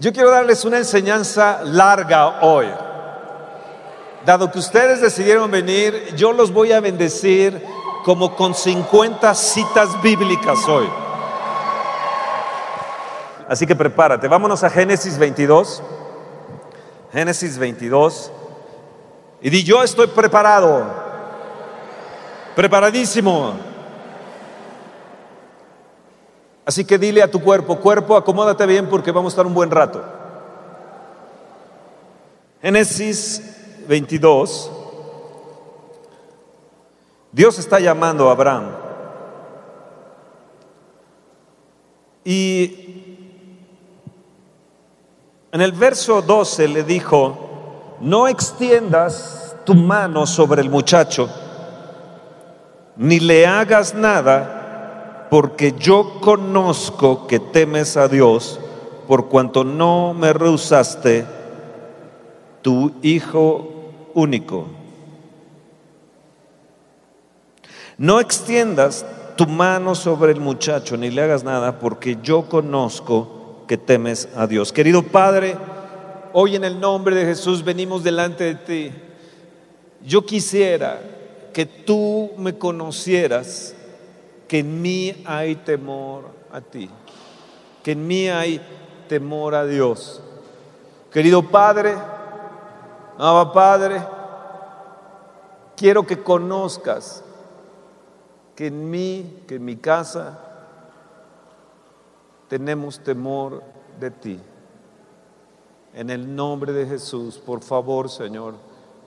Yo quiero darles una enseñanza larga hoy. Dado que ustedes decidieron venir, yo los voy a bendecir como con 50 citas bíblicas hoy. Así que prepárate, vámonos a Génesis 22. Génesis 22. Y di, yo estoy preparado, preparadísimo. Así que dile a tu cuerpo, cuerpo, acomódate bien porque vamos a estar un buen rato. Génesis 22. Dios está llamando a Abraham. Y en el verso 12 le dijo, no extiendas tu mano sobre el muchacho, ni le hagas nada porque yo conozco que temes a Dios, por cuanto no me rehusaste tu Hijo único. No extiendas tu mano sobre el muchacho, ni le hagas nada, porque yo conozco que temes a Dios. Querido Padre, hoy en el nombre de Jesús venimos delante de ti. Yo quisiera que tú me conocieras que en mí hay temor a ti, que en mí hay temor a Dios. Querido Padre, amado Padre, quiero que conozcas que en mí, que en mi casa, tenemos temor de ti. En el nombre de Jesús, por favor, Señor,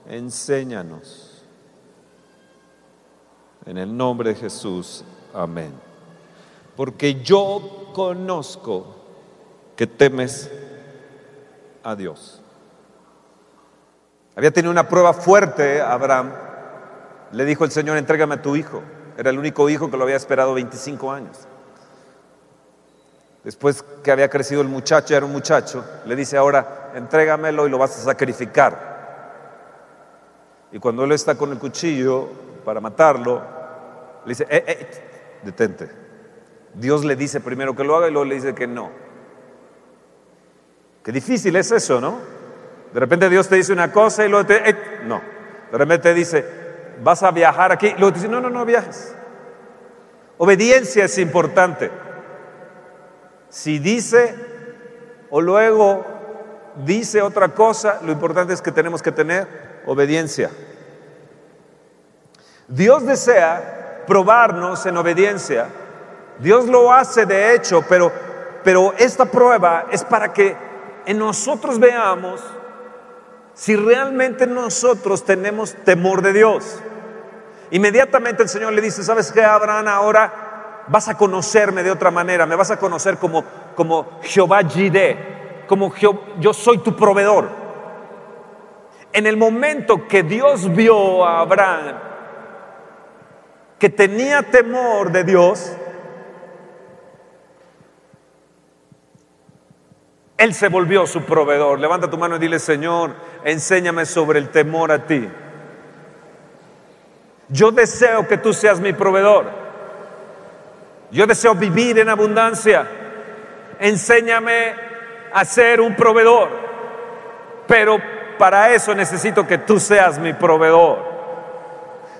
enséñanos. En el nombre de Jesús, Amén. Porque yo conozco que temes a Dios. Había tenido una prueba fuerte Abraham. Le dijo el Señor, entrégame a tu hijo. Era el único hijo que lo había esperado 25 años. Después que había crecido el muchacho, era un muchacho, le dice ahora, entrégamelo y lo vas a sacrificar. Y cuando él está con el cuchillo para matarlo, le dice, eh, eh, detente. Dios le dice primero que lo haga y luego le dice que no. Qué difícil es eso, ¿no? De repente Dios te dice una cosa y luego te... Eh, no. De repente te dice, vas a viajar aquí. Y luego te dice, no, no, no viajes. Obediencia es importante. Si dice o luego dice otra cosa, lo importante es que tenemos que tener obediencia. Dios desea probarnos en obediencia. Dios lo hace de hecho, pero, pero esta prueba es para que en nosotros veamos si realmente nosotros tenemos temor de Dios. Inmediatamente el Señor le dice, ¿sabes qué, Abraham? Ahora vas a conocerme de otra manera, me vas a conocer como, como Jehová Jireh, como yo soy tu proveedor. En el momento que Dios vio a Abraham que tenía temor de Dios, Él se volvió su proveedor. Levanta tu mano y dile, Señor, enséñame sobre el temor a ti. Yo deseo que tú seas mi proveedor. Yo deseo vivir en abundancia. Enséñame a ser un proveedor. Pero para eso necesito que tú seas mi proveedor.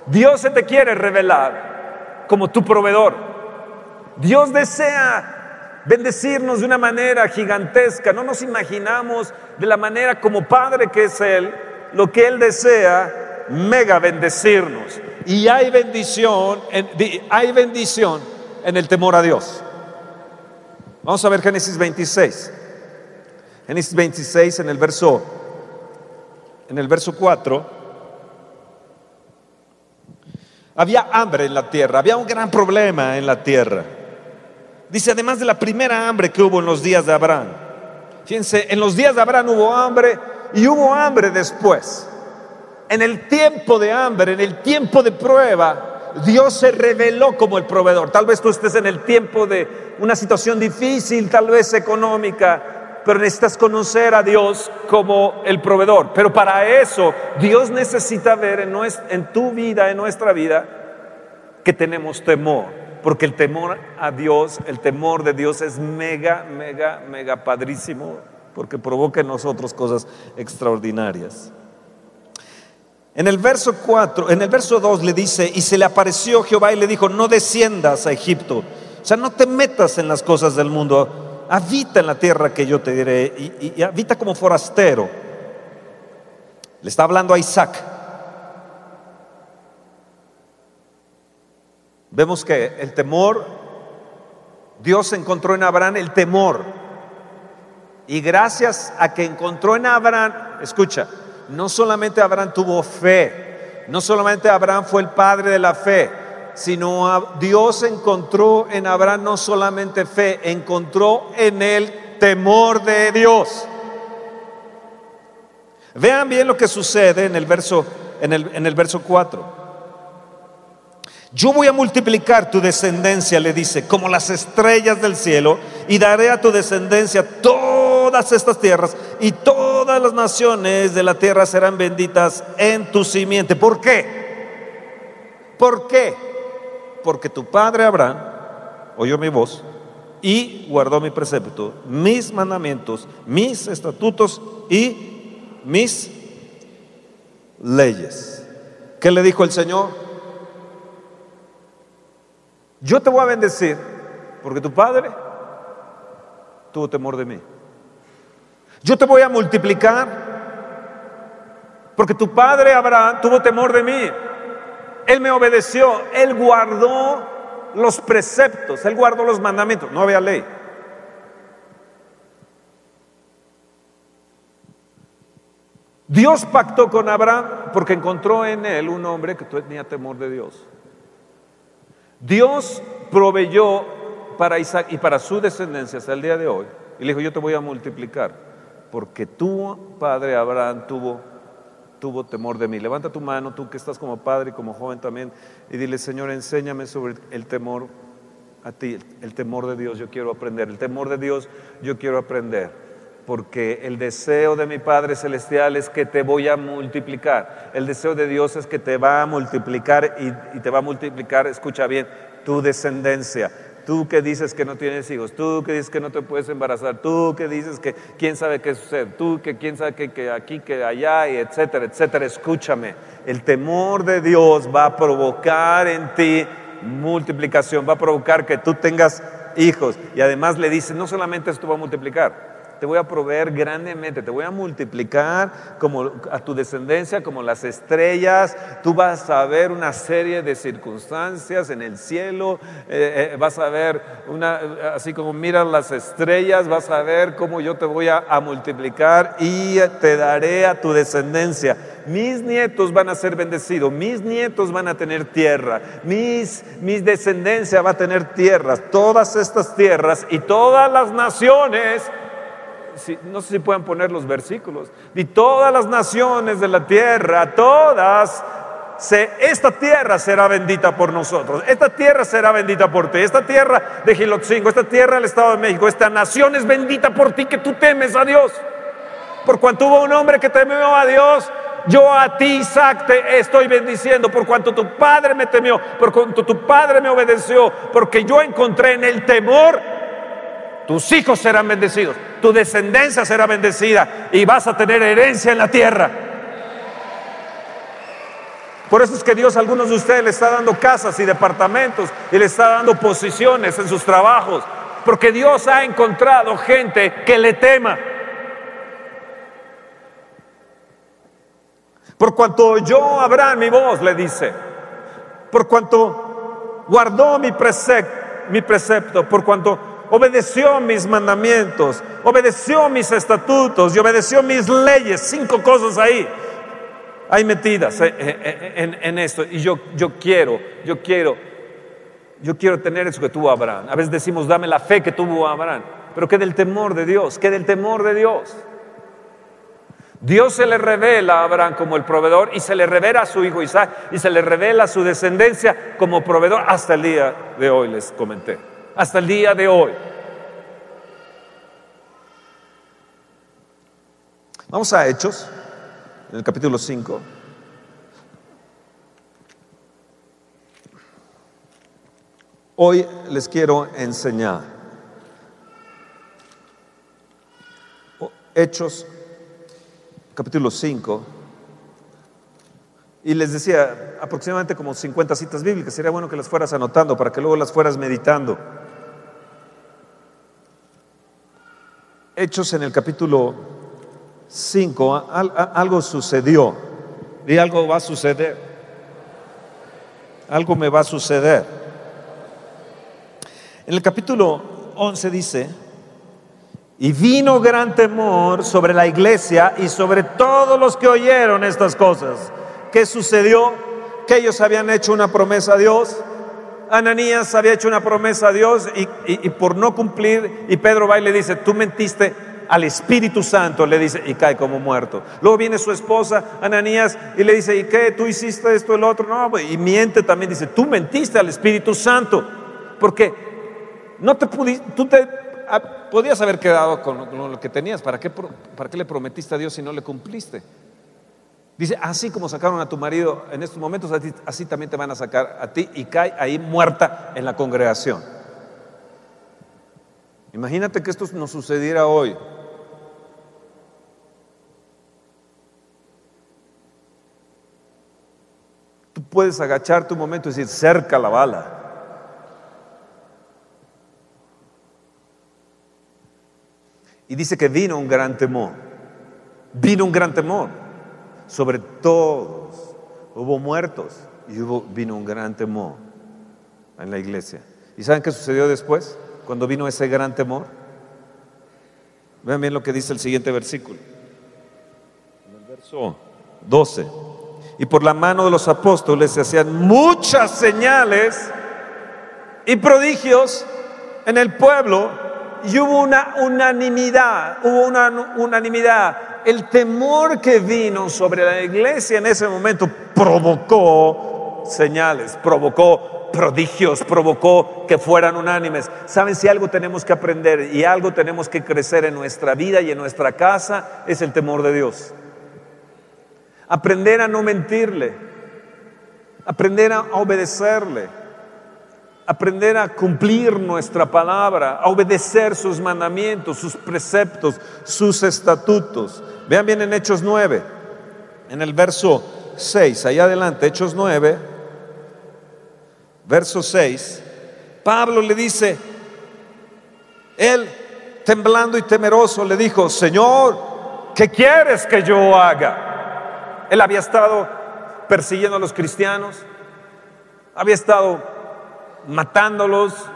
Dios se te quiere revelar como tu proveedor. Dios desea bendecirnos de una manera gigantesca. No nos imaginamos de la manera como Padre que es Él, lo que Él desea, mega bendecirnos. Y hay bendición, en, hay bendición en el temor a Dios. Vamos a ver Génesis 26. Génesis 26 en el verso en el verso 4 había hambre en la tierra, había un gran problema en la tierra. Dice, además de la primera hambre que hubo en los días de Abraham. Fíjense, en los días de Abraham hubo hambre y hubo hambre después. En el tiempo de hambre, en el tiempo de prueba, Dios se reveló como el proveedor. Tal vez tú estés en el tiempo de una situación difícil, tal vez económica, pero necesitas conocer a Dios como el proveedor. Pero para eso Dios necesita ver en, tu vida, en nuestra vida, que tenemos temor. Porque el temor a Dios, el temor de Dios es mega, mega, mega padrísimo. porque provoca en nosotros cosas extraordinarias. En el verso 4, en el verso 2 le dice, y se le apareció Jehová y le dijo, no desciendas a Egipto, o sea, no te metas en las cosas del mundo, habita en la tierra que yo te diré, y, y habita como forastero. Le está hablando a Isaac. Vemos que el temor, Dios encontró en Abraham el temor. Y gracias a que encontró en Abraham, escucha, no solamente Abraham tuvo fe, no solamente Abraham fue el padre de la fe, sino Dios encontró en Abraham no solamente fe, encontró en él temor de Dios. Vean bien lo que sucede en el verso, en el, en el verso 4. Yo voy a multiplicar tu descendencia, le dice, como las estrellas del cielo, y daré a tu descendencia todas estas tierras, y todas las naciones de la tierra serán benditas en tu simiente. ¿Por qué? ¿Por qué? Porque tu padre Abraham oyó mi voz y guardó mi precepto, mis mandamientos, mis estatutos y mis leyes. ¿Qué le dijo el Señor? Yo te voy a bendecir porque tu padre tuvo temor de mí. Yo te voy a multiplicar porque tu padre Abraham tuvo temor de mí. Él me obedeció, él guardó los preceptos, él guardó los mandamientos, no había ley. Dios pactó con Abraham porque encontró en él un hombre que tenía temor de Dios. Dios proveyó para Isaac y para su descendencia hasta el día de hoy. Y le dijo, yo te voy a multiplicar, porque tu padre Abraham tuvo, tuvo temor de mí. Levanta tu mano, tú que estás como padre y como joven también, y dile, Señor, enséñame sobre el temor a ti, el temor de Dios, yo quiero aprender. El temor de Dios, yo quiero aprender porque el deseo de mi Padre Celestial es que te voy a multiplicar. El deseo de Dios es que te va a multiplicar y, te va a multiplicar, escucha bien, tu descendencia. Tú que dices que no tienes hijos, tú que dices que no te puedes embarazar, tú que dices que quién sabe qué sucede, tú que quién sabe que, que aquí, que allá, y etcétera, etcétera. Escúchame, el temor de Dios va a provocar en ti multiplicación, va a provocar que tú tengas hijos. Y además le dice, no solamente esto va a multiplicar, te voy a proveer grandemente, te voy a multiplicar como a tu descendencia como las estrellas, tú vas a ver una serie de circunstancias en el cielo, eh, eh, vas a ver una, así como miras las estrellas, vas a ver cómo yo te voy a, multiplicar y te daré a tu descendencia. Mis nietos van a ser bendecidos, mis nietos van a tener tierra, mis, mis descendencia va a tener tierras, todas estas tierras y todas las naciones no sé si pueden poner los versículos, y todas las naciones de la tierra, todas, esta tierra será bendita por nosotros, esta tierra será bendita por ti, esta tierra de Gilotzingo, esta tierra del Estado de México, esta nación es bendita por ti que tú temes a Dios. Por cuanto hubo un hombre que temió a Dios, yo a ti, Isaac, te estoy bendiciendo. Por cuanto tu padre me temió, por cuanto tu padre me obedeció, porque yo encontré en el temor tus hijos serán bendecidos, tu descendencia será bendecida y vas a tener herencia en la tierra. Por eso es que Dios a algunos de ustedes le está dando casas y departamentos y le está dando posiciones en sus trabajos, porque Dios ha encontrado gente que le tema. Por cuanto yo Abraham mi voz, le dice, por cuanto guardó mi precepto, mi precepto por cuanto obedeció mis mandamientos, obedeció mis estatutos y obedeció mis leyes. Cinco cosas ahí, hay metidas eh, eh, eh, en, esto. Y yo, yo quiero, yo quiero, yo quiero tener eso que tuvo Abraham. A veces decimos, dame la fe que tuvo Abraham. Pero que del temor de Dios, que del temor de Dios. Dios se le revela a Abraham como el proveedor y se le revela a su hijo Isaac y se le revela a su descendencia como proveedor hasta el día de hoy, les comenté hasta el día de hoy. Vamos a Hechos, en el capítulo 5. Hoy les quiero enseñar. Hechos, capítulo 5. Y les decía, aproximadamente como 50 citas bíblicas. Sería bueno que las fueras anotando para que luego las fueras meditando. Hechos en el capítulo 5, algo sucedió y algo va a suceder. Algo me va a suceder. En el capítulo 11 dice, y vino gran temor sobre la iglesia y sobre todos los que oyeron estas cosas. ¿Qué sucedió? Que ellos habían hecho una promesa a Dios. Ananías había hecho una promesa a Dios y, por no cumplir, y Pedro va y le dice, tú mentiste al Espíritu Santo, le dice, y cae como muerto. Luego viene su esposa, Ananías, y le dice, ¿y qué? ¿Tú hiciste esto, el otro? No, y miente también, dice, tú mentiste al Espíritu Santo, porque no te pudiste, tú te ah, podías haber quedado con lo que tenías, ¿para qué, ¿para qué le prometiste a Dios si no le cumpliste? Dice, así como sacaron a tu marido en estos momentos, así, también te van a sacar a ti y cae ahí muerta en la congregación. Imagínate que esto nos sucediera hoy. Tú puedes agacharte un momento y decir, cerca la bala. Y dice que vino un gran temor. Vino un gran temor sobre todos. Hubo muertos y hubo, vino un gran temor en la iglesia. ¿Y saben qué sucedió después? Cuando vino ese gran temor. Vean bien lo que dice el siguiente versículo. En el verso 12. Y por la mano de los apóstoles se hacían muchas señales y prodigios en el pueblo y hubo una unanimidad, hubo una unanimidad el temor que vino sobre la iglesia en ese momento provocó señales, provocó prodigios, provocó que fueran unánimes. ¿Saben si algo tenemos que aprender y algo tenemos que crecer en nuestra vida y en nuestra casa? Es el temor de Dios. Aprender a no mentirle, aprender a obedecerle aprender a cumplir nuestra palabra, a obedecer sus mandamientos, sus preceptos, sus estatutos. Vean bien en Hechos 9, en el verso 6, ahí adelante, Hechos 9, verso 6, Pablo le dice, él temblando y temeroso le dijo, Señor, ¿qué quieres que yo haga? Él había estado persiguiendo a los cristianos, había estado matándolos,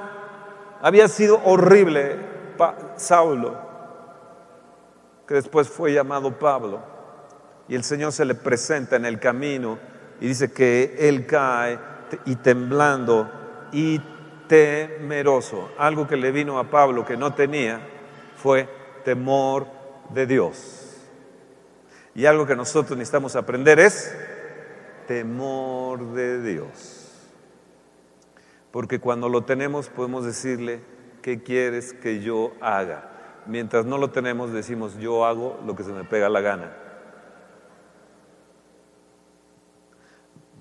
había sido horrible Saulo que después fue llamado Pablo, y el Señor se le presenta en el camino y dice que él cae y temblando y temeroso. Algo que le vino a Pablo que no tenía fue temor de Dios. Y algo que nosotros necesitamos aprender es temor de Dios. Porque cuando lo tenemos podemos decirle, ¿qué quieres que yo haga? Mientras no lo tenemos, decimos, yo hago lo que se me pega la gana.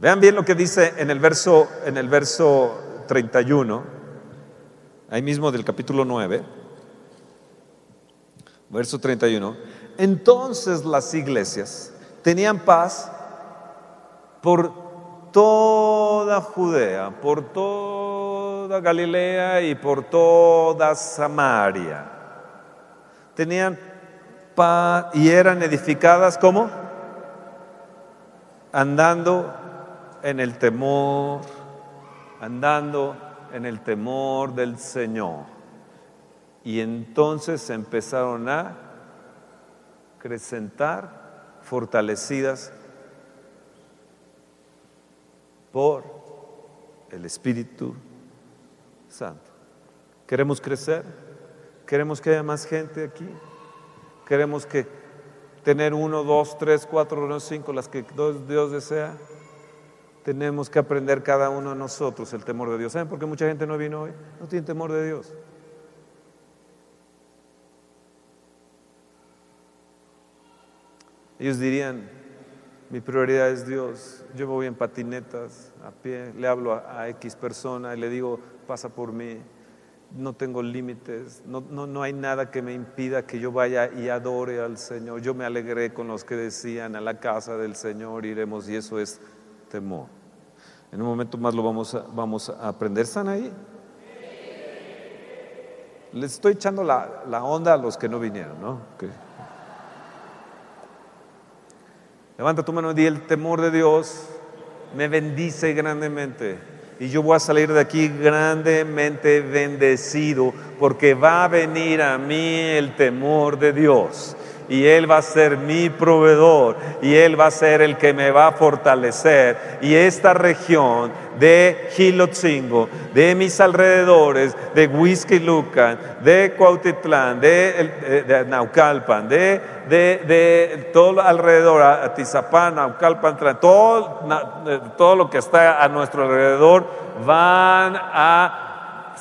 Vean bien lo que dice en el verso, en el verso 31, ahí mismo del capítulo 9, verso 31. Entonces las iglesias tenían paz por toda Judea, por toda Galilea y por toda Samaria tenían paz y eran edificadas como andando en el temor, andando en el temor del Señor. Y entonces empezaron a crecentar fortalecidas por el Espíritu Santo. ¿Queremos crecer? Queremos que haya más gente aquí. Queremos que tener uno, dos, tres, cuatro, no, cinco, las que Dios desea. Tenemos que aprender cada uno de nosotros el temor de Dios. ¿Saben por qué mucha gente no vino hoy? No tiene temor de Dios. Ellos dirían, mi prioridad es Dios. Yo voy en patinetas, a pie, le hablo a, X persona y le digo, pasa por mí no tengo límites, no, no, no hay nada que me impida que yo vaya y adore al Señor. Yo me alegré con los que decían a la casa del Señor iremos y eso es temor. En un momento más lo vamos a, vamos a aprender. ¿Están ahí? Les estoy echando la, la onda a los que no vinieron, ¿no? Levanta tu mano y di el temor de Dios me bendice grandemente. Y yo voy a salir de aquí grandemente bendecido porque va a venir a mí el temor de Dios y Él va a ser mi proveedor y Él va a ser el que me va a fortalecer. Y esta región de Gilotzingo, de mis alrededores, de Lucan, de Cuautitlán, de, de, Naucalpan, de, de, todo alrededor, Atizapán, Naucalpan, todo, todo lo que está a nuestro alrededor, van a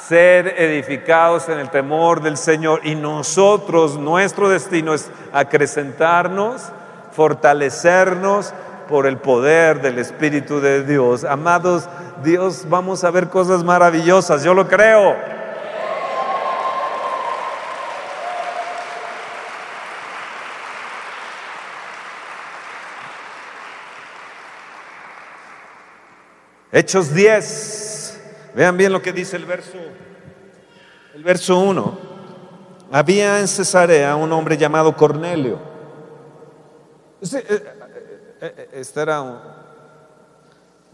ser edificados en el temor del Señor y nosotros, nuestro destino es acrecentarnos, fortalecernos por el poder del Espíritu de Dios. Amados, Dios, vamos a ver cosas maravillosas, yo lo creo. Hechos 10. Vean bien lo que dice el verso, el verso 1. Había en Cesarea un hombre llamado Cornelio. Este, eh, eh, eh, este era un,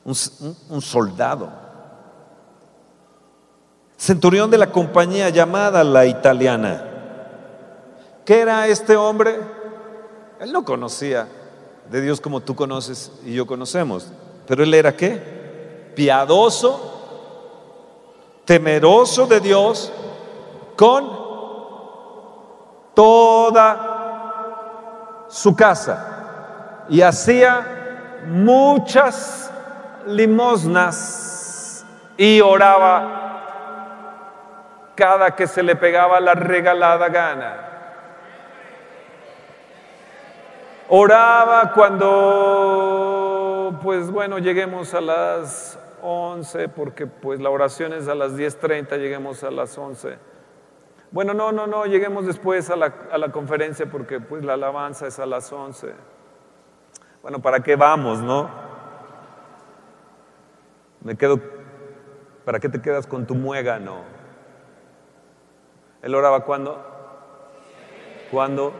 un soldado, centurión de la compañía llamada la italiana. ¿Qué era este hombre? Él no conocía de Dios como tú conoces y yo conocemos, pero él era qué? Piadoso temeroso de Dios con toda su casa y hacía muchas limosnas y oraba cada que se le pegaba la regalada gana. Oraba cuando, pues bueno, lleguemos a las 11, porque pues la oración es a las 10.30, lleguemos a las 11. Bueno, no, no, no, lleguemos después a la, a la conferencia porque pues la alabanza es a las 11. Bueno, ¿para qué vamos, no? Me quedo, ¿para qué te quedas con tu muégano? Él oraba cuando? ¿Cuándo?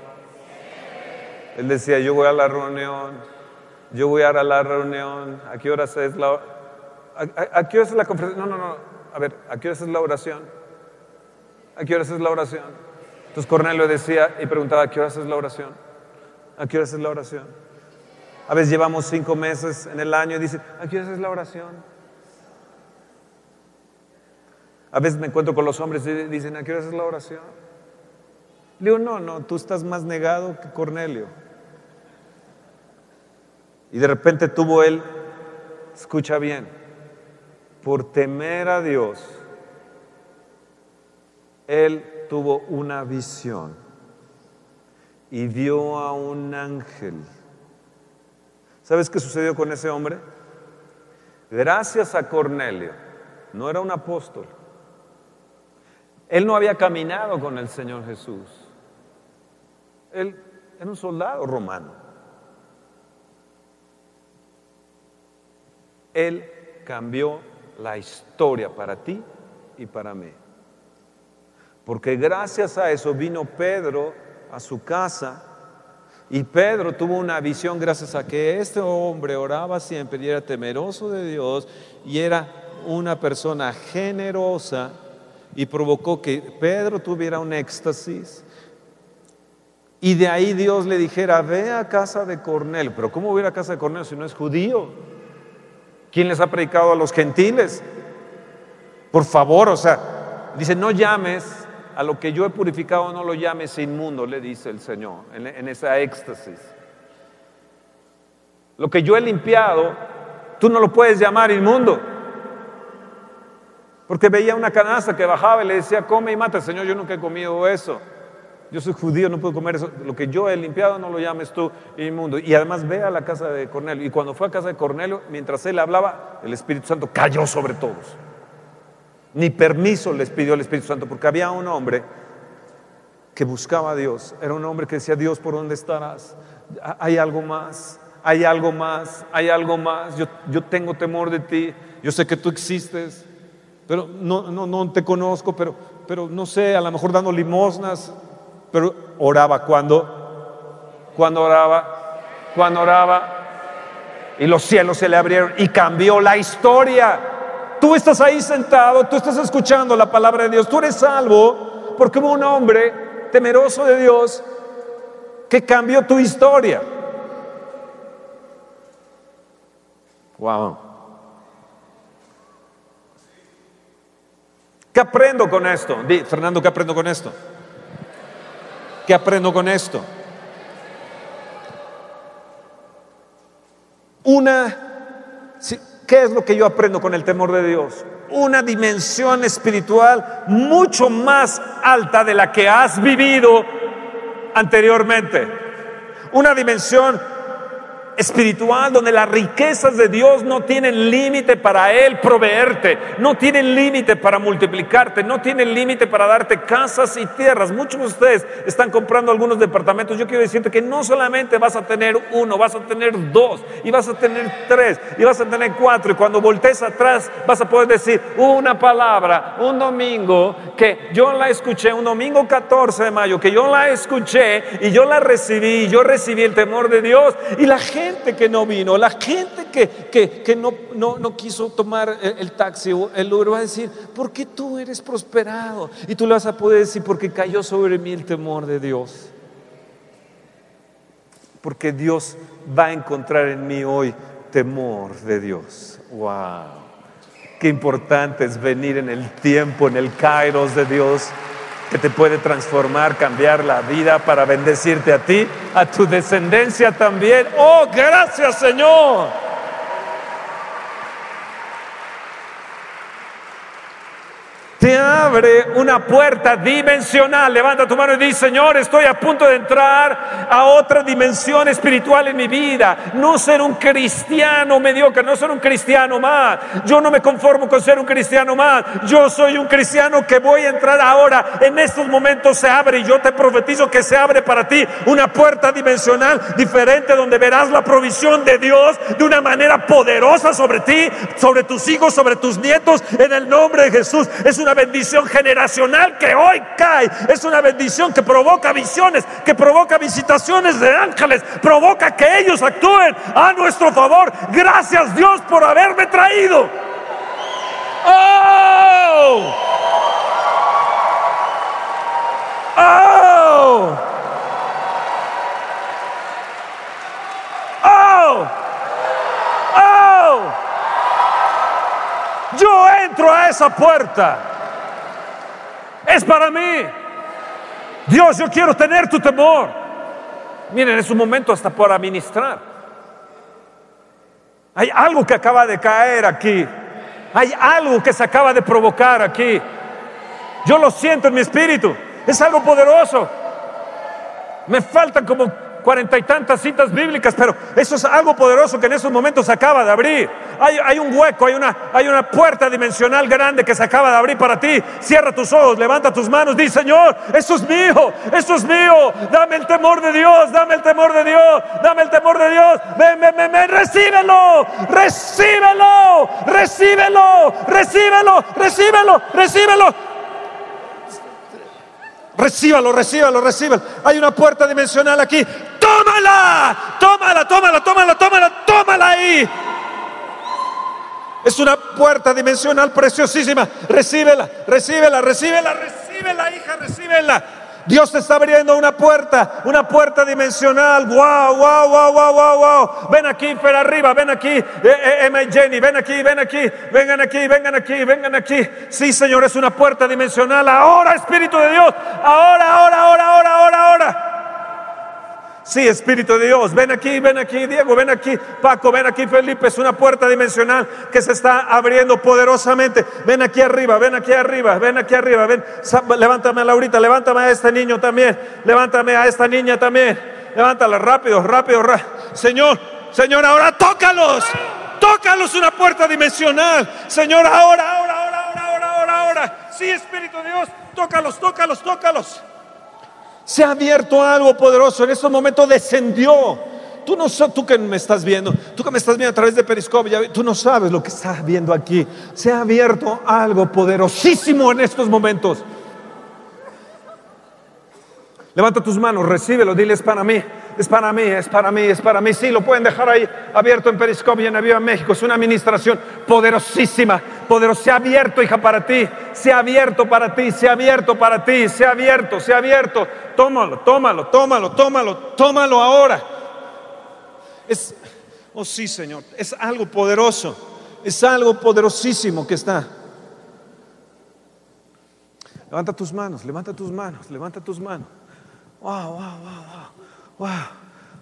Él decía, yo voy a la reunión, yo voy a la reunión, ¿a qué horas es la ¿A, qué hora es la conferencia? No, no, no. A ver, ¿a qué hora es la oración? ¿A qué hora es la oración? Entonces Cornelio decía y preguntaba, ¿a qué hora es la oración? ¿A qué hora es la oración? A veces llevamos cinco meses en el año y dicen, ¿a qué hora es la oración? A veces me encuentro con los hombres y dicen, ¿a qué hora es la oración? Le digo, no, no, tú estás más negado que Cornelio. Y de repente tuvo él, escucha bien, por temer a Dios, él tuvo una visión y vio a un ángel. ¿Sabes qué sucedió con ese hombre? Gracias a Cornelio, no era un apóstol. Él no había caminado con el Señor Jesús. Él era un soldado romano. Él cambió la historia para ti y para mí. Porque gracias a eso vino Pedro a su casa y Pedro tuvo una visión gracias a que este hombre oraba siempre y era temeroso de Dios y era una persona generosa y provocó que Pedro tuviera un éxtasis. Y de ahí Dios le dijera, ve a casa de Cornelio. Pero ¿cómo voy a casa de Cornelio si no es judío? ¿Quién les ha predicado a los gentiles? Por favor, o sea, dice, no llames a lo que yo he purificado, no lo llames inmundo, le dice el Señor, en, esa éxtasis. Lo que yo he limpiado, tú no lo puedes llamar inmundo. Porque veía una canasta que bajaba y le decía, come y mata. Señor, yo nunca he comido eso. Yo soy judío, no puedo comer eso. Lo que yo he limpiado no lo llames tú inmundo. Y además ve a la casa de Cornelio. Y cuando fue a casa de Cornelio, mientras él hablaba, el Espíritu Santo cayó sobre todos. Ni permiso les pidió el Espíritu Santo, porque había un hombre que buscaba a Dios. Era un hombre que decía, Dios, ¿por dónde estarás? Hay algo más, hay algo más, hay algo más. Yo, yo tengo temor de ti, yo sé que tú existes, pero no, no, no te conozco, pero, pero no sé, a lo mejor dando limosnas, pero oraba cuando, cuando oraba, cuando oraba, y los cielos se le abrieron y cambió la historia. Tú estás ahí sentado, tú estás escuchando la palabra de Dios, tú eres salvo porque hubo un hombre temeroso de Dios que cambió tu historia. Wow. ¿Qué aprendo con esto? Fernando, ¿qué aprendo con esto? ¿Qué aprendo con esto? Una, ¿qué es lo que yo aprendo con el temor de Dios? Una dimensión espiritual mucho más alta de la que has vivido anteriormente. Una dimensión espiritual donde las riquezas de Dios no tienen límite para Él proveerte, no tienen límite para multiplicarte, no tienen límite para darte casas y tierras. Muchos de ustedes están comprando algunos departamentos. Yo quiero decirte que no solamente vas a tener uno, vas a tener dos, y vas a tener tres, y vas a tener cuatro, y cuando voltees atrás vas a poder decir una palabra, un domingo, que yo la escuché, un domingo 14 de mayo, que yo la escuché y yo la recibí, y yo recibí el temor de Dios, y la gente gente que no vino, la gente que, no, no, quiso tomar el, taxi o el Uber va a decir, ¿por qué tú eres prosperado? Y tú le vas a poder decir, porque cayó sobre mí el temor de Dios. Porque Dios va a encontrar en mí hoy temor de Dios. ¡Wow! Qué importante es venir en el tiempo, en el kairos de Dios que te puede transformar, cambiar la vida para bendecirte a ti, a tu descendencia también. Oh, gracias Señor. Te abre una puerta dimensional. Levanta tu mano y dice, Señor, estoy a punto de entrar a otra dimensión espiritual en mi vida. No ser un cristiano mediocre, no ser un cristiano más. Yo no me conformo con ser un cristiano más. Yo soy un cristiano que voy a entrar ahora. En estos momentos se abre y yo te profetizo que se abre para ti una puerta dimensional diferente donde verás la provisión de Dios de una manera poderosa sobre ti, sobre tus hijos, sobre tus nietos, en el nombre de Jesús. Es una bendición generacional que hoy cae. Es una bendición que provoca visiones, que provoca visitaciones de ángeles, provoca que ellos actúen a nuestro favor. Gracias Dios por haberme traído. ¡Oh! ¡Oh! ¡Oh! ¡Oh! Yo entro a esa puerta es para mí. Dios, yo quiero tener tu temor. Miren, es un momento hasta para ministrar. Hay algo que acaba de caer aquí. Hay algo que se acaba de provocar aquí. Yo lo siento en mi espíritu. Es algo poderoso. Me faltan como cuarenta y tantas citas bíblicas, pero eso es algo poderoso que en esos momentos se acaba de abrir. Hay, un hueco, hay una, hay una puerta dimensional grande que se acaba de abrir para ti. Cierra tus ojos, levanta tus manos, di Señor, eso es mío, eso es mío. Dame el temor de Dios, dame el temor de Dios, dame el temor de Dios. Ven, ven, ven, ven recíbelo, recíbelo, recíbelo, recíbelo, recíbelo, recíbelo. Recíbalo, recíbalo, recíbalo. Hay una puerta dimensional aquí. Tómala, tómala, tómala, tómala, tómala, ahí. Es una puerta dimensional preciosísima. Recíbela, recíbela, recíbela, recíbela, hija, recíbela. Dios te está abriendo una puerta, una puerta dimensional. Wow, wow, wow, wow, wow, wow. Ven aquí, Fer arriba, ven aquí, eh, eh, Emma y Jenny, ven aquí, ven aquí, vengan aquí, vengan aquí, vengan aquí. Sí, Señor, es una puerta dimensional. Ahora, Espíritu de Dios, ahora, ahora, ahora, ahora, ahora, ahora. Sí, Espíritu de Dios, ven aquí, ven aquí, Diego, ven aquí, Paco, ven aquí, Felipe, es una puerta dimensional que se está abriendo poderosamente. Ven aquí arriba, ven aquí arriba, ven aquí arriba, ven, levántame a Laurita, levántame a este niño también, levántame a esta niña también, levántala rápido, rápido, rápido. Señor, Señor, ahora tócalos, tócalos una puerta dimensional. Señor, ahora, ahora, ahora, ahora, ahora, ahora, sí, Espíritu de Dios, tócalos, tócalos, tócalos. Se ha abierto algo poderoso. En estos momentos descendió. Tú no tú que me estás viendo, tú que me estás viendo a través de Periscope, tú no sabes lo que estás viendo aquí. Se ha abierto algo poderosísimo en estos momentos. Levanta tus manos, recíbelo, diles para mí es para mí, es para mí, es para mí. Sí, lo pueden dejar ahí abierto en Periscopio y en Aviva México. Es una administración poderosísima, poderosa. Se ha abierto, hija, para ti. Se ha abierto para ti, se ha abierto para ti, se ha abierto, se ha abierto. Tómalo, tómalo, tómalo, tómalo, tómalo ahora. Es, oh sí, Señor, es algo poderoso. Es algo poderosísimo que está. Levanta tus manos, levanta tus manos, levanta tus manos. Wow, wow, wow, wow. Wow,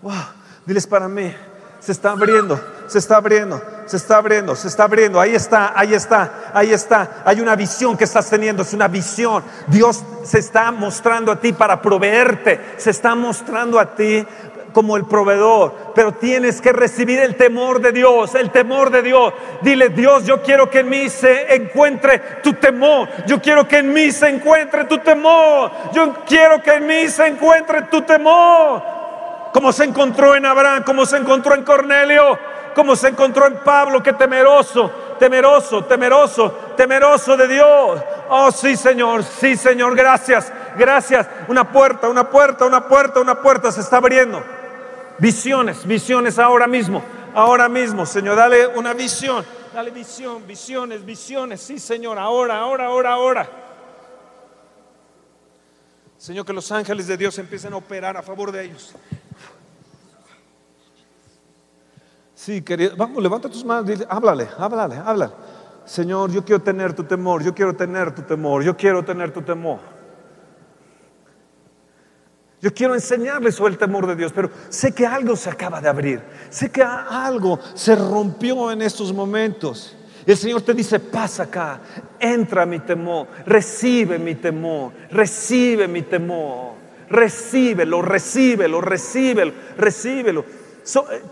wow. Diles para mí, se está abriendo, se está abriendo, se está abriendo, se está abriendo. Ahí está, ahí está, ahí está. Hay una visión que estás teniendo, es una visión. Dios se está mostrando a ti para proveerte, se está mostrando a ti como el proveedor, pero tienes que recibir el temor de Dios, el temor de Dios. Dile, Dios, yo quiero que en mí se encuentre tu temor, yo quiero que en mí se encuentre tu temor, yo quiero que en mí se encuentre tu temor como se encontró en Abraham, como se encontró en Cornelio, como se encontró en Pablo, que temeroso, temeroso, temeroso, temeroso de Dios. Oh, sí, Señor, sí, Señor, gracias, gracias. Una puerta, una puerta, una puerta, una puerta se está abriendo. Visiones, visiones ahora mismo, ahora mismo, Señor, dale una visión, dale visión, visiones, visiones, sí, Señor, ahora, ahora, ahora, ahora. Señor, que los ángeles de Dios empiecen a operar a favor de ellos. Sí, querido, vamos, levanta tus manos, háblale, háblale, háblale. Señor, yo quiero tener tu temor, yo quiero tener tu temor, yo quiero tener tu temor. Yo quiero enseñarle sobre el temor de Dios, pero sé que algo se acaba de abrir, sé que algo se rompió en estos momentos. El Señor te dice, pasa acá, entra mi temor, recibe mi temor, recibe mi temor, recíbelo, recíbelo, recíbelo, recíbelo.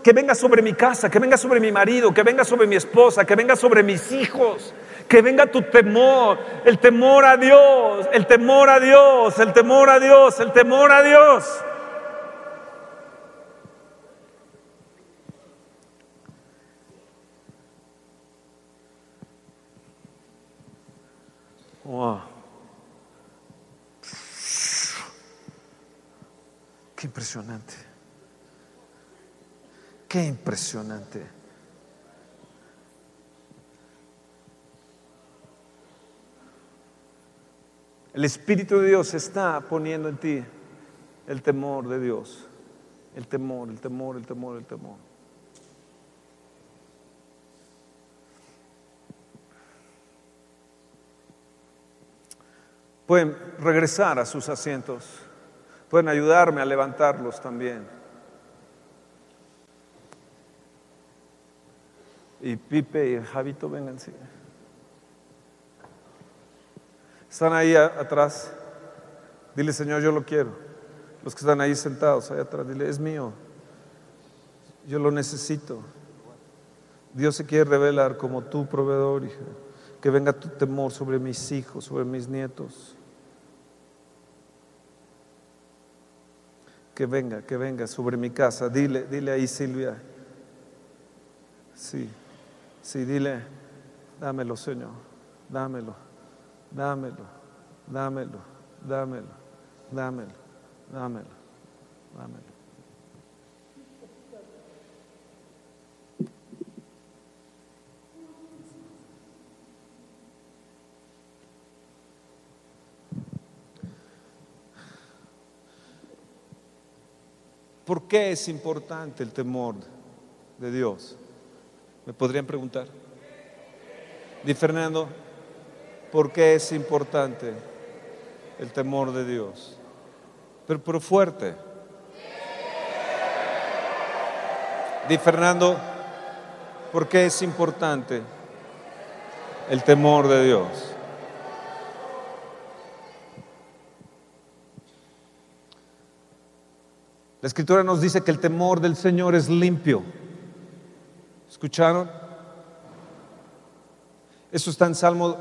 Que venga sobre mi casa, que venga sobre mi marido, que venga sobre mi esposa, que venga sobre mis hijos, que venga tu temor, el temor a Dios, el temor a Dios, el temor a Dios, el temor a Dios. Wow. Qué impresionante. Qué impresionante. El Espíritu de Dios está poniendo en ti el temor de Dios. El temor, el temor, el temor, el temor. Pueden regresar a sus asientos. Pueden ayudarme a levantarlos también. y Pipe y Javito, vengan, sí. Están ahí atrás. Dile, Señor, yo lo quiero. Los que están ahí sentados, ahí atrás, dile, es mío. Yo lo necesito. Dios se quiere revelar como tu proveedor, hija. Que venga tu temor sobre mis hijos, sobre mis nietos. Que venga, que venga sobre mi casa. Dile, dile ahí, Silvia. Sí. Sí, dile, dámelo, Señor, dámelo, dámelo, dámelo, dámelo, dámelo, dámelo, dámelo. ¿Por qué es importante el temor de Dios? ¿Me podrían preguntar? Di Fernando, ¿por qué es importante el temor de Dios? Pero, pero fuerte. Di Fernando, ¿por qué es importante el temor de Dios? La escritura nos dice que el temor del Señor es limpio. ¿Escucharon? Eso está en Salmo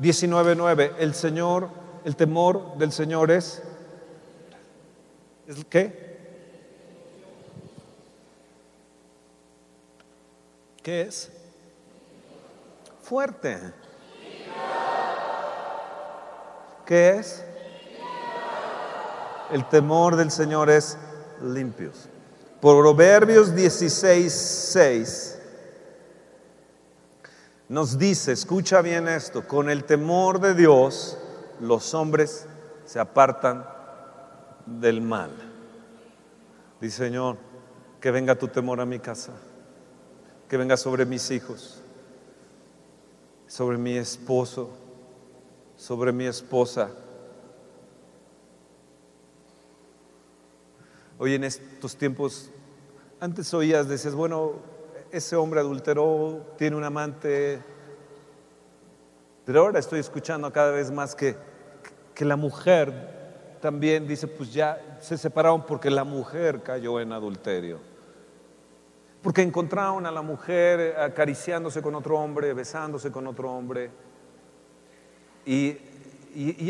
19.9, el Señor, el temor del Señor es, ¿es qué? ¿Qué es? Fuerte. ¿Qué es? El temor del Señor es limpios. Proverbios 16, 6 nos dice, escucha bien esto, con el temor de Dios los hombres se apartan del mal. Dice Señor, que venga tu temor a mi casa, que venga sobre mis hijos, sobre mi esposo, sobre mi esposa. Hoy en estos tiempos, antes oías, decías, bueno, ese hombre adulteró, tiene un amante, pero ahora estoy escuchando cada vez más que, que la mujer también dice, pues ya se separaron porque la mujer cayó en adulterio. Porque encontraron a la mujer acariciándose con otro hombre, besándose con otro hombre. Y,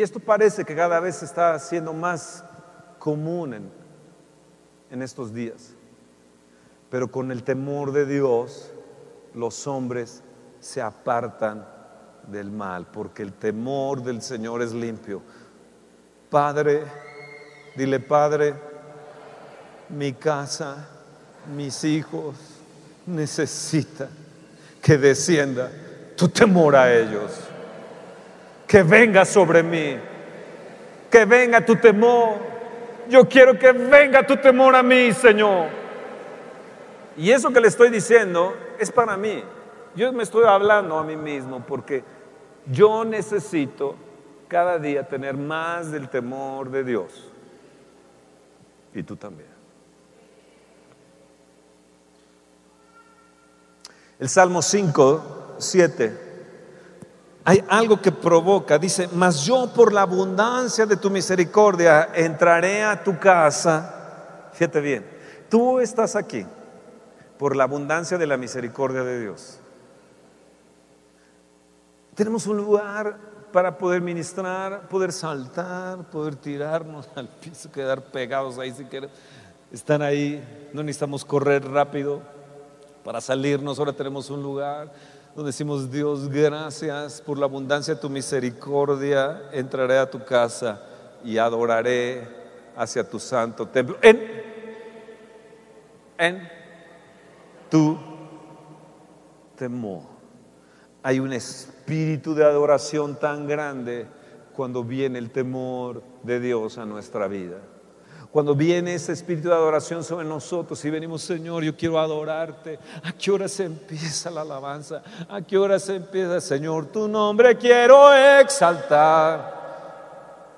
esto parece que cada vez está siendo más común en, en estos días. Pero con el temor de Dios, los hombres se apartan del mal, porque el temor del Señor es limpio. Padre, dile Padre, mi casa, mis hijos necesitan que descienda tu temor a ellos, que venga sobre mí, que venga tu temor. Yo quiero que venga tu temor a mí, Señor. Y eso que le estoy diciendo es para mí. Yo me estoy hablando a mí mismo porque yo necesito cada día tener más del temor de Dios. Y tú también. El Salmo 5, 7. Hay algo que provoca, dice, mas yo por la abundancia de tu misericordia entraré a tu casa. Fíjate bien, tú estás aquí por la abundancia de la misericordia de Dios. Tenemos un lugar para poder ministrar, poder saltar, poder tirarnos al piso, quedar pegados ahí si queremos. Están ahí, no necesitamos correr rápido para salirnos, ahora tenemos un lugar donde decimos, Dios, gracias por la abundancia de tu misericordia, entraré a tu casa y adoraré hacia tu santo templo. En, en tu temor. Hay un espíritu de adoración tan grande cuando viene el temor de Dios a nuestra vida. Cuando viene ese espíritu de adoración sobre nosotros y venimos, Señor, yo quiero adorarte. ¿A qué hora se empieza la alabanza? ¿A qué hora se empieza, Señor, tu nombre quiero exaltar?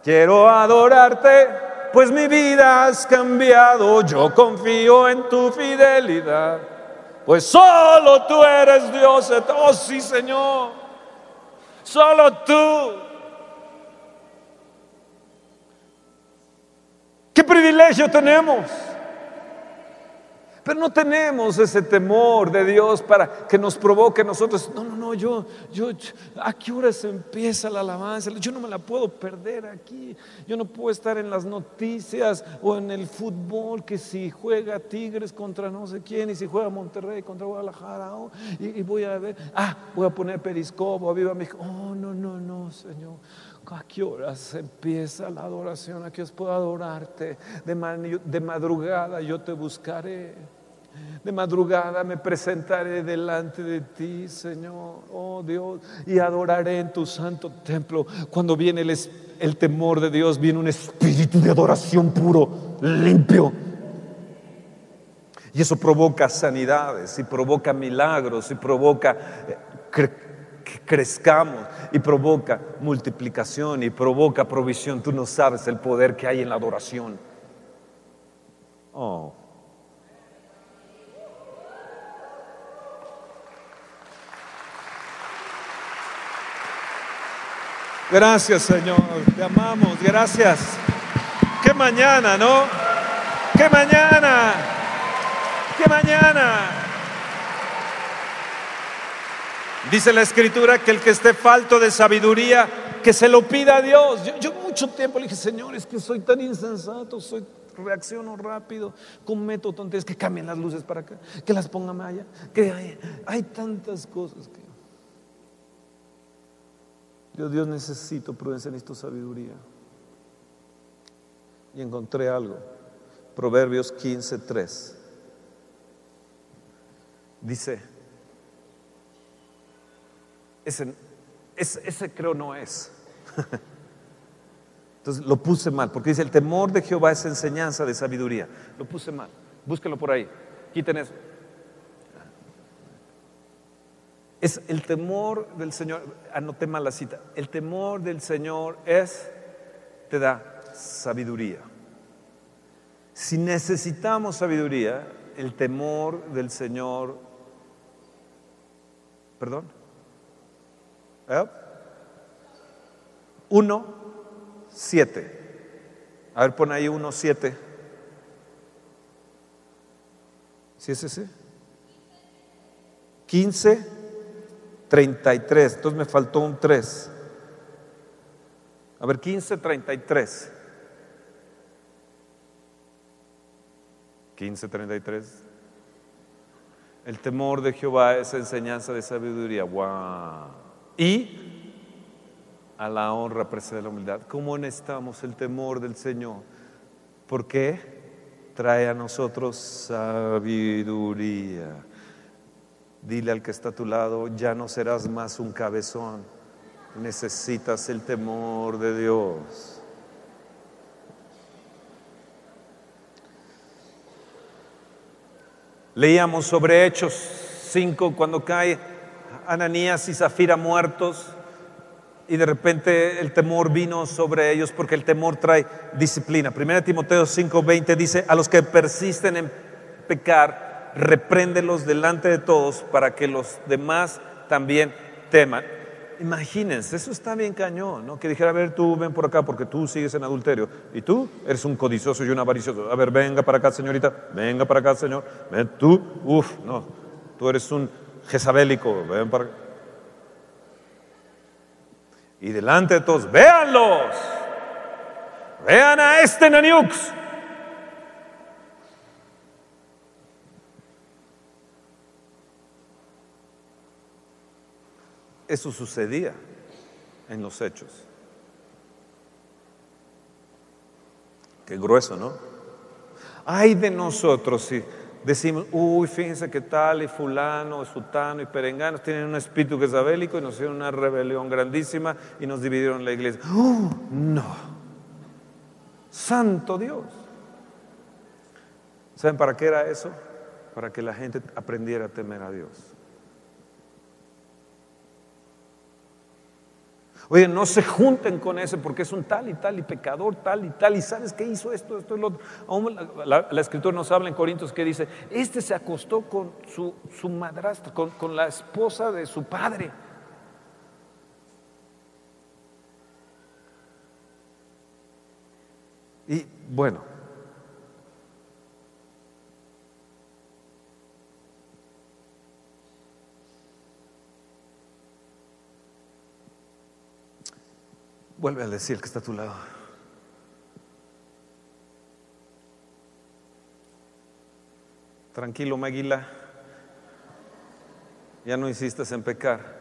Quiero adorarte, pues mi vida has cambiado. Yo confío en tu fidelidad. Pues solo tú eres Dios. Oh, sí, Señor. Solo tú. ¿Qué privilegio tenemos? Pero no tenemos ese temor de Dios para que nos provoque a nosotros. No, no, no, yo, yo, ¿a qué horas empieza la alabanza? Yo no me la puedo perder aquí. Yo no puedo estar en las noticias o en el fútbol que si juega Tigres contra no sé quién y si juega Monterrey contra Guadalajara oh, y, voy a ver, ah, voy a poner periscopo, viva México. Oh, no, no, no, Señor. ¿A qué horas empieza la adoración? ¿A qué horas puedo adorarte? De, de madrugada yo te buscaré. De madrugada me presentaré delante de ti, Señor, oh Dios, y adoraré en tu santo templo. Cuando viene el, el temor de Dios, viene un espíritu de adoración puro, limpio. Y eso provoca sanidades, y provoca milagros, y provoca eh, que crezcamos y provoca multiplicación y provoca provisión. Tú no sabes el poder que hay en la adoración. Oh. Gracias, Señor. Te amamos. Gracias. Qué mañana, ¿no? Qué mañana. Qué mañana. Dice la escritura que el que esté falto de sabiduría, que se lo pida a Dios. Yo, mucho tiempo le dije, Señor, es que soy tan insensato, soy reacciono rápido, cometo tonterías, que cambien las luces para acá, que las pongan allá, que hay, hay tantas cosas que... Dios, Dios necesito prudencia, necesito sabiduría. Y encontré algo. Proverbios 15:3. Dice, ese, ese, creo no es. Entonces lo puse mal, porque dice, el temor de Jehová es enseñanza de sabiduría. Lo puse mal. Búsquenlo por ahí. Quiten eso. Es el temor del Señor, anoté mal la cita, el temor del Señor es, te da sabiduría. Si necesitamos sabiduría, el temor del Señor, perdón, ¿Eh? Uno, siete. A ver, pon ahí uno, siete. ¿Sí es ese? Quince 33. Entonces me faltó un 3. A ver, 15, 33. 15, 33. El temor de Jehová es enseñanza de sabiduría. Wow. Y a la honra precede la humildad. ¿Cómo necesitamos el temor del Señor? Porque trae a nosotros sabiduría. Dile al que está a tu lado, ya no serás más un cabezón. Necesitas el temor de Dios. Leíamos sobre Hechos 5 cuando cae Ananías y Zafira muertos y de repente el temor vino sobre ellos porque el temor trae disciplina. Primera Timoteo 5:20 dice, a los que persisten en pecar, repréndelos delante de todos para que los demás también teman. Imagínense, eso está bien cañón, ¿no? Que dijera, a ver, tú ven por acá porque tú sigues en adulterio y tú eres un codicioso y un avaricioso. A ver, venga para acá, señorita, venga para acá, señor. Ven, tú, uff, no, tú eres un jezabélico, ven para acá. Y delante de todos, véanlos, vean a este Naniux Eso sucedía en los hechos. Qué grueso, ¿no? Ay de nosotros si decimos, uy, fíjense que tal y fulano, sutano y perengano tienen un espíritu jezabélico y nos hicieron una rebelión grandísima y nos dividieron la iglesia. ¡Oh, no! Santo Dios. ¿Saben para qué era eso? Para que la gente aprendiera a temer a Dios. Oye, no se junten con ese porque es un tal y tal y pecador, tal y tal. ¿Y sabes qué hizo esto, esto y lo otro? la, escritura nos habla en Corintios que dice, este se acostó con su, su madrastra, con, con la esposa de su padre. Y bueno, Vuelve a decir que está a tu lado. Tranquilo, Maguila. Ya no insistes en pecar.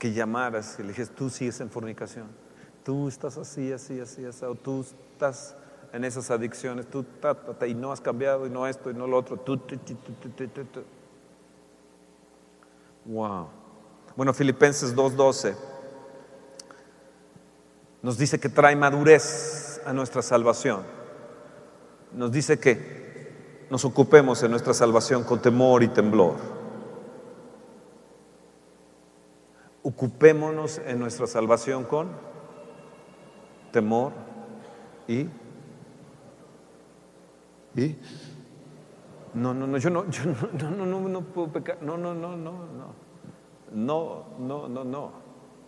Que llamaras y le dijiste, tú sigues en fornicación. Tú estás así, así, así, así. O tú estás en esas adicciones, tú, y no has cambiado, y no esto, y no lo otro. Tú, wow. Bueno, Filipenses 2.12 nos dice que trae madurez a nuestra salvación. Nos dice que nos ocupemos en nuestra salvación con temor y temblor. Ocupémonos en nuestra salvación con temor y ¿Sí? No, no, no, yo no, yo no, no, no, no, puedo pecar. No, no, no, no, no. No, no, no, no.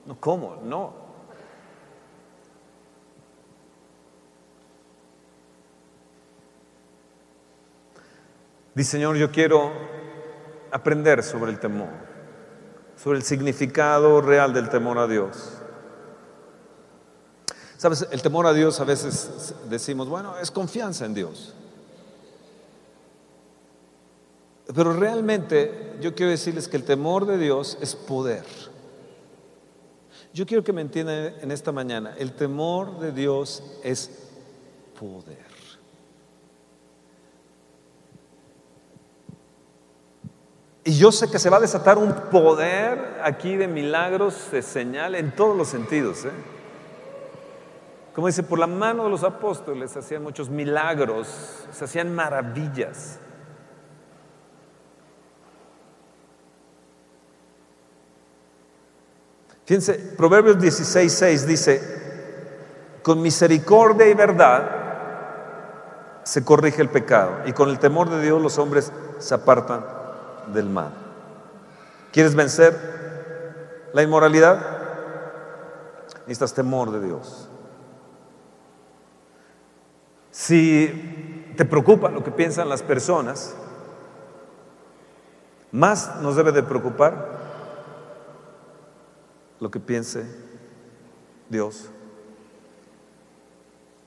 No, ¿cómo? No. Dice, Señor, yo quiero aprender sobre el temor, sobre el significado real del temor a Dios. Sabes, el temor a Dios a veces decimos, bueno, es confianza en Dios. Pero realmente yo quiero decirles que el temor de Dios es poder. Yo quiero que me entiendan en esta mañana, el temor de Dios es poder. Y yo sé que se va a desatar un poder aquí de milagros, de señal, en todos los sentidos. ¿eh? Como dice, por la mano de los apóstoles hacían muchos milagros, se hacían maravillas. Fíjense, Proverbios 16, 6 dice, con misericordia y verdad se corrige el pecado y con el temor de Dios los hombres se apartan del mal. ¿Quieres vencer la inmoralidad? Necesitas temor de Dios. Si te preocupa lo que piensan las personas, más nos debe de preocupar lo que piense Dios,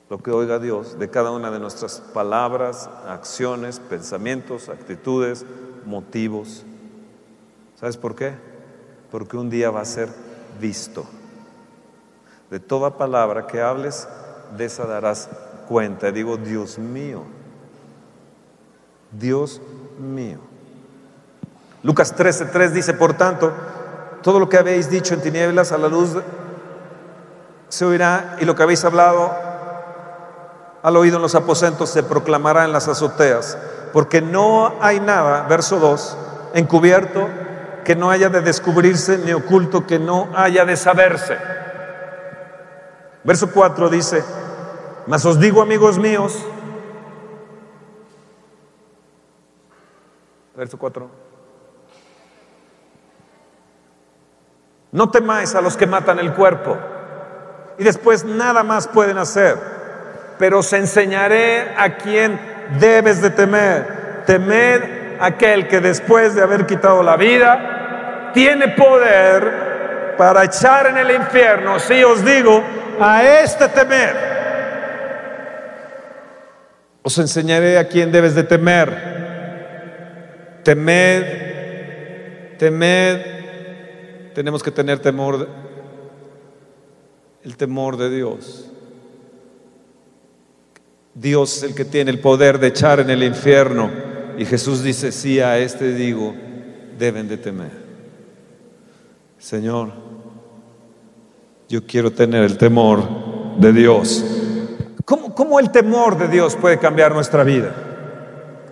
lo que oiga Dios de cada una de nuestras palabras, acciones, pensamientos, actitudes, motivos. ¿Sabes por qué? Porque un día va a ser visto. De toda palabra que hables, de esa darás cuenta. Y digo, Dios mío, Dios mío. Lucas 13:3 dice, por tanto, todo lo que habéis dicho en tinieblas a la luz se oirá y lo que habéis hablado al oído en los aposentos se proclamará en las azoteas porque no hay nada, verso 2, encubierto que no haya de descubrirse, ni oculto que no haya de saberse. Verso 4 dice, mas os digo amigos míos, verso 4, no temáis a los que matan el cuerpo y después nada más pueden hacer, pero os enseñaré a quien debes de temer. Temer aquel que después de haber quitado la vida, tiene poder para echar en el infierno. Si os digo, a este temer. Os enseñaré a quién debes de temer. Temed, temed. Tenemos que tener temor, el temor de Dios. Dios es el que tiene el poder de echar en el infierno. Y Jesús dice, sí, a este digo, deben de temer. Señor, yo quiero tener el temor de Dios. ¿Cómo, cómo el temor de Dios puede cambiar nuestra vida?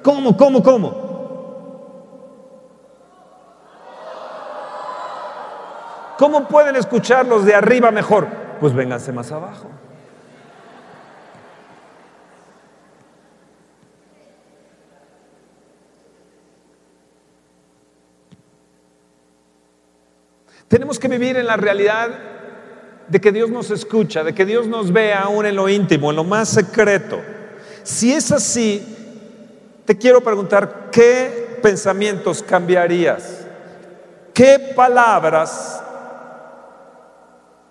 ¿Cómo, cómo, cómo? ¿Cómo pueden escucharlos de arriba mejor? Pues vénganse más abajo. Tenemos que vivir en la realidad de que Dios nos escucha, de que Dios nos ve aún en lo íntimo, en lo más secreto. Si es así, te quiero preguntar, ¿qué pensamientos cambiarías? ¿Qué palabras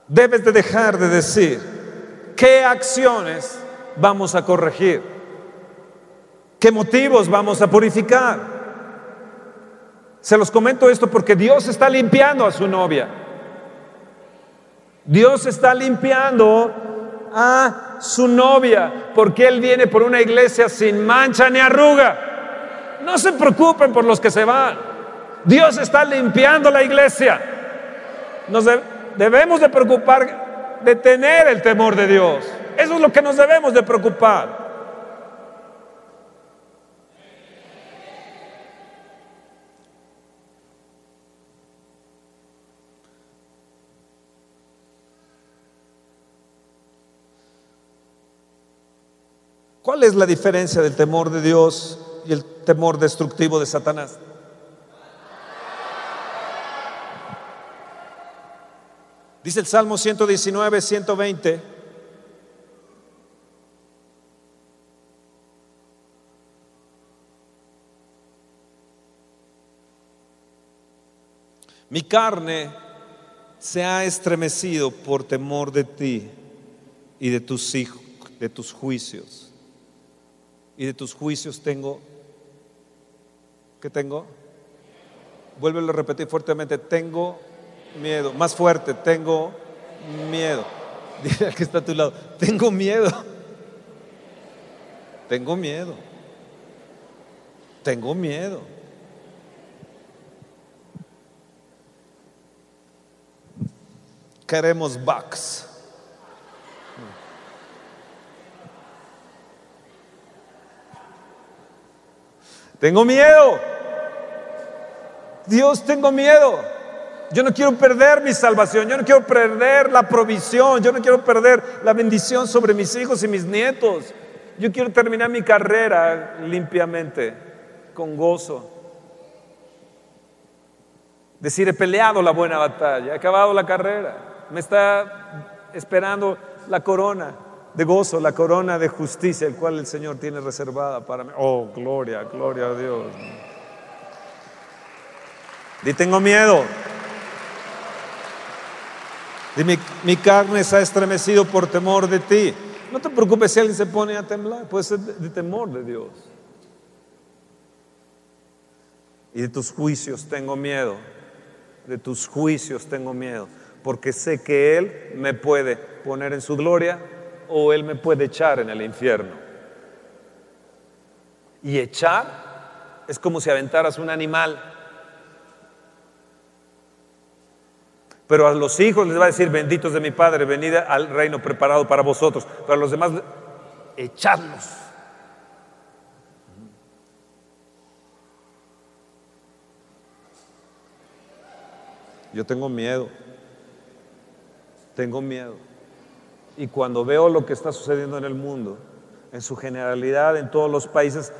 debes de dejar de decir? ¿Qué acciones vamos a corregir? ¿Qué motivos vamos a purificar? Se los comento esto porque Dios está limpiando a su novia. Dios está limpiando a su novia porque Él viene por una iglesia sin mancha ni arruga. No se preocupen por los que se van. Dios está limpiando la iglesia. Nos debemos de preocupar de tener el temor de Dios. Eso es lo que nos debemos de preocupar. ¿Cuál es la diferencia del temor de Dios y el temor destructivo de Satanás? Dice el Salmo 119, 120. Mi carne se ha estremecido por temor de ti y de tus hijos, de tus juicios. Y de tus juicios tengo ¿Qué tengo? Vuélvelo a repetir fuertemente, tengo miedo, más fuerte, tengo miedo. Dile al que está a tu lado, tengo miedo. Tengo miedo. Tengo miedo. Queremos bucks. Tengo miedo. Dios, tengo miedo. Yo no quiero perder mi salvación, yo no quiero perder la provisión, yo no quiero perder la bendición sobre mis hijos y mis nietos. Yo quiero terminar mi carrera limpiamente, con gozo. Decir, he peleado la buena batalla, he acabado la carrera, me está esperando la corona de gozo, la corona de justicia, el cual el Señor tiene reservada para mí. Oh, gloria, gloria a Dios. Di, tengo miedo. Mi, carne se ha estremecido por temor de ti. No te preocupes si alguien se pone a temblar, puede ser de temor de Dios. Y de tus juicios tengo miedo. De tus juicios tengo miedo. Porque sé que Él me puede poner en su gloria o Él me puede echar en el infierno. Y echar es como si aventaras un animal. Pero a los hijos les va a decir, benditos de mi Padre, venid al reino preparado para vosotros. Pero a los demás, echadlos. Yo tengo miedo. Tengo miedo. Y cuando veo lo que está sucediendo en el mundo, en su generalidad, en todos los países,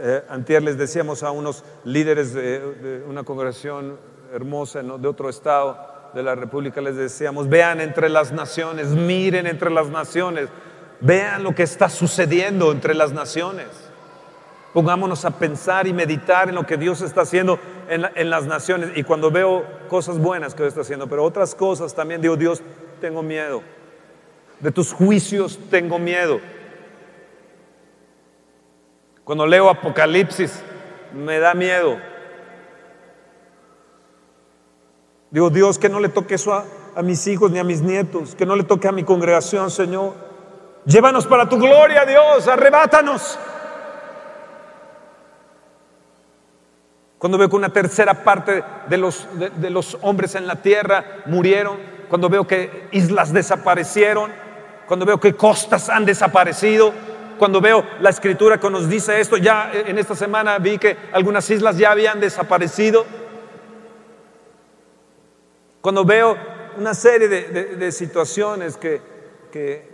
eh, antier les decíamos a unos líderes de, una congregación hermosa de otro estado de la República, les decíamos, vean entre las naciones, miren entre las naciones, vean lo que está sucediendo entre las naciones. Pongámonos a pensar y meditar en lo que Dios está haciendo en, la- en las naciones. Y cuando veo cosas buenas que Dios está haciendo, pero otras cosas también digo, Dios, tengo miedo. De tus juicios tengo miedo. Cuando leo Apocalipsis, me da miedo. Digo, Dios, que no le toque eso a, mis hijos ni a mis nietos, que no le toque a mi congregación, Señor. Llévanos para tu gloria, Dios, arrebátanos. Cuando veo que una tercera parte de los, de los hombres en la tierra murieron, cuando veo que islas desaparecieron, cuando veo que costas han desaparecido, cuando veo la escritura que nos dice esto, ya en esta semana vi que algunas islas ya habían desaparecido. Cuando veo una serie de, de- situaciones que, que-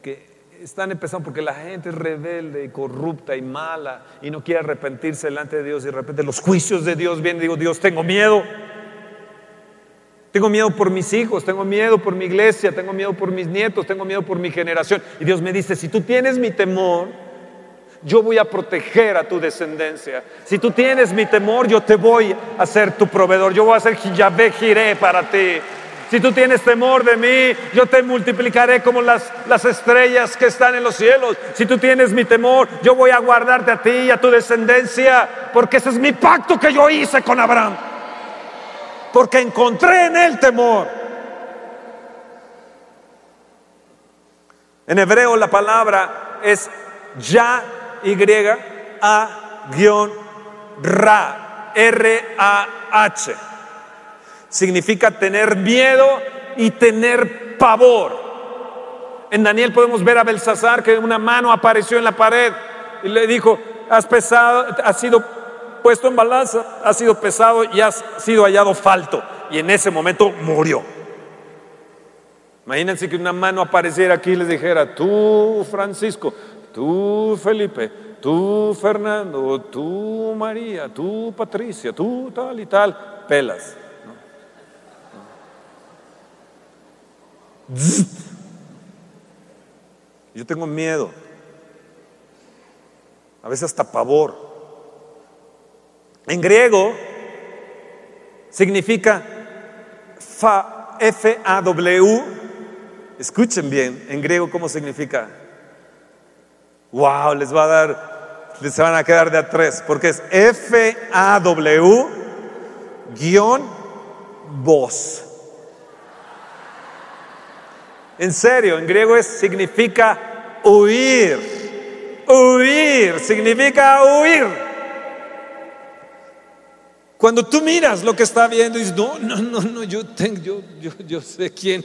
que están empezando porque la gente es rebelde y corrupta y mala y no quiere arrepentirse delante de Dios y de repente los juicios de Dios vienen y digo, Dios, tengo miedo. Tengo miedo por mis hijos, tengo miedo por mi iglesia, tengo miedo por mis nietos, tengo miedo por mi generación. Y Dios me dice, si tú tienes mi temor, yo voy a proteger a tu descendencia. Si tú tienes mi temor, yo te voy a ser tu proveedor. Yo voy a ser Yahvé Jiré para ti. Si tú tienes temor de mí, yo te multiplicaré como las, las estrellas que están en los cielos. Si tú tienes mi temor, yo voy a guardarte a ti y a tu descendencia, porque ese es mi pacto que yo hice con Abraham. Porque encontré en él temor. En hebreo la palabra es ya y a guion ra r a h significa tener miedo y tener pavor. En Daniel podemos ver a Belsasar que una mano apareció en la pared y le dijo has pesado has sido puesto en balanza has sido pesado y has sido hallado falto. Y en ese momento murió. Imagínense que una mano apareciera aquí y les dijera, tú Francisco, tú Felipe, tú Fernando, tú María, tú Patricia, tú tal y tal, pelas. ¿no? Yo tengo miedo, a veces hasta pavor. En griego significa F-A-W, escuchen bien, en griego cómo significa. Wow, les va a dar, les van a quedar de a tres, porque es F-A-W guion voz. En serio, en griego es, significa huir. Huir, significa huir. Cuando tú miras lo que está viendo y dices, no, no, no, no, yo, tengo, yo, yo, yo sé quién,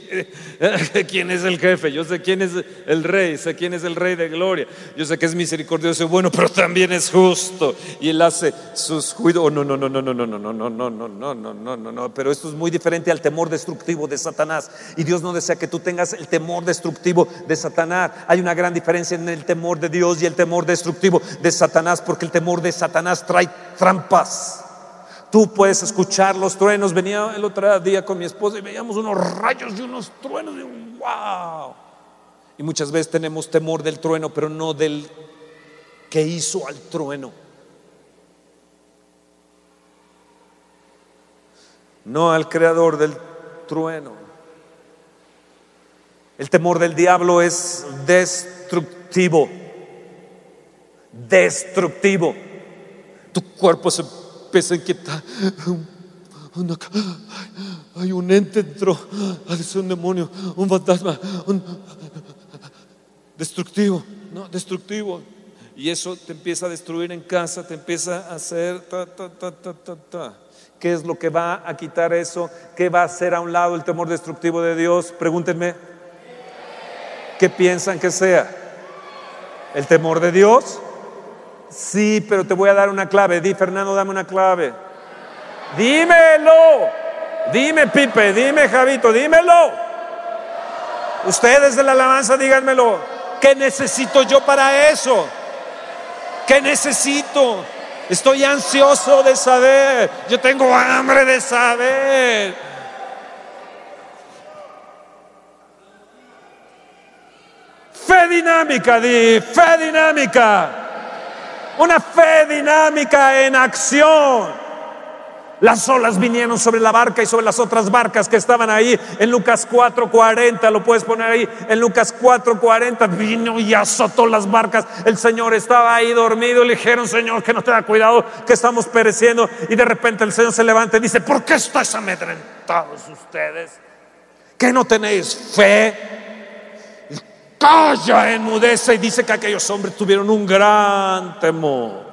quién es el jefe, yo sé quién es el rey, sé quién es el rey de gloria, yo sé que es misericordioso y bueno, pero también es justo y él hace sus cuidados. no, no, no, no, no, no, no, no, no, no, no, no, no, no, no, no, pero esto es muy diferente al temor destructivo de Satanás y Dios no desea que tú tengas el temor destructivo de Satanás. Hay una gran diferencia en el temor de Dios y el temor destructivo de Satanás porque el temor de Satanás trae trampas. Tú puedes escuchar los truenos. Venía el otro día con mi esposa y veíamos unos rayos y unos truenos. Y wow. Y muchas veces tenemos temor del trueno, pero no del que hizo al trueno. No al creador del trueno. El temor del diablo es destructivo. Destructivo. Tu cuerpo se empieza a inquietar. hay un ente dentro, es un demonio, un fantasma, un destructivo, no, destructivo. Y eso te empieza a destruir en casa, te empieza a hacer. ¿Qué es lo que va a quitar eso? ¿Qué va a hacer a un lado el temor destructivo de Dios? Pregúntenme. ¿Qué piensan que sea? ¿El temor de Dios? Sí, pero te voy a dar una clave. Di, Fernando, dame una clave. Dímelo. Dime, Pipe, dime, Javito, dímelo. Ustedes de la alabanza, díganmelo. ¿Qué necesito yo para eso? ¿Qué necesito? Estoy ansioso de saber. Yo tengo hambre de saber. Fe dinámica, di, fe dinámica. Una fe dinámica en acción. Las olas vinieron sobre la barca y sobre las otras barcas que estaban ahí. En Lucas 4:40, lo puedes poner ahí. En Lucas 4:40 vino y azotó las barcas. El Señor estaba ahí dormido. Le dijeron, Señor, que no te da cuidado, que estamos pereciendo. Y de repente el Señor se levanta y dice, ¿por qué estáis amedrentados ustedes? ¿Que no tenéis fe? Calla, enmudece y dice que aquellos hombres tuvieron un gran temor.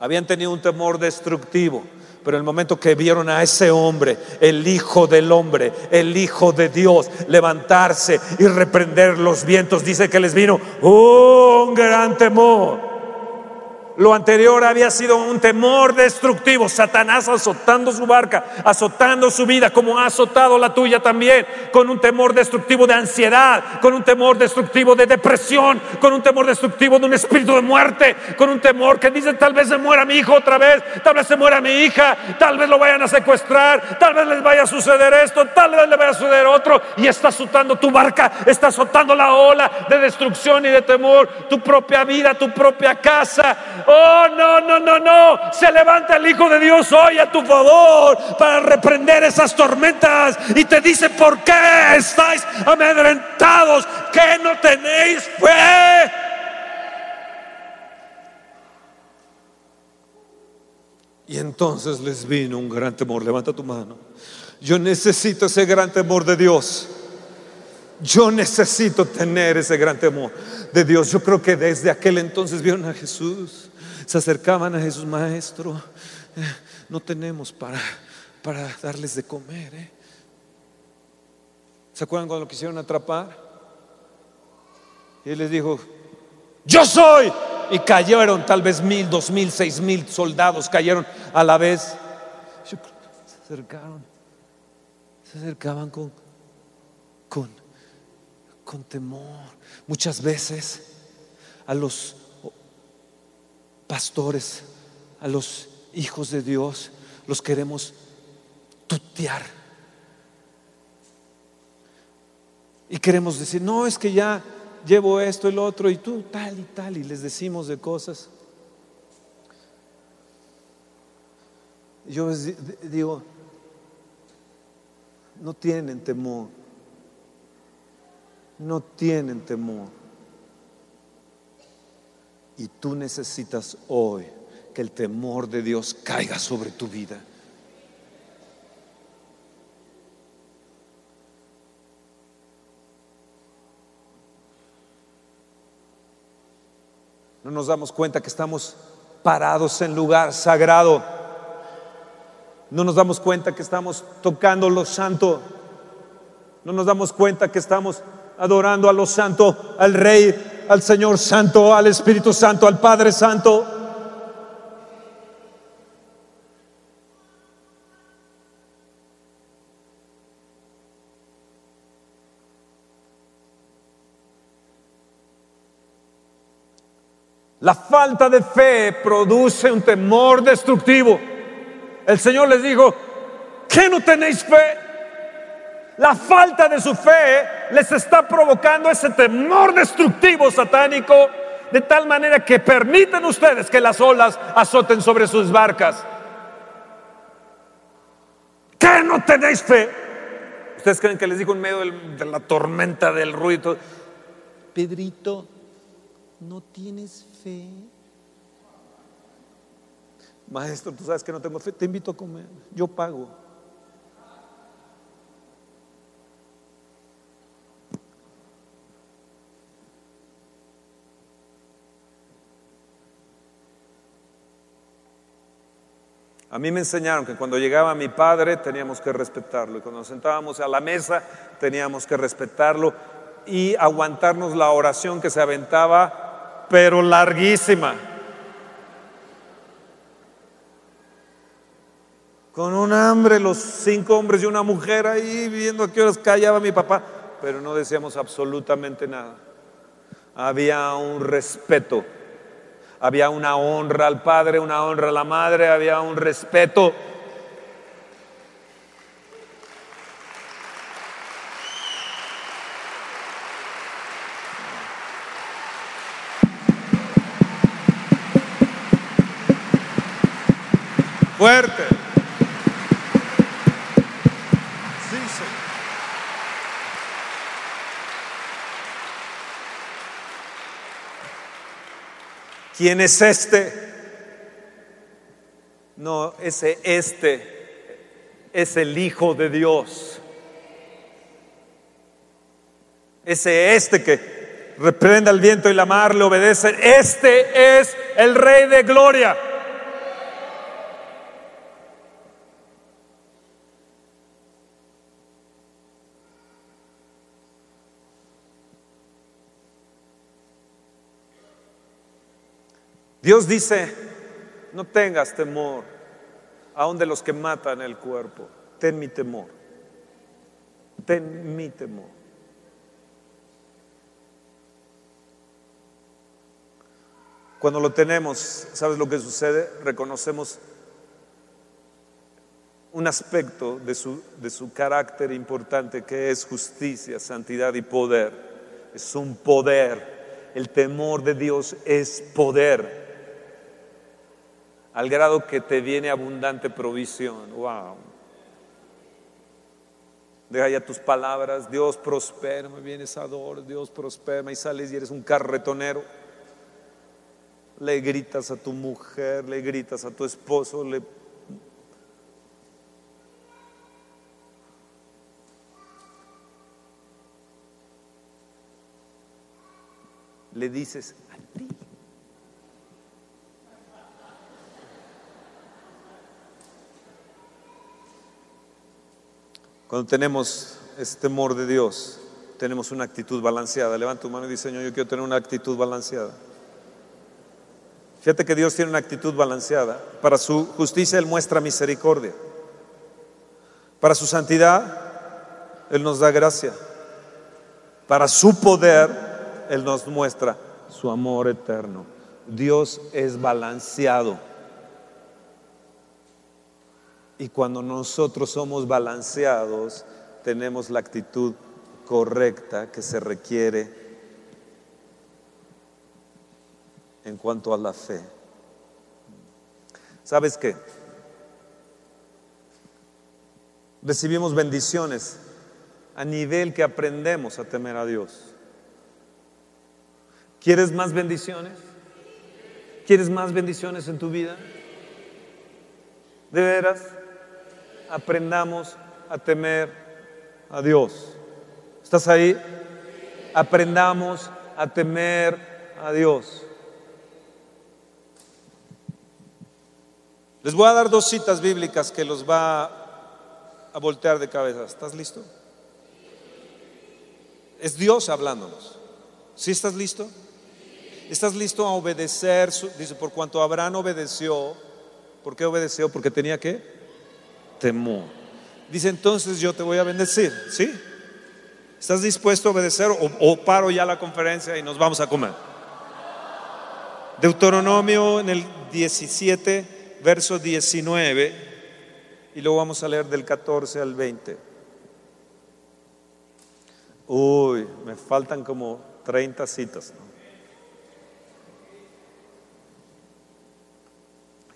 Habían tenido un temor destructivo, pero el momento que vieron a ese hombre, el Hijo del Hombre, el Hijo de Dios, levantarse y reprender los vientos, dice que les vino un gran temor. Lo anterior había sido un temor destructivo, Satanás azotando su barca, azotando su vida, como ha azotado la tuya también, con un temor destructivo de ansiedad, con un temor destructivo de depresión, con un temor destructivo de un espíritu de muerte, con un temor que dice tal vez se muera mi hijo otra vez, tal vez se muera mi hija, tal vez lo vayan a secuestrar, tal vez les vaya a suceder esto, tal vez le vaya a suceder otro, y está azotando tu barca, está azotando la ola de destrucción y de temor, tu propia vida, tu propia casa Oh, no, no, no, no. Se levanta el Hijo de Dios hoy a tu favor para reprender esas tormentas y te dice, ¿por qué estáis amedrentados? ¿Que no tenéis fe? Y entonces les vino un gran temor. Levanta tu mano. Yo necesito ese gran temor de Dios. Yo necesito tener ese gran temor de Dios. Yo creo que desde aquel entonces vieron a Jesús se acercaban a Jesús, maestro, eh, no tenemos para, para darles de comer. ¿eh? ¿Se acuerdan cuando lo quisieron atrapar? Y él les dijo, yo soy. Y cayeron tal vez mil, dos mil, seis mil soldados cayeron a la vez. Se acercaron, se acercaban con, con, con temor. Muchas veces a los pastores, a los hijos de Dios, los queremos tutear. Y queremos decir, no, es que ya llevo esto lo otro, y tú tal y tal, y les decimos de cosas. Yo digo, no tienen temor. No tienen temor. Y tú necesitas hoy que el temor de Dios caiga sobre tu vida. No nos damos cuenta que estamos parados en lugar sagrado. No nos damos cuenta que estamos tocando lo santo. No nos damos cuenta que estamos adorando a lo santo, al Rey, al Señor Santo, al Espíritu Santo, al Padre Santo. La falta de fe produce un temor destructivo. El Señor les dijo, ¿qué no tenéis fe? La falta de su fe les está provocando ese temor destructivo satánico de tal manera que permiten ustedes que las olas azoten sobre sus barcas. ¿Qué no tenéis fe? ¿Ustedes creen que les dijo en medio de la tormenta del ruido? Pedrito, ¿no tienes fe? Maestro, tú sabes que no tengo fe, te invito a comer, yo pago. A mí me enseñaron que cuando llegaba mi padre teníamos que respetarlo y cuando nos sentábamos a la mesa teníamos que respetarlo y aguantarnos la oración que se aventaba pero larguísima. Con un hambre, los cinco hombres y una mujer ahí viendo a qué horas callaba mi papá, pero no decíamos absolutamente nada. Había un respeto, había una honra al padre, una honra a la madre, había un respeto Fuerte. Sí, ¿Quién es este? No, ese este es el Hijo de Dios. Ese este que reprenda el viento y la mar le obedece. Este es el Rey de Gloria. Dios dice, no tengas temor, aun de los que matan el cuerpo, ten mi temor, ten mi temor. Cuando lo tenemos, ¿sabes lo que sucede? Reconocemos un aspecto de su, de su carácter importante que es justicia, santidad y poder. Es un poder. El temor de Dios es poder al grado que te viene abundante provisión. Wow. Deja ya tus palabras, Dios prospera, me vienes ador, Dios prospera, y sales y eres un carretonero. Le gritas a tu mujer, le gritas a tu esposo, le le dices, Cuando tenemos este temor de Dios, tenemos una actitud balanceada. Levanta tu mano y dice, Señor, yo quiero tener una actitud balanceada. Fíjate que Dios tiene una actitud balanceada. Para su justicia Él muestra misericordia. Para su santidad Él nos da gracia. Para su poder Él nos muestra su amor eterno. Dios es balanceado. Y cuando nosotros somos balanceados, tenemos la actitud correcta que se requiere en cuanto a la fe. ¿Sabes qué? recibimos bendiciones a nivel que aprendemos a temer a Dios. ¿Quieres más bendiciones? ¿Quieres más bendiciones en tu vida? De veras, aprendamos a temer a Dios. ¿Estás ahí? Aprendamos a temer a Dios. Les voy a dar dos citas bíblicas que los va a voltear de cabeza. ¿Estás listo? Es Dios hablándonos. ¿Sí estás listo? ¿Estás listo a obedecer? Dice, por cuanto Abraham obedeció, ¿por qué obedeció? Porque tenía que temor. Dice, entonces yo te voy a bendecir, ¿sí? ¿Estás dispuesto a obedecer o, o paro ya la conferencia y nos vamos a comer? Deuteronomio en el 17, verso 19, y luego vamos a leer del 14 al 20. Uy, me faltan como 30 citas.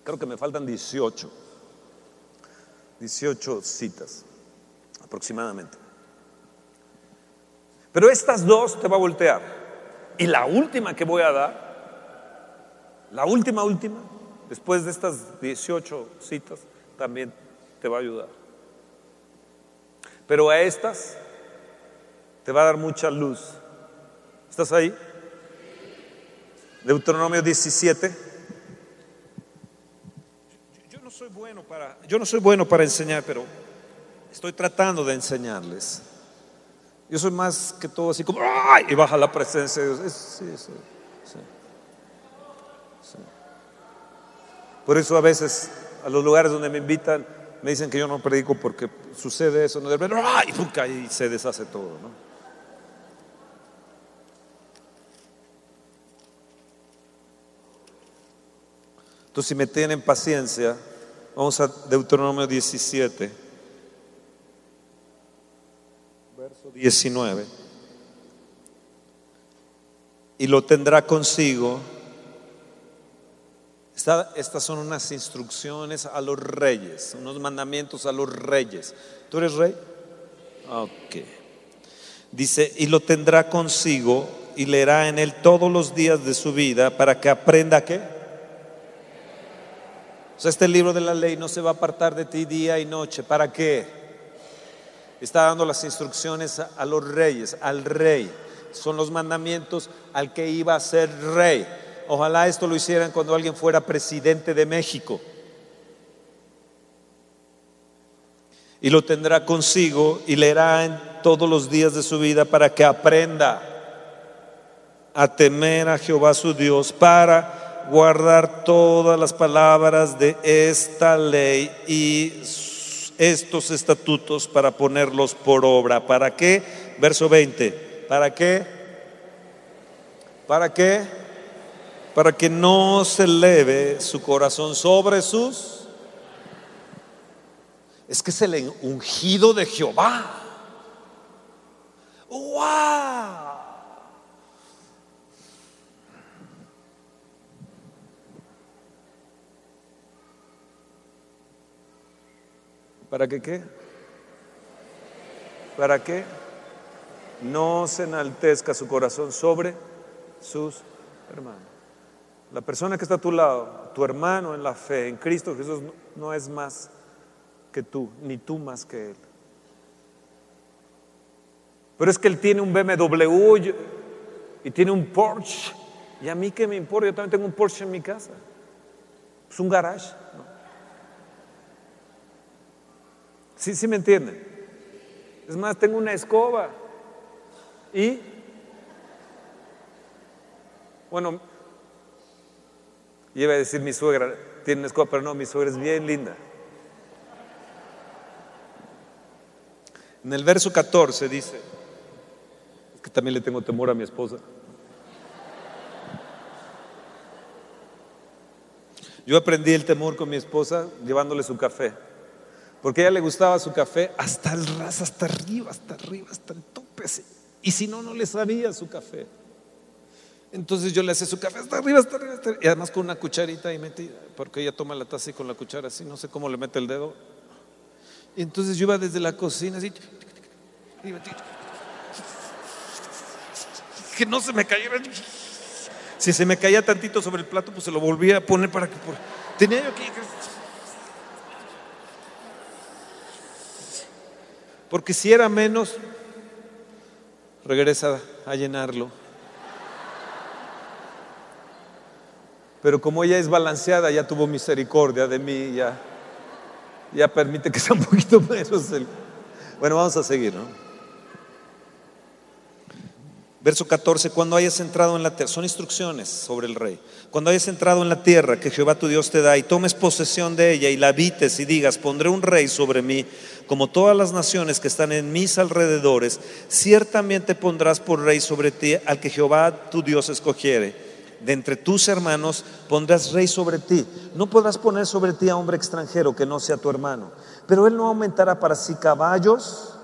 Creo que me faltan 18. 18 citas aproximadamente. Pero estas dos te va a voltear. Y la última que voy a dar, la última, última, después de estas 18 citas, también te va a ayudar. Pero a estas te va a dar mucha luz. ¿Estás ahí? Deuteronomio 17 soy bueno yo no soy bueno para enseñar, pero estoy tratando de enseñarles. Yo soy más que todo así como. Y baja la presencia de Dios. Por eso a veces a los lugares donde me invitan me dicen que yo no predico porque sucede eso, no ¡ay! Y se deshace todo, ¿no? Entonces, si me tienen paciencia, Vamos a Deuteronomio 17, verso 19. Y lo tendrá consigo. estas son unas instrucciones a los reyes, unos mandamientos a los reyes. ¿Tú eres rey? Ok. Dice, y lo tendrá consigo y leerá en él todos los días de su vida para que aprenda qué? O sea, este libro de la ley no se va a apartar de ti día y noche. ¿Para qué? Está dando las instrucciones a, los reyes, al rey. Son los mandamientos al que iba a ser rey. Ojalá esto lo hicieran cuando alguien fuera presidente de México. Y lo tendrá consigo y leerá en todos los días de su vida para que aprenda a temer a Jehová su Dios, para guardar todas las palabras de esta ley y estos estatutos para ponerlos por obra. ¿Para qué? Verso 20. ¿Para qué? ¿Para qué? Para que no se eleve su corazón sobre sus... Es que es el ungido de Jehová. ¡Wow! ¿Para qué qué? ¿Para qué? No se enaltezca su corazón sobre sus hermanos. La persona que está a tu lado, tu hermano en la fe, en Cristo Jesús, no es más que tú, ni tú más que Él. Pero es que Él tiene un BMW y tiene un Porsche. Y a mí qué me importa, yo también tengo un Porsche en mi casa. Es un garage. ¿Sí, sí me entienden? Es más, tengo una escoba. Y, bueno, iba a decir mi suegra, tiene una escoba, pero no, mi suegra es bien linda. En el verso 14 dice, es que también le tengo temor a mi esposa. Yo aprendí el temor con mi esposa llevándole su café porque a ella le gustaba su café hasta el ras, hasta arriba, hasta arriba, hasta el tope. Y si no, no le sabía su café. Entonces yo le hacía su café hasta arriba, hasta arriba, hasta arriba. Y además con una cucharita ahí metida, porque ella toma la taza y con la cuchara así, no sé cómo le mete el dedo. Y entonces yo iba desde la cocina así. Que no se me cayera. Si se me caía tantito sobre el plato, pues se lo volvía a poner para que. Tenía yo que. Porque si era menos, regresa a llenarlo. Pero como ella es balanceada, ya tuvo misericordia de mí, ya, ya permite que sea un poquito menos. El... Bueno, vamos a seguir, ¿no? Verso 14, cuando hayas entrado en la tierra, son instrucciones sobre el rey. Cuando hayas entrado en la tierra que Jehová tu Dios te da y tomes posesión de ella y la habites y digas, pondré un rey sobre mí, como todas las naciones que están en mis alrededores, ciertamente pondrás por rey sobre ti al que Jehová tu Dios escogiere. De entre tus hermanos pondrás rey sobre ti. No podrás poner sobre ti a hombre extranjero que no sea tu hermano. Pero él no aumentará para sí caballos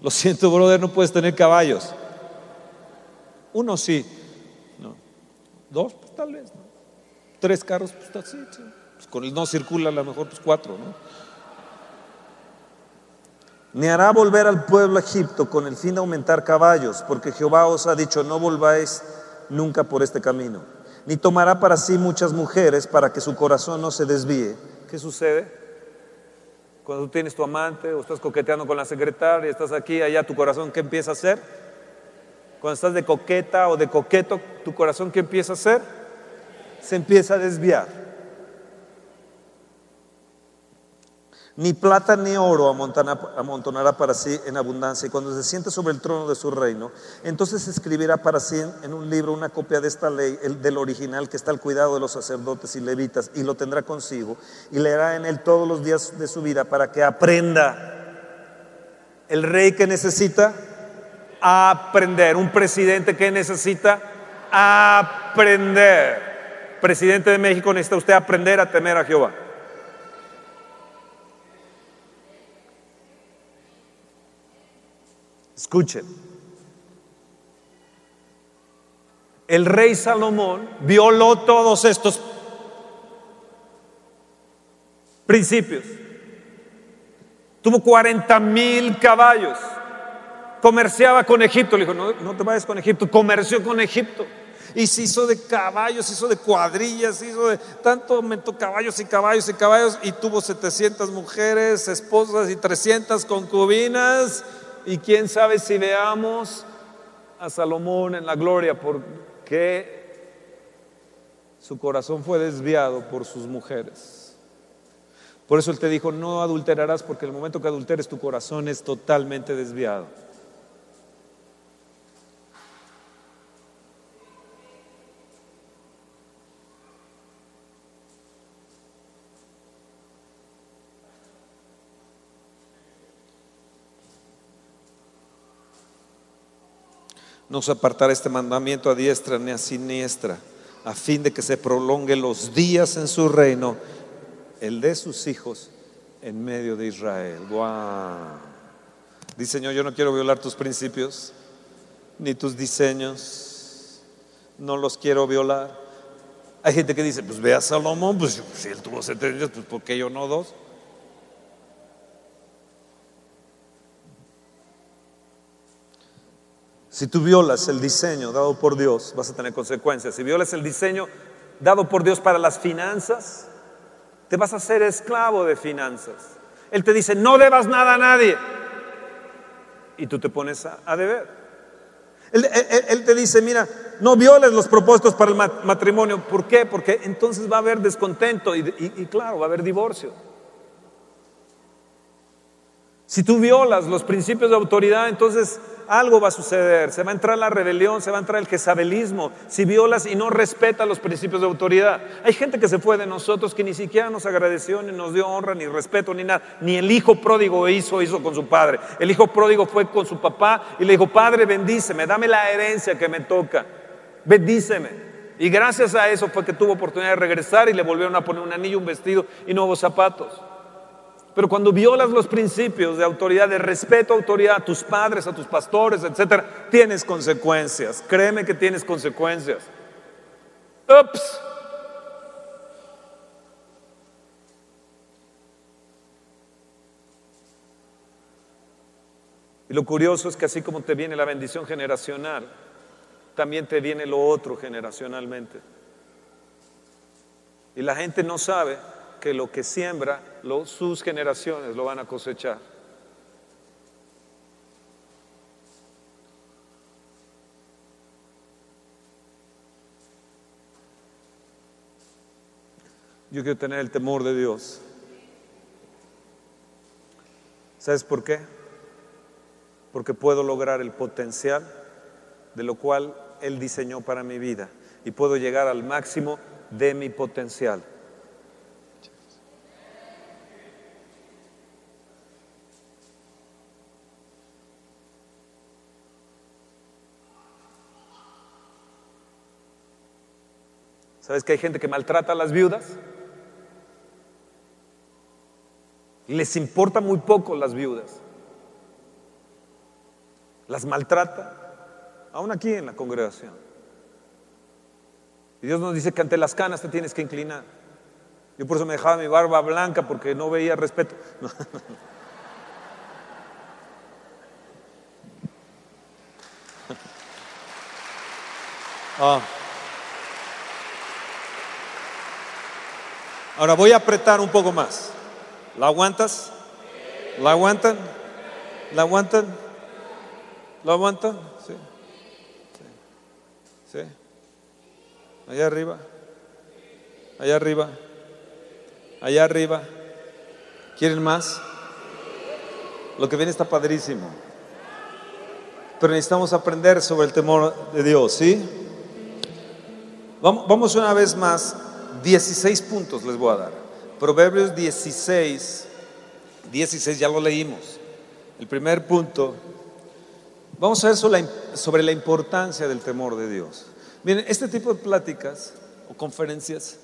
lo siento, brother, no puedes tener caballos. Uno sí. Dos, pues tal vez. Tres carros, pues sí. Pues con el no circula a lo mejor pues cuatro, ¿no? Ni hará volver al pueblo a Egipto con el fin de aumentar caballos, porque Jehová os ha dicho, no volváis nunca por este camino. Ni tomará para sí muchas mujeres para que su corazón no se desvíe. ¿Qué sucede? Cuando tú tienes tu amante o estás coqueteando con la secretaria, estás aquí, allá, tu corazón, ¿qué empieza a hacer? Cuando estás de coqueta o de coqueto, tu corazón, ¿qué empieza a hacer? Se empieza a desviar. Ni plata ni oro amontonará para sí en abundancia. Y cuando se siente sobre el trono de su reino, entonces escribirá para sí en un libro una copia de esta ley, el, del original que está al cuidado de los sacerdotes y levitas, y lo tendrá consigo, y leerá en él todos los días de su vida para que aprenda. El rey que necesita aprender, un presidente que necesita aprender. Presidente de México, necesita usted aprender a temer a Jehová. Escuchen. El rey Salomón violó todos estos principios. Tuvo 40 mil caballos. Comerciaba con Egipto. Le dijo, no, no te vayas con Egipto. Comerció con Egipto. Y se hizo de caballos, se hizo de cuadrillas, se hizo de tanto aumentó caballos y caballos y caballos. Y tuvo 700 mujeres, esposas y 300 concubinas y quién sabe si veamos a Salomón en la gloria porque su corazón fue desviado por sus mujeres. Por eso él te dijo, no adulterarás porque el momento que adulteres tu corazón es totalmente desviado. No se apartará este mandamiento a diestra ni a siniestra, a fin de que se prolongue los días en su reino, el de sus hijos en medio de Israel. Wow. Dice Señor, yo no quiero violar tus principios, ni tus diseños, no los quiero violar. Hay gente que dice, pues ve a Salomón, pues si él tuvo 70 pues ¿por qué yo no dos? Si tú violas el diseño dado por Dios, vas a tener consecuencias. Si violas el diseño dado por Dios para las finanzas, te vas a hacer esclavo de finanzas. Él te dice, no debas nada a nadie. Y tú te pones a, deber. Él, te dice, mira, no violes los propósitos para el matrimonio. ¿Por qué? Porque entonces va a haber descontento y claro, va a haber divorcio. Si tú violas los principios de autoridad, entonces algo va a suceder. Se va a entrar la rebelión, se va a entrar el jezabelismo. Si violas y no respetas los principios de autoridad. Hay gente que se fue de nosotros que ni siquiera nos agradeció, ni nos dio honra, ni respeto, ni nada. Ni el hijo pródigo hizo, hizo con su padre. El hijo pródigo fue con su papá y le dijo, Padre, bendíceme, dame la herencia que me toca. Bendíceme. Y gracias a eso fue que tuvo oportunidad de regresar y le volvieron a poner un anillo, un vestido y nuevos zapatos. Pero cuando violas los principios de autoridad, de respeto a autoridad, a tus padres, a tus pastores, etcétera, tienes consecuencias. Créeme que tienes consecuencias. Ups. Y lo curioso es que así como te viene la bendición generacional, también te viene lo otro generacionalmente. Y la gente no sabe que lo que siembra sus generaciones lo van a cosechar. Yo quiero tener el temor de Dios. ¿Sabes por qué? Porque puedo lograr el potencial de lo cual Él diseñó para mi vida y puedo llegar al máximo de mi potencial. ¿Sabes que hay gente que maltrata a las viudas? Les importa muy poco las viudas. Las maltrata, aún aquí en la congregación. Y Dios nos dice que ante las canas te tienes que inclinar. Yo por eso me dejaba mi barba blanca porque no veía respeto. Ah. Ahora voy a apretar un poco más. ¿La aguantas? ¿La aguantan? ¿La aguantan? ¿La aguantan? Sí. Sí. sí. Allá arriba. Allá arriba. Allá arriba. ¿Quieren más? Lo que viene está padrísimo. Pero necesitamos aprender sobre el temor de Dios, ¿sí? Vamos una vez más. 16 puntos les voy a dar. Proverbios 16, 16 ya lo leímos. El primer punto, vamos a ver sobre la, importancia del temor de Dios. Miren, este tipo de pláticas o conferencias,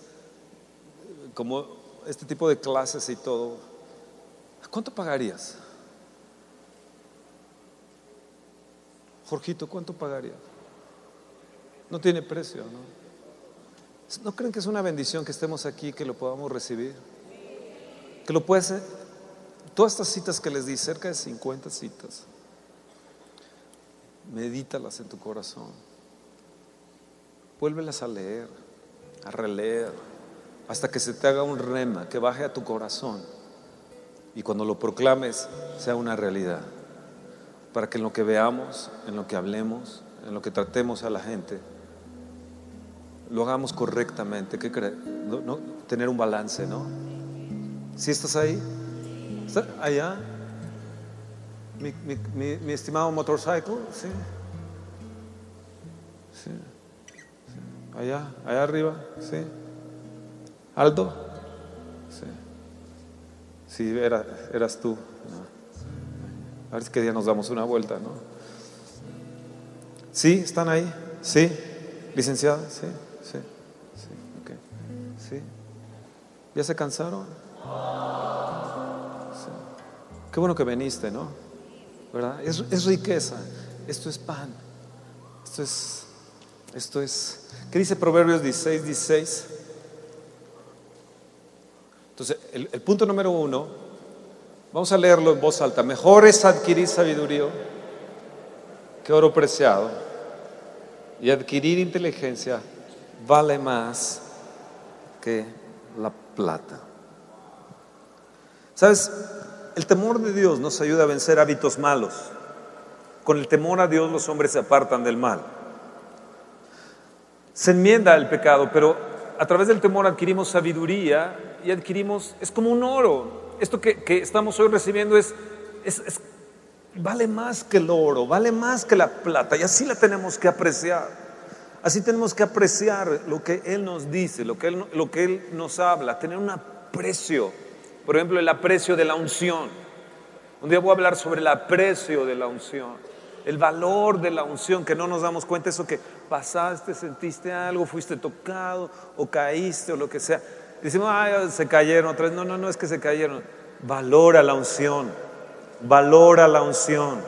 como este tipo de clases y todo, ¿cuánto pagarías? Jorgito, ¿cuánto pagarías? No tiene precio, ¿no? ¿No creen que es una bendición que estemos aquí, que lo podamos recibir? Que lo puedes, todas estas citas que les di, cerca de 50 citas, medítalas en tu corazón. Vuélvelas a leer, a releer, hasta que se te haga un rema, que baje a tu corazón. Y cuando lo proclames, sea una realidad. Para que en lo que veamos, en lo que hablemos, en lo que tratemos a la gente, lo hagamos correctamente. ¿Qué? No, tener un balance, ¿no? ¿Sí estás ahí? ¿Está allá? Mi, mi, mi, estimado motorcycle, ¿sí? ¿sí? Allá, allá arriba, ¿sí? Aldo, sí. Sí, era, eras tú. A ver que día nos damos una vuelta, ¿no? ¿Sí? ¿Están ahí? ¿Sí? ¿Licenciada? ¿Sí? ¿Ya se cansaron? Qué bueno que viniste, ¿no? ¿Verdad? Es, riqueza. Esto es pan. Esto es, esto es. ¿Qué dice Proverbios 16, 16? Entonces, el, el punto número uno, vamos a leerlo en voz alta. Mejor es adquirir sabiduría que oro preciado. Y adquirir inteligencia vale más que la plata. ¿Sabes? El temor de Dios nos ayuda a vencer hábitos malos. Con el temor a Dios los hombres se apartan del mal. Se enmienda el pecado, pero a través del temor adquirimos sabiduría y adquirimos, es como un oro. Esto que, estamos hoy recibiendo es, es, vale más que el oro, vale más que la plata y así la tenemos que apreciar. Así tenemos que apreciar lo que Él nos dice, lo que Él, lo que Él nos habla, tener un aprecio. Por ejemplo, el aprecio de la unción. Un día voy a hablar sobre el aprecio de la unción, el valor de la unción, que no nos damos cuenta, eso que pasaste, sentiste algo, fuiste tocado o caíste o lo que sea. Decimos, ay, se cayeron otra vez. No, no, no es que se cayeron. Valora la unción, valora la unción.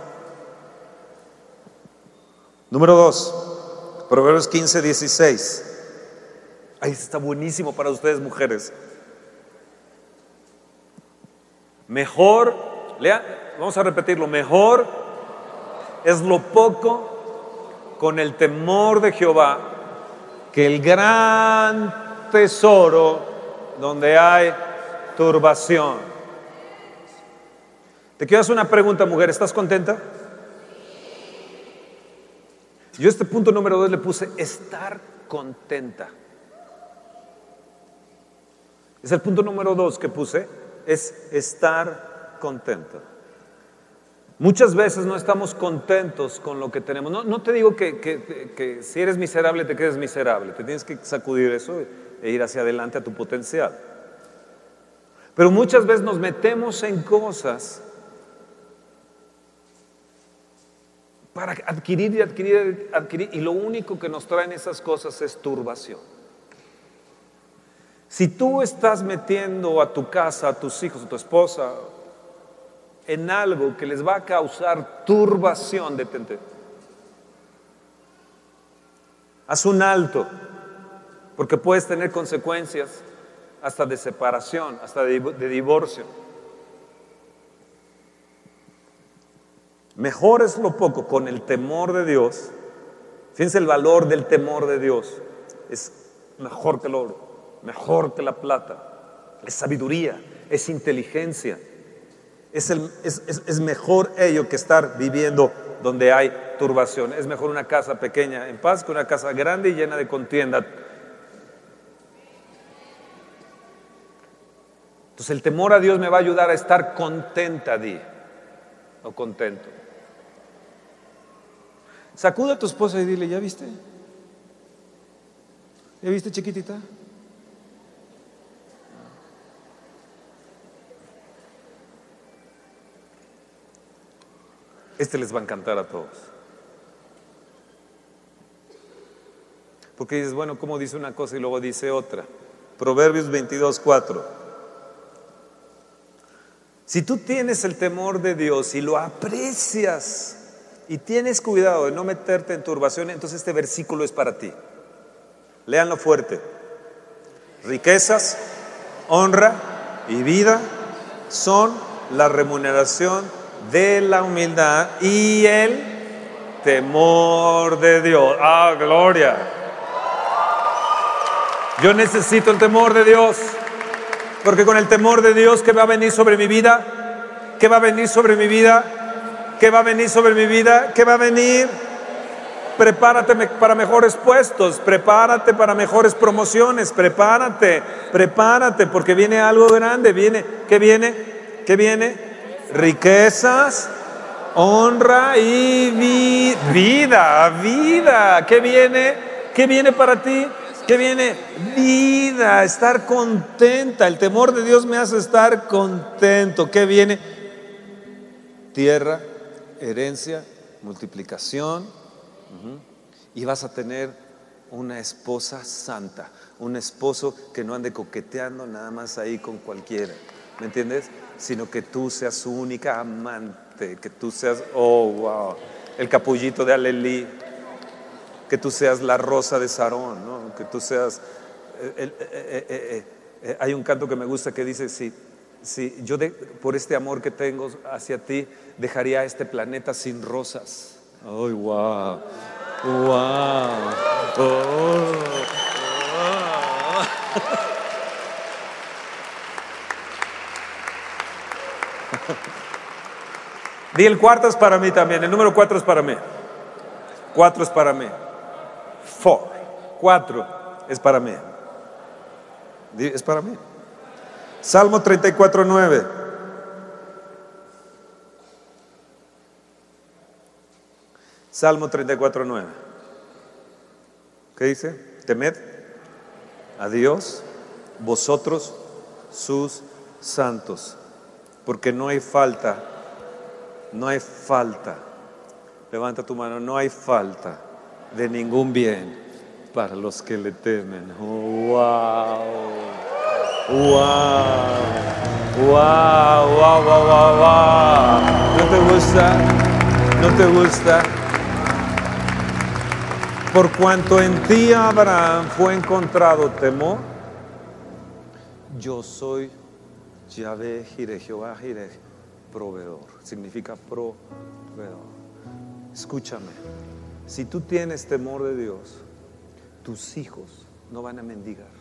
Número dos, Proverbios 15, 16. Ahí está buenísimo para ustedes, mujeres. Mejor, lea, vamos a repetirlo, mejor es lo poco con el temor de Jehová que el gran tesoro donde hay turbación. Te quiero hacer una pregunta, mujer, ¿estás contenta? Yo este punto número dos le puse estar contenta. Es el punto número dos que puse, es estar contenta. Muchas veces no estamos contentos con lo que tenemos. No, te digo que, que, si eres miserable te quedes miserable. Te tienes que sacudir eso e ir hacia adelante a tu potencial. Pero muchas veces nos metemos en cosas para adquirir y adquirir, adquirir. Y lo único que nos traen esas cosas es turbación. Si tú estás metiendo a tu casa, a tus hijos, a tu esposa, en algo que les va a causar turbación, detente. Haz un alto, porque puedes tener consecuencias hasta de separación, hasta de, divorcio. Mejor es lo poco con el temor de Dios. Fíjense el valor del temor de Dios. Es mejor que el oro, mejor que la plata. Es sabiduría, es inteligencia. Es, mejor ello que estar viviendo donde hay turbación. Es mejor una casa pequeña en paz que una casa grande y llena de contienda. Entonces el temor a Dios me va a ayudar a estar contenta, di, o contento. Sacuda a tu esposa y dile, ¿ya viste? ¿Ya viste chiquitita? Este les va a encantar a todos. Porque dices, bueno, ¿cómo dice una cosa y luego dice otra? Proverbios 22, 4. Si tú tienes el temor de Dios y lo aprecias y tienes cuidado de no meterte en turbación, entonces este versículo es para ti. Leanlo fuerte. Riquezas, honra y vida son la remuneración de la humildad y el temor de Dios. Ah, gloria. Yo necesito el temor de Dios, porque con el temor de Dios que va a venir sobre mi vida, que va a venir sobre mi vida, que va a venir sobre mi vida, que va a venir. Prepárate para mejores puestos, prepárate para mejores promociones, prepárate, prepárate, porque viene algo grande, viene, ¿qué viene? ¿Qué viene? riquezas, honra y vida, vida. ¿Qué viene? ¿Qué viene para ti? ¿Qué viene? Vida, estar contenta. El temor de Dios me hace estar contento. ¿Qué viene? Tierra, herencia, multiplicación. Y vas a tener una esposa santa, un esposo que no ande coqueteando nada más ahí con cualquiera. ¿Me entiendes? sino que tú seas su única amante, que tú seas, oh, wow, el capullito de Alelí, que tú seas la rosa de Sarón, ¿no? que tú seas... Eh, eh, eh, hay un canto que me gusta que dice, si, si yo de, por este amor que tengo hacia ti, dejaría este planeta sin rosas. ¡Oh, wow! ¡Wow! Oh, Di el cuarto es para mí también, el número cuatro es para mí. Cuatro es para mí. Four. Cuatro es para mí. Es para mí. Salmo 34, 9. Salmo 34, 9. ¿Qué dice? Temed a Dios, vosotros sus santos, porque no hay falta no hay falta, levanta tu mano, no hay falta de ningún bien para los que le temen. wow. Wow. Wow, wow, wow, wow, wow. ¿No te gusta? ¿No te gusta? Por cuanto en ti Abraham fue encontrado temor, yo soy Yahvé Jireh, Jehová Jireh proveedor. Significa proveedor. Escúchame, si tú tienes temor de Dios, tus hijos no van a mendigar.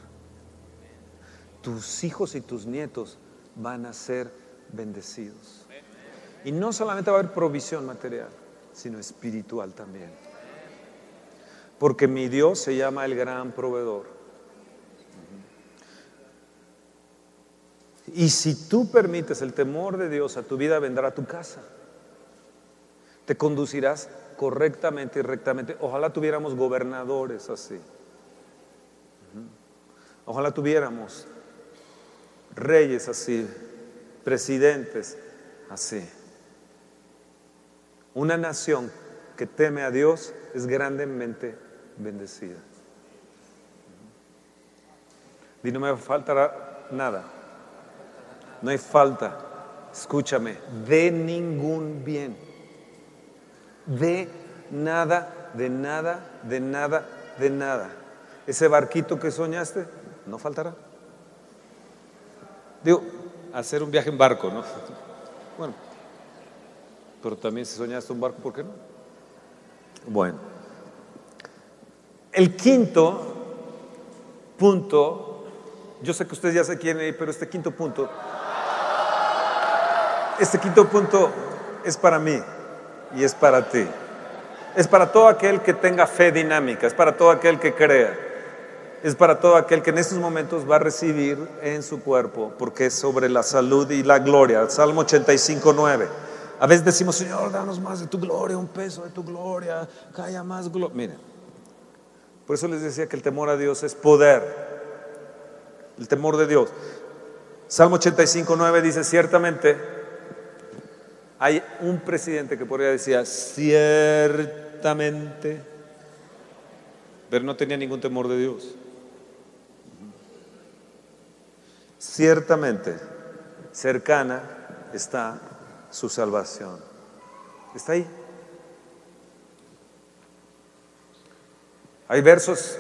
Tus hijos y tus nietos van a ser bendecidos. Y no solamente va a haber provisión material, sino espiritual también. Porque mi Dios se llama el gran proveedor. Y si tú permites el temor de Dios a tu vida, vendrá a tu casa. Te conducirás correctamente y rectamente. Ojalá tuviéramos gobernadores así. Ojalá tuviéramos reyes así, presidentes así. Una nación que teme a Dios es grandemente bendecida. Y no me faltará nada. No hay falta, escúchame, de ningún bien. De nada, de nada, de nada, de nada. Ese barquito que soñaste, no faltará. Digo, hacer un viaje en barco, ¿no? Bueno, pero también si soñaste un barco, ¿por qué no? Bueno, el quinto punto, yo sé que ustedes ya se quieren ir, pero este quinto punto, este quinto punto es para mí y es para ti. Es para todo aquel que tenga fe dinámica, es para todo aquel que crea, es para todo aquel que en estos momentos va a recibir en su cuerpo, porque es sobre la salud y la gloria. Salmo 85, 9. A veces decimos, Señor, danos más de tu gloria, un peso de tu gloria, haya más gloria. Miren, por eso les decía que el temor a Dios es poder. El temor de Dios. Salmo 85, 9 dice, ciertamente, hay un presidente que podría decir, ciertamente, pero no tenía ningún temor de Dios. Ciertamente, cercana está su salvación. Está ahí. Hay versos,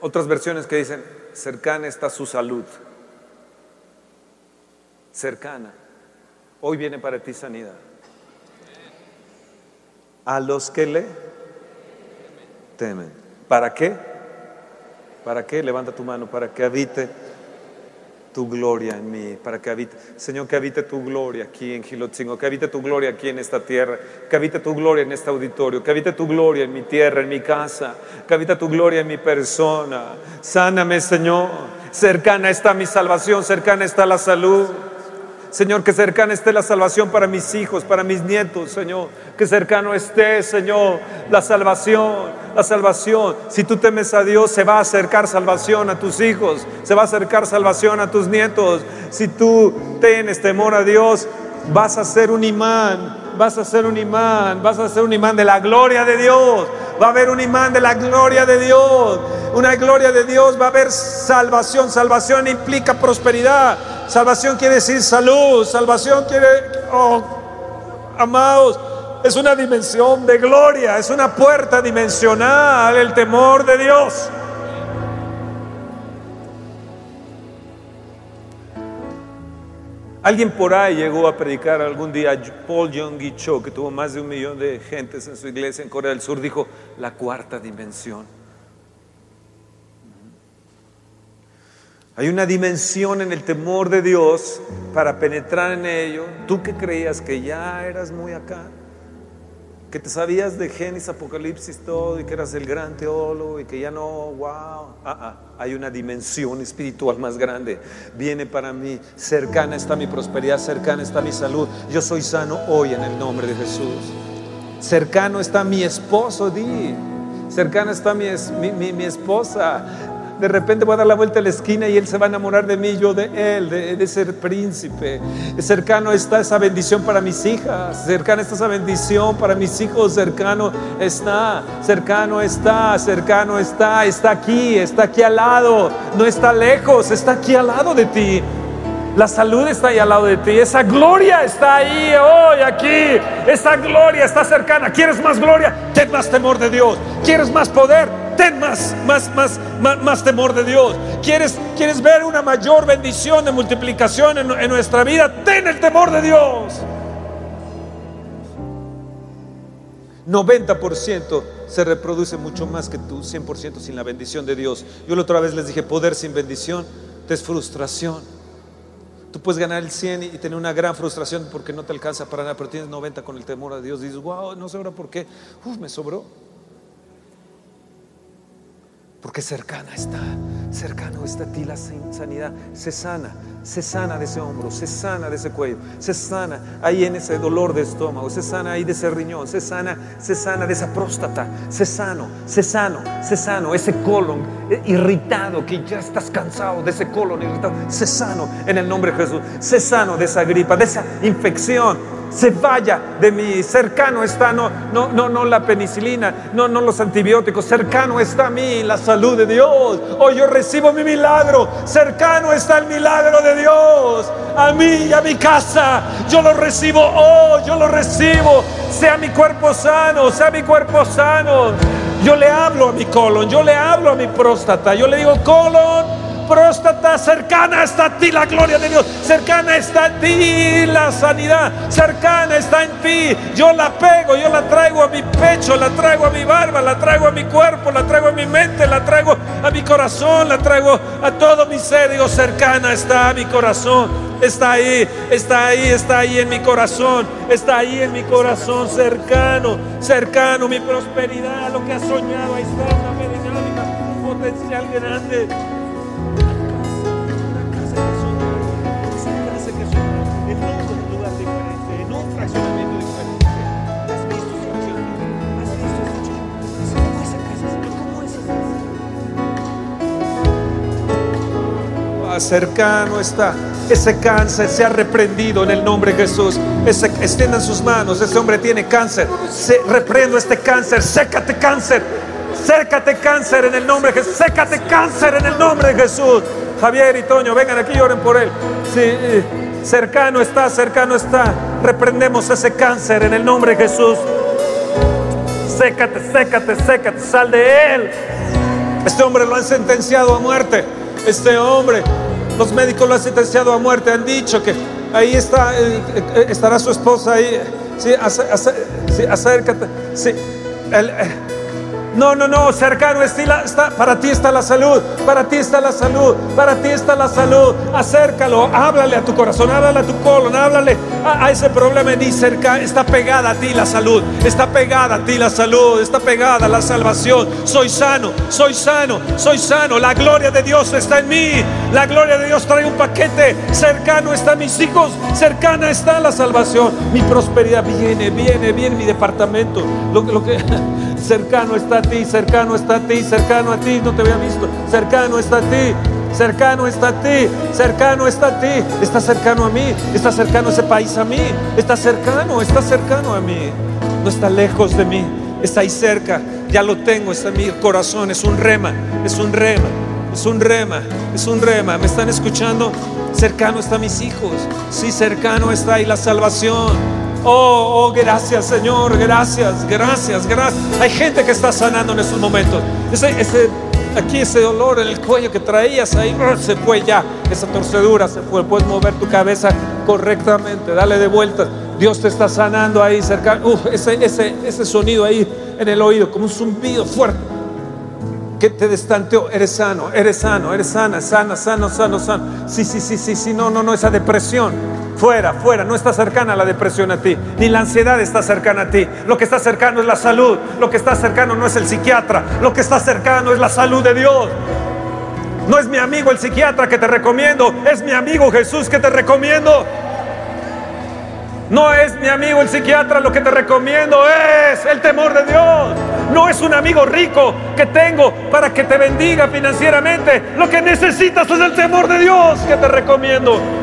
otras versiones que dicen, cercana está su salud. Cercana. Hoy viene para ti sanidad. A los que le temen. ¿Para qué? ¿Para qué? Levanta tu mano, para que habite tu gloria en mí, para que habite, Señor, que habite tu gloria aquí en Gilotzingo, que habite tu gloria aquí en esta tierra, que habite tu gloria en este auditorio, que habite tu gloria en mi tierra, en mi casa, que habite tu gloria en mi persona. Sáname, Señor. Cercana está mi salvación, cercana está la salud. Señor, que cercana esté la salvación para mis hijos, para mis nietos, Señor. Que cercano esté, Señor, la salvación, la salvación. Si tú temes a Dios, se va a acercar salvación a tus hijos, se va a acercar salvación a tus nietos. Si tú tienes temor a Dios, vas a ser un imán, vas a ser un imán, vas a ser un imán de la gloria de Dios. Va a haber un imán de la gloria de Dios. Una gloria de Dios, va a haber salvación. Salvación implica prosperidad. Salvación quiere decir salud. Salvación quiere, oh, amados, es una dimensión de gloria. Es una puerta dimensional, el temor de Dios. Alguien por ahí llegó a predicar algún día, Paul Jong Cho, que tuvo más de un millón de gentes en su iglesia en Corea del Sur, dijo la cuarta dimensión. Hay una dimensión en el temor de Dios para penetrar en ello. Tú que creías que ya eras muy acá, que te sabías de Génesis, Apocalipsis, todo, y que eras el gran teólogo, y que ya no, wow, ah, ah, hay una dimensión espiritual más grande. Viene para mí, cercana está mi prosperidad, cercana está mi salud. Yo soy sano hoy en el nombre de Jesús. Cercano está mi esposo, di. Cercana está mi, mi, mi esposa de repente voy a dar la vuelta a la esquina y Él se va a enamorar de mí, yo de Él, de, ser príncipe. Cercano está esa bendición para mis hijas, cercano está esa bendición para mis hijos, cercano está, cercano está, cercano está, está aquí, está aquí al lado, no está lejos, está aquí al lado de ti. La salud está ahí al lado de ti. Esa gloria está ahí hoy, aquí. Esa gloria está cercana. ¿Quieres más gloria? Ten más temor de Dios. ¿Quieres más poder? Ten más, más, más, más, temor de Dios. ¿Quieres, ¿Quieres ver una mayor bendición de multiplicación en, en nuestra vida? Ten el temor de Dios. 90% se reproduce mucho más que tú 100% sin la bendición de Dios. Yo la otra vez les dije, poder sin bendición es frustración. Tú puedes ganar el 100 y tener una gran frustración porque no te alcanza para nada, pero tienes 90 con el temor a Dios. Dices, wow, no sobra por qué. Uf, me sobró. Porque cercana está, cercano está a ti la sanidad. Se sana, se sana de ese hombro, se sana de ese cuello, se sana ahí en ese dolor de estómago, se sana ahí de ese riñón, se sana, se sana de esa próstata, se sano, se sano, se sano, ese colon irritado que ya estás cansado de ese colon irritado, se sano en el nombre de Jesús, se sano de esa gripa, de esa infección se vaya de mí. Cercano está, no, no, no, no la penicilina, no, no los antibióticos. Cercano está a mí la salud de Dios. Hoy yo recibo mi milagro. Cercano está el milagro de Dios. A mí y a mi casa. Yo lo recibo hoy, yo lo recibo. Sea mi cuerpo sano, sea mi cuerpo sano. Yo le hablo a mi colon, yo le hablo a mi próstata. Yo le digo, colon próstata, cercana está a ti la gloria de Dios, cercana está a ti la sanidad, cercana está en ti. Yo la pego, yo la traigo a mi pecho, la traigo a mi barba, la traigo a mi cuerpo, la traigo a mi mente, la traigo a mi corazón, la traigo a todo mi ser. Digo, cercana está a mi corazón. Está ahí, está ahí, está ahí en mi corazón, está ahí en mi corazón, cercano, cercano, mi prosperidad, lo que has soñado, ahí está una potencial grande. Cercano está. Ese cáncer se ha reprendido en el nombre de Jesús. Ese, extiendan sus manos. Ese hombre tiene cáncer. Se, reprendo este cáncer. Sécate cáncer. Sécate cáncer en el nombre de Jesús. Sécate cáncer en el nombre de Jesús. Javier y Toño, vengan aquí y oren por él. Sí, cercano está, cercano está. Reprendemos ese cáncer en el nombre de Jesús. Sécate, sécate, sécate. Sal de él. Este hombre lo han sentenciado a muerte. Este hombre los médicos lo han sentenciado a muerte, han dicho que ahí está, eh, eh, estará su esposa ahí. Sí, acércate. Sí, eh, no, no, no, cercano está, para ti está la salud, para ti está la salud, para ti está la salud. Acércalo, háblale a tu corazón, háblale a tu colon, háblale a, ese problema di cerca, está pegada a ti la salud, está pegada a ti la salud, está pegada la salvación. Soy sano, soy sano, soy sano. La gloria de Dios está en mí, la gloria de Dios trae un paquete. Cercano están mis hijos, cercana está la salvación. Mi prosperidad viene, viene, viene mi departamento. Lo, lo que cercano está a ti, cercano está a ti, cercano a ti, no te había visto, cercano está a ti, cercano está a ti, cercano está a ti, está cercano a mí, está cercano ese país a mí, está cercano, está cercano a mí, no está lejos de mí, está ahí cerca, ya lo tengo, está en mi corazón, es un rema, es un rema, es un rema, es un rema, ¿me están escuchando? Cercano está mis hijos, sí, cercano está ahí la salvación. Oh, oh, gracias Señor, gracias, gracias, gracias. Hay gente que está sanando en estos momentos. Ese, ese, aquí ese dolor en el cuello que traías ahí uh, se fue ya. Esa torcedura se fue. Puedes mover tu cabeza correctamente, dale de vuelta. Dios te está sanando ahí cerca. Uf, ese, ese, ese sonido ahí en el oído, como un zumbido fuerte que te destanteó, eres sano, eres sano, eres sana, sana, sano, sano, sano. Sí, sí, sí, sí, sí, no, no, no, esa depresión Fuera, fuera, no está cercana la depresión a ti, ni la ansiedad está cercana a ti. Lo que está cercano es la salud, lo que está cercano no es el psiquiatra, lo que está cercano es la salud de Dios. No es mi amigo el psiquiatra que te recomiendo, es mi amigo Jesús que te recomiendo. No es mi amigo el psiquiatra lo que te recomiendo, es el temor de Dios. No es un amigo rico que tengo para que te bendiga financieramente. Lo que necesitas es el temor de Dios que te recomiendo.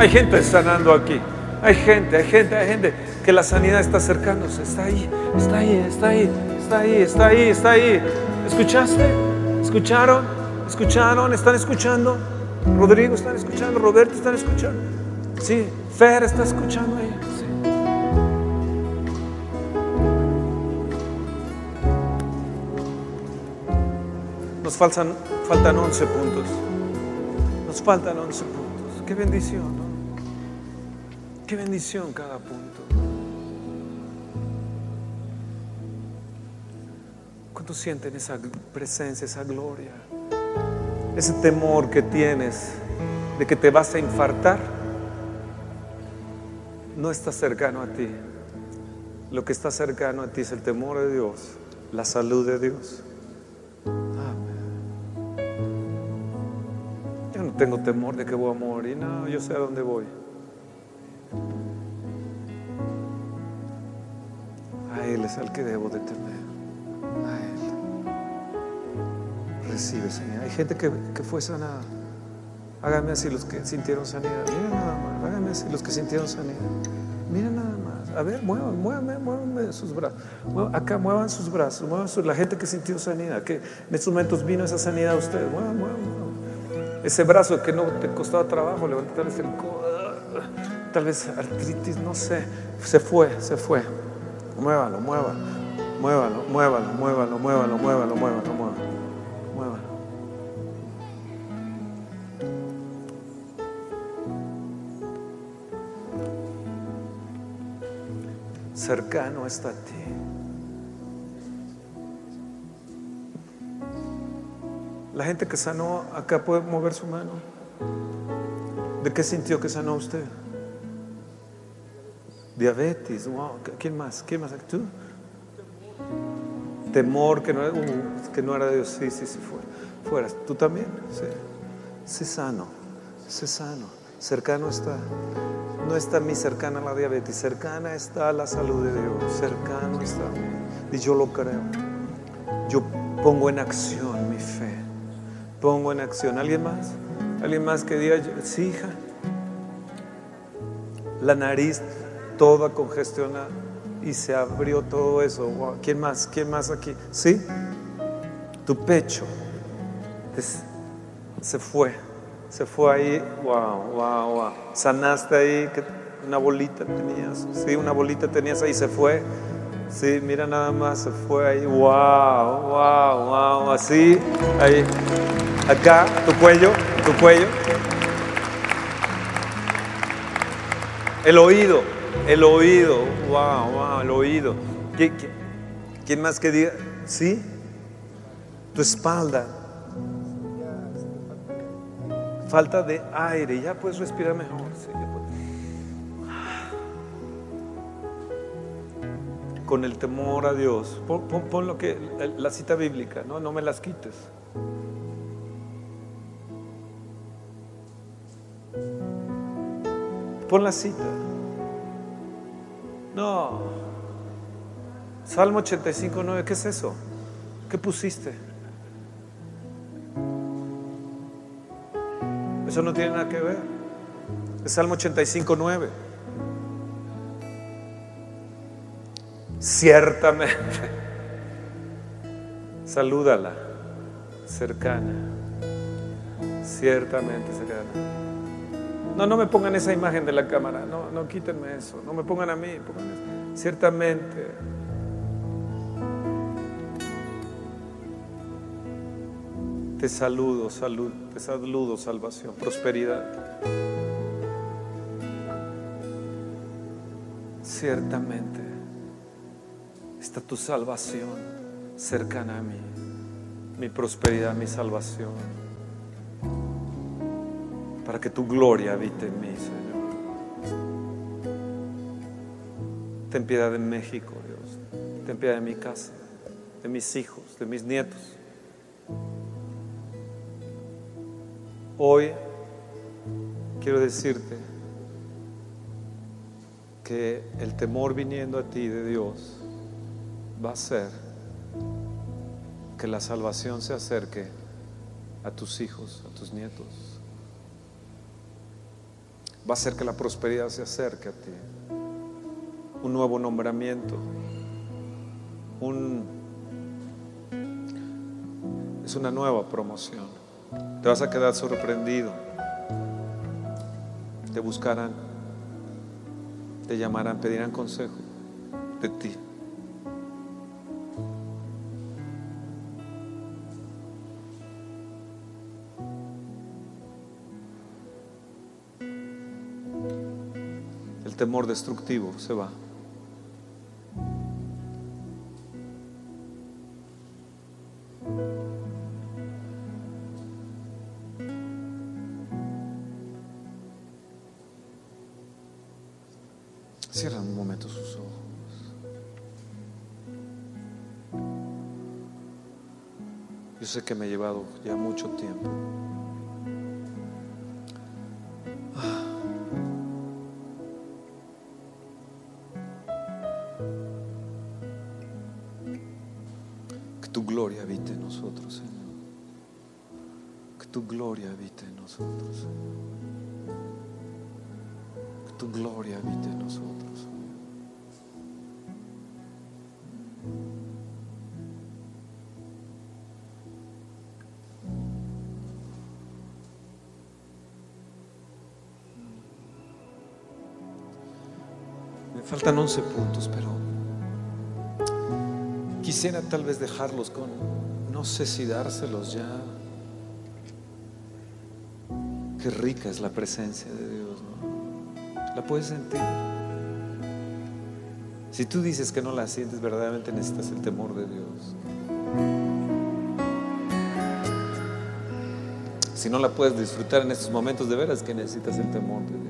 Hay gente sanando aquí. Hay gente, hay gente, hay gente que la sanidad está acercándose. Está ahí, está ahí, está ahí, está ahí, está ahí, está ahí. ¿Escuchaste? ¿Escucharon? ¿Escucharon? ¿Están escuchando? Rodrigo, ¿están escuchando? Roberto, ¿están escuchando? Sí, Fer está escuchando ahí. Nos faltan, faltan 11 puntos. Nos faltan 11 puntos. Qué bendición. Qué bendición cada punto. ¿Cuánto sienten esa presencia, esa gloria? Ese temor que tienes de que te vas a infartar no está cercano a ti. Lo que está cercano a ti es el temor de Dios, la salud de Dios. Yo no tengo temor de que voy a morir, no, yo sé a dónde voy. A Él es al que debo de temer. A Él. Recibe, Señor. Hay gente que, que fue sanada. Hágame así los que sintieron sanidad. Mira nada más. Hágame así los que sintieron sanidad. Mira nada más. A ver, muevan, muevan, muevan sus brazos. acá muevan sus brazos. Muevan la gente que sintió sanidad. Que en estos momentos vino esa sanidad a ustedes. Muevan, muevan, muevan. Ese brazo que no te costaba trabajo, levantar tal vez el codo, tal vez artritis, no sé. Se fue, se fue. Muévalo, muévalo. Muévalo, muévalo, muévalo, muévalo, muévalo, muévalo, muévalo. cercano está a ti. La gente que sanó acá puede mover su mano. ¿De qué sintió que sanó usted? Diabetes, ¿Quién más? ¿Quién más? ¿Tú? Temor que no, uh, que no era Dios. Sí, sí, sí, fuera. ¿Tú también? Sí. Sé sano, sé sano. Cercano está no está mi cercana la diabetes, cercana está la salud de Dios, cercano está. Y yo lo creo. Yo pongo en acción mi fe. Pongo en acción. ¿Alguien más? ¿Alguien más que diga, sí, hija? La nariz toda congestionada y se abrió todo eso. ¿Quién más? ¿Quién más aquí? ¿Sí? Tu pecho se fue se fue ahí, wow, wow, wow. Sanaste ahí, que una bolita tenías, sí, una bolita tenías ahí, se fue. Sí, mira nada más, se fue ahí, wow, wow, wow, así, ahí. Acá, tu cuello, tu cuello. El oído, el oído, wow, wow, el oído. quién más que diga? ¿Sí? Tu espalda, falta de aire, ya puedes respirar mejor. Con el temor a Dios. Pon, lo que, la cita bíblica, ¿no? no me las quites. Pon la cita. No. Salmo 85, 9, ¿qué es eso? ¿Qué pusiste? Eso no tiene nada que ver. Es Salmo 85, 9. Ciertamente. Salúdala. Cercana. Ciertamente cercana. No, no me pongan esa imagen de la cámara. No, no quítenme eso. No me pongan a mí. Ciertamente. Te saludo, salud, te saludo, salvación, prosperidad. Ciertamente está tu salvación cercana a mí, mi prosperidad, mi salvación, para que tu gloria habite en mí, Señor. Ten piedad de México, Dios. Ten piedad de mi casa, de mis hijos, de mis nietos. Hoy quiero decirte que el temor viniendo a ti de Dios va a hacer que la salvación se acerque a tus hijos, a tus nietos. Va a hacer que la prosperidad se acerque a ti. Un nuevo nombramiento. Un, es una nueva promoción. Te vas a quedar sorprendido. Te buscarán, te llamarán, pedirán consejo de ti. temor destructivo se va. Cierra un momento sus ojos. Yo sé que me he llevado ya mucho tiempo. Tu gloria habite en nosotros, Señor. Que tu gloria habite en nosotros, Señor. Que tu gloria habite en nosotros. Señor. Me faltan 11 puntos, pero quisiera tal vez dejarlos con, no sé si dárselos ya. Qué rica es la presencia de Dios, ¿no? La puedes sentir. Si tú dices que no la sientes, verdaderamente necesitas el temor de Dios. Si no la puedes disfrutar en estos momentos, de veras que necesitas el temor de Dios.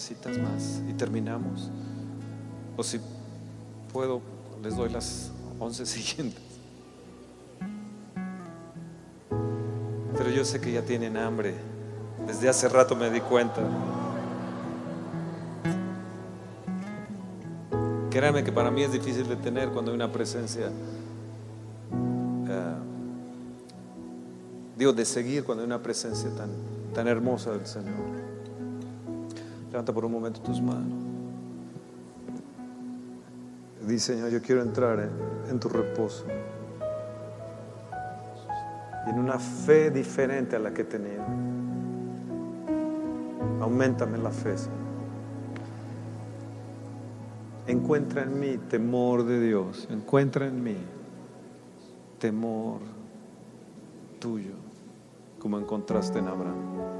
Citas más y terminamos. O si puedo, les doy las once siguientes. Pero yo sé que ya tienen hambre. Desde hace rato me di cuenta. Créanme que para mí es difícil de tener cuando hay una presencia. eh, digo, de seguir cuando hay una presencia tan, tan hermosa del Señor. Levanta por un momento tus manos. Dice, Señor, yo quiero entrar en, tu reposo. Y en una fe diferente a la que he tenido. Aumentame la fe, Señor. Encuentra en mí temor de Dios. Encuentra en mí temor tuyo, como encontraste en Abraham.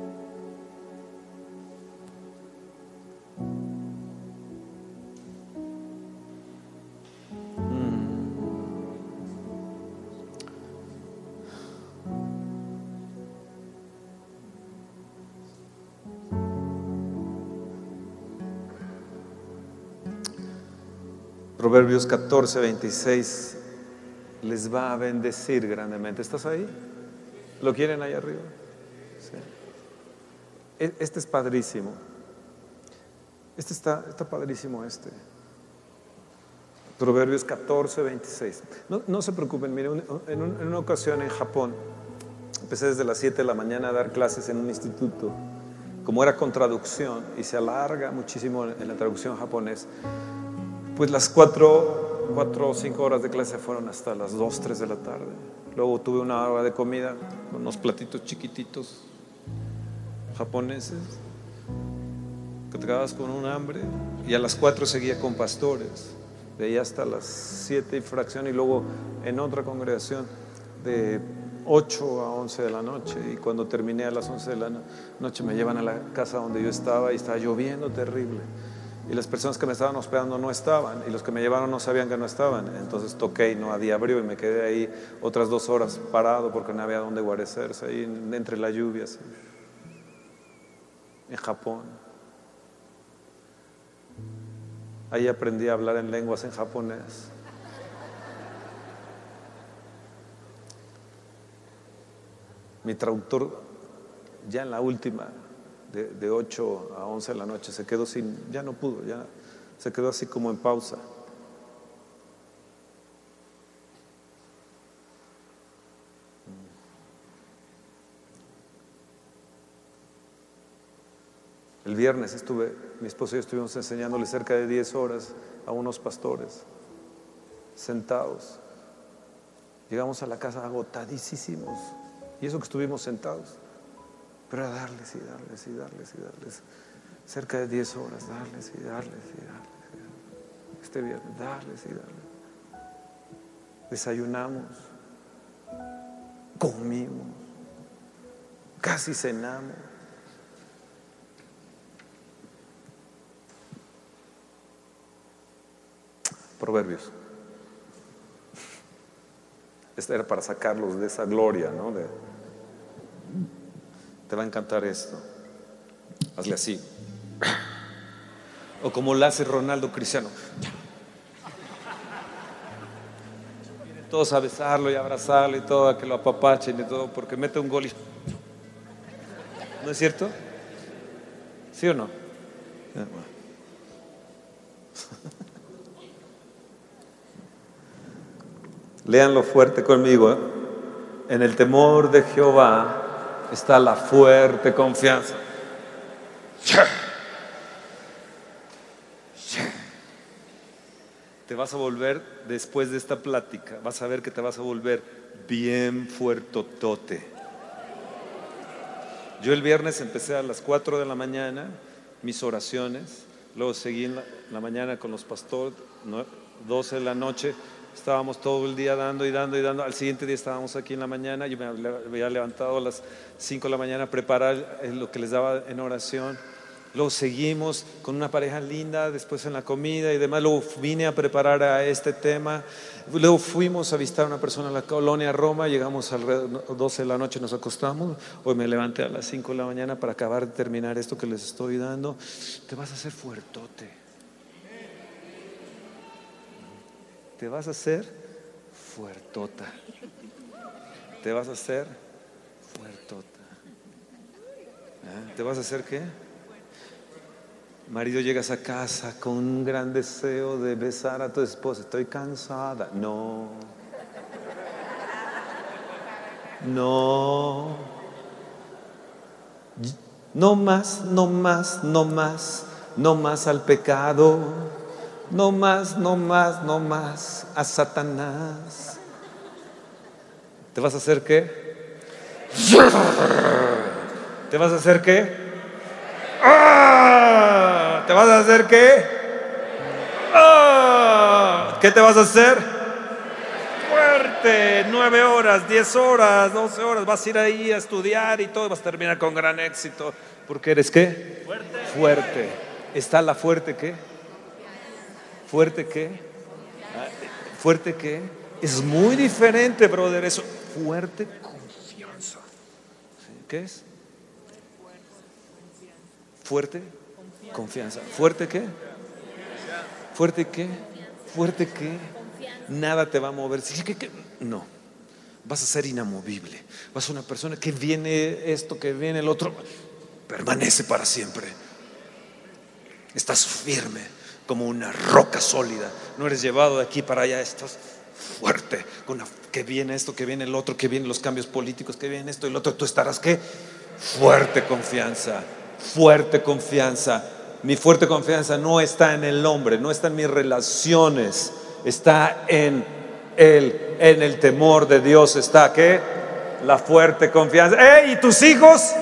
Proverbios 14, 26 les va a bendecir grandemente. ¿Estás ahí? ¿Lo quieren ahí arriba? E- Este es padrísimo. Este está, está padrísimo este. Proverbios 14, 26. No, no se preocupen, miren, en una ocasión en Japón, empecé desde las 7 de la mañana a dar clases en un instituto, como era con traducción y se alarga muchísimo en la traducción japonés, pues las 4, cuatro o 5 horas de clase fueron hasta las 2, 3 de la tarde. Luego tuve una hora de comida unos platitos chiquititos japoneses que te quedabas con un hambre y a las 4 seguía con pastores de ahí hasta las 7 y fracción y luego en otra congregación de 8 a 11 de la noche y cuando terminé a las 11 de la no- noche me llevan a la casa donde yo estaba y estaba lloviendo terrible y las personas que me estaban hospedando no estaban y los que me llevaron no sabían que no estaban entonces toqué y no había abrió y me quedé ahí otras dos horas parado porque no había dónde guarecerse ahí entre las lluvias en Japón Ahí aprendí a hablar en lenguas en japonés. Mi traductor, ya en la última, de, de 8 a 11 de la noche, se quedó sin, ya no pudo, ya se quedó así como en pausa. El viernes estuve, mi esposo y yo estuvimos enseñándole cerca de 10 horas a unos pastores sentados. Llegamos a la casa agotadísimos. Y eso que estuvimos sentados. Pero darles y darles y darles y darles. Cerca de 10 horas, darles y darles y darles. Este viernes, darles y darles. Desayunamos, comimos, casi cenamos. Proverbios. Este era para sacarlos de esa gloria, ¿no? Te va a encantar esto. Hazle así. O como lo hace Ronaldo Cristiano. Todos a besarlo y abrazarlo y todo, a que lo apapachen y todo, porque mete un gol y... ¿No es cierto? ¿Sí o no? Leanlo fuerte conmigo. ¿eh? En el temor de Jehová está la fuerte confianza. Te vas a volver, después de esta plática, vas a ver que te vas a volver bien fuertotote. Yo el viernes empecé a las 4 de la mañana mis oraciones, luego seguí en la, mañana con los pastores, 12 de la noche, estábamos todo el día dando y dando y dando. Al siguiente día estábamos aquí en la mañana, yo me había levantado a las 5 de la mañana a preparar lo que les daba en oración. Luego seguimos con una pareja linda, después en la comida y demás. Luego vine a preparar a este tema. Luego fuimos a visitar a una persona en la colonia Roma. Llegamos a las 12 de la noche, nos acostamos. Hoy me levanté a las 5 de la mañana para acabar de terminar esto que les estoy dando. Te vas a hacer fuertote. Te vas a hacer fuertota. Te vas a hacer fuertota. ¿Eh? ¿Te vas a hacer qué? Marido, llegas a casa con un gran deseo de besar a tu esposa. Estoy cansada. No. No. No más, no más, no más, no más al pecado. No más, no más, no más a Satanás. ¿Te vas a hacer qué? ¿Te vas a hacer qué? ¿Te vas a hacer qué? ¡Ah! ¿Qué te vas a hacer? Fuerte, nueve horas, diez horas, doce horas, vas a ir ahí a estudiar y todo, vas a terminar con gran éxito. Porque eres qué? Fuerte. Fuerte. ¿Está la fuerte qué? ¿Fuerte qué? ¿Fuerte qué? Es muy diferente, brother, eso. Fuerte confianza. ¿Qué es? Fuerte Confianza. ¿Fuerte qué? ¿Fuerte qué? ¿Fuerte qué? Nada te va a mover. No. Vas a ser inamovible. Vas a una persona que viene esto, que viene el otro. Permanece para siempre. Estás firme como una roca sólida. No eres llevado de aquí para allá. Estás fuerte. Con que viene esto, que viene el otro, que vienen los cambios políticos, que viene esto y el otro. Tú estarás qué? Fuerte confianza. Fuerte confianza mi fuerte confianza no está en el hombre, no está en mis relaciones, está en él, en el temor de Dios está ¿qué? La fuerte confianza. ¿Y tus hijos?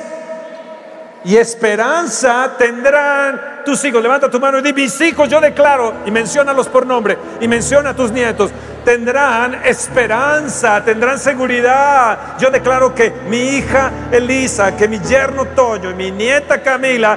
Y esperanza tendrán tus hijos. Levanta tu mano y di, mis hijos, yo declaro, y menciónalos por nombre, y menciona a tus nietos. Tendrán esperanza, tendrán seguridad. Yo declaro que mi hija Elisa, que mi yerno Toño y mi nieta Camila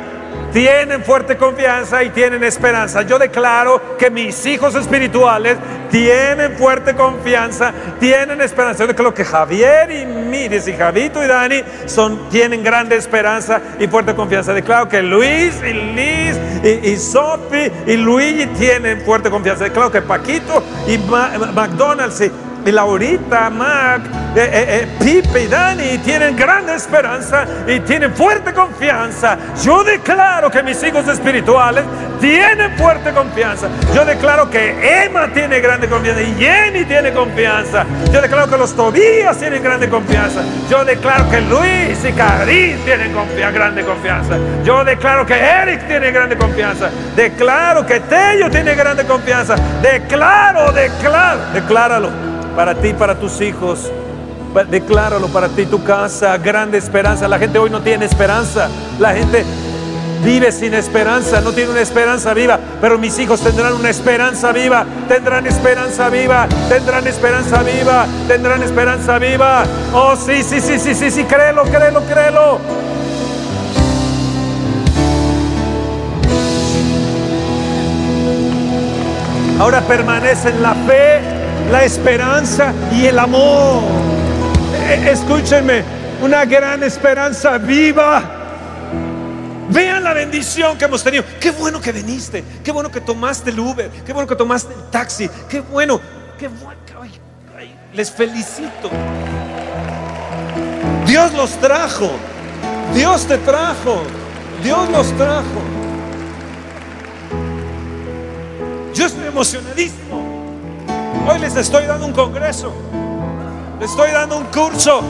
tienen fuerte confianza y tienen esperanza. Yo declaro que mis hijos espirituales tienen fuerte confianza, tienen esperanza. Yo declaro que Javier y Miris y Javito y Dani son, tienen grande esperanza y fuerte confianza. Declaro que Luis y Liz y, y Sophie y Luigi tienen fuerte confianza. Declaro que Paquito y McDonald's y Laurita, Mac eh, Pipe y Dani tienen gran esperanza y tienen fuerte confianza. Yo declaro que mis hijos espirituales tienen fuerte confianza. Yo declaro que Emma tiene grande confianza y Jenny tiene confianza. Yo declaro que los Tobías tienen grande confianza. Yo declaro que Luis y Karin tienen grande confianza. Yo declaro que Eric tiene grande confianza. Declaro que Tello tiene grande confianza. Declaro, declaro, decláralo para ti, para tus hijos. Decláralo para ti, tu casa, grande esperanza. La gente hoy no tiene esperanza. La gente vive sin esperanza, no tiene una esperanza viva, pero mis hijos tendrán una esperanza viva, tendrán esperanza viva, tendrán esperanza viva, tendrán esperanza viva. Oh, sí, sí, sí, sí, sí, sí, créelo, créelo, créelo. Ahora permanecen la fe, la esperanza y el amor. E, escúchenme, una gran esperanza viva. Vean la bendición que hemos tenido. Qué bueno que viniste. Qué bueno que tomaste el Uber. Qué bueno que tomaste el taxi. Qué bueno. Qué bueno. les felicito. Dios los trajo. Dios te trajo. Dios los trajo. Yo estoy emocionadísimo. Hoy les estoy dando un congreso. Les estoy dando un curso.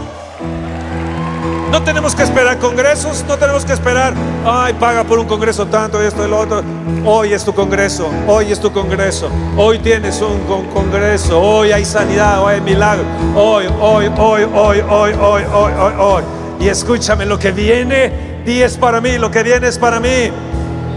No tenemos que esperar congresos, no tenemos que esperar, ay, paga por un congreso tanto, esto y lo otro. Hoy es tu congreso, hoy es tu congreso, hoy tienes un congreso, hoy hay sanidad, hoy hay milagro, hoy, hoy, hoy, hoy, hoy, hoy, hoy, hoy, hoy. Y escúchame, lo que viene, di es para mí, lo que viene es para mí.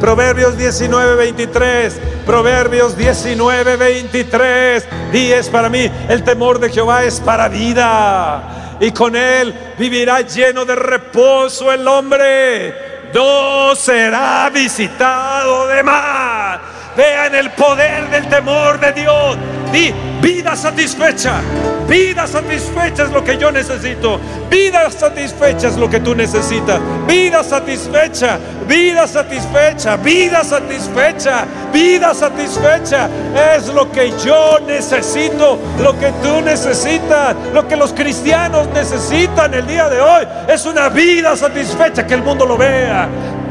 Proverbios 19, 23. Proverbios 19, 23. es para mí, el temor de Jehová es para vida. Y con él vivirá lleno de reposo el hombre. No será visitado de mal. Vean el poder del temor de Dios. Di vida satisfecha. Vida satisfecha es lo que yo necesito. Vida satisfecha es lo que tú necesitas. Vida satisfecha, vida satisfecha, vida satisfecha, vida satisfecha es lo que yo necesito, lo que tú necesitas, lo que los cristianos necesitan el día de hoy. Es una vida satisfecha que el mundo lo vea.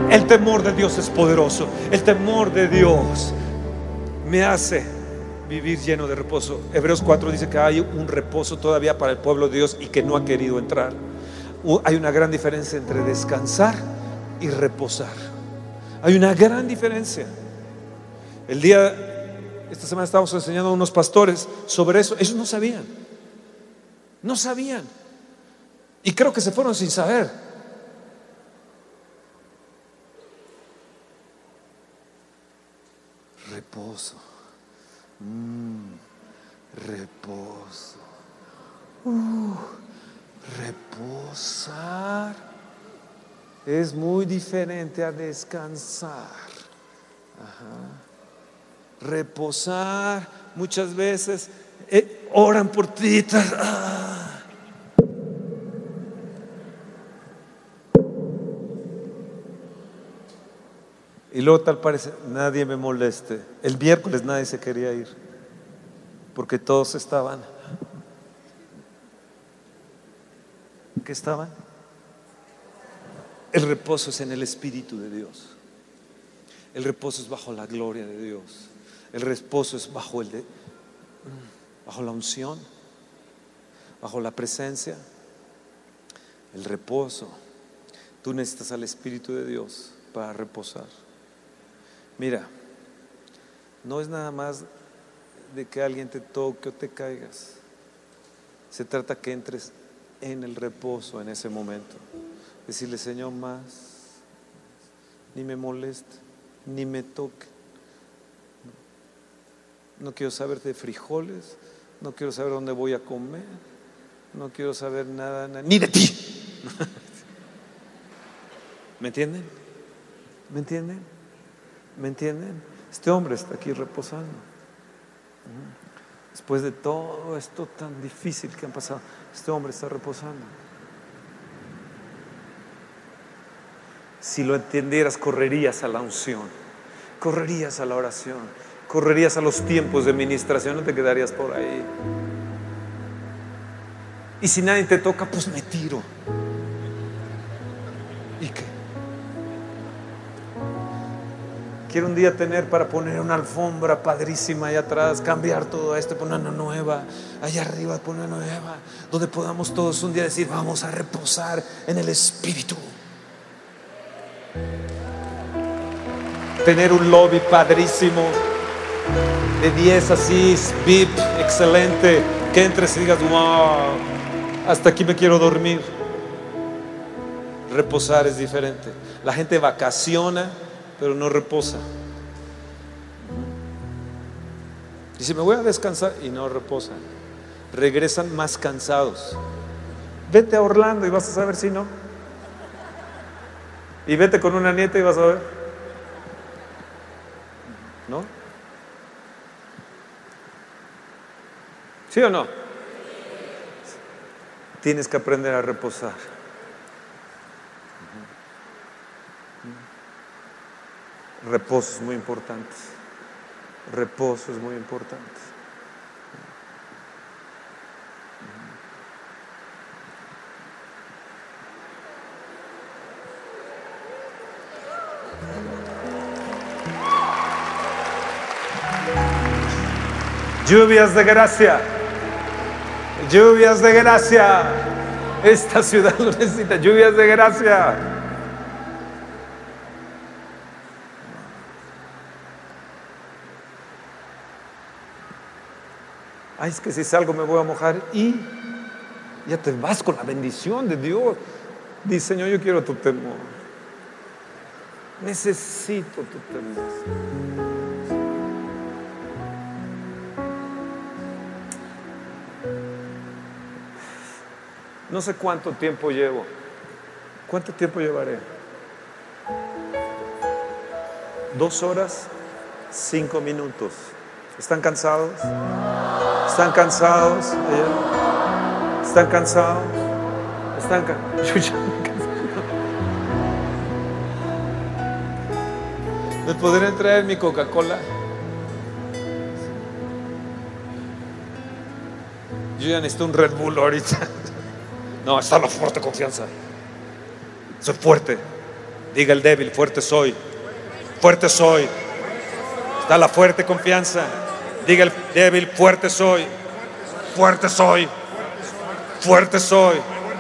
El temor de Dios es poderoso. El temor de Dios me hace vivir lleno de reposo. Hebreos 4 dice que hay un reposo todavía para el pueblo de Dios y que no ha querido entrar. Hay una gran diferencia entre descansar y reposar. Hay una gran diferencia. El día, esta semana estábamos enseñando a unos pastores sobre eso. Ellos no sabían. No sabían. Y creo que se fueron sin saber. Reposo. Mm, reposo. Uh, reposar es muy diferente a descansar. Reposar muchas veces eh, oran por ti. Ah. Y luego tal parece, nadie me moleste. El miércoles nadie se quería ir, porque todos estaban. ¿Qué estaban? El reposo es en el Espíritu de Dios. El reposo es bajo la gloria de Dios. El reposo es bajo el de, bajo la unción, bajo la presencia. El reposo. Tú necesitas al Espíritu de Dios para reposar. Mira, no es nada más de que alguien te toque o te caigas. Se trata que entres en el reposo en ese momento. Decirle, Señor, más, ni me moleste, ni me toque. No quiero saber de frijoles, no quiero saber dónde voy a comer, no quiero saber nada, ni de ti. ¿Me entienden? ¿Me entienden? ¿Me entienden? Este hombre está aquí reposando. Después de todo esto tan difícil que han pasado, este hombre está reposando. Si lo entendieras, correrías a la unción, correrías a la oración, correrías a los tiempos de ministración, no te quedarías por ahí. Y si nadie te toca, pues me tiro. Quiero un día tener para poner una alfombra padrísima allá atrás, cambiar todo esto, poner una nueva, allá arriba poner una nueva, donde podamos todos un día decir, vamos a reposar en el Espíritu. Tener un lobby padrísimo, de 10 así, VIP, excelente, que entres y digas, wow, hasta aquí me quiero dormir. Reposar es diferente. La gente vacaciona, pero no reposa. Dice, me voy a descansar y no reposan. Regresan más cansados. Vete a Orlando y vas a saber si no. Y vete con una nieta y vas a ver. ¿No? ¿Sí o no? Tienes que aprender a reposar. Reposo es muy importante. Reposo es muy importante. Lluvias de gracia. Lluvias de gracia. Esta ciudad lo necesita. Lluvias de gracia. Ay, es que si salgo me voy a mojar y ya te vas con la bendición de Dios. Dice, Señor, yo quiero tu temor. Necesito tu temor. No sé cuánto tiempo llevo. ¿Cuánto tiempo llevaré? Dos horas, cinco minutos. ¿Están cansados? ¿Están cansados? ¿Están cansados? ¿Están cansados? ¿Me podrían traer mi Coca-Cola? Yo ya necesito un Red Bull ahorita. No, está la fuerte confianza. Soy fuerte. Diga el débil, fuerte soy. Fuerte soy. Está la fuerte confianza. Diga el débil, fuerte soy. Fuerte soy. Fuerte soy.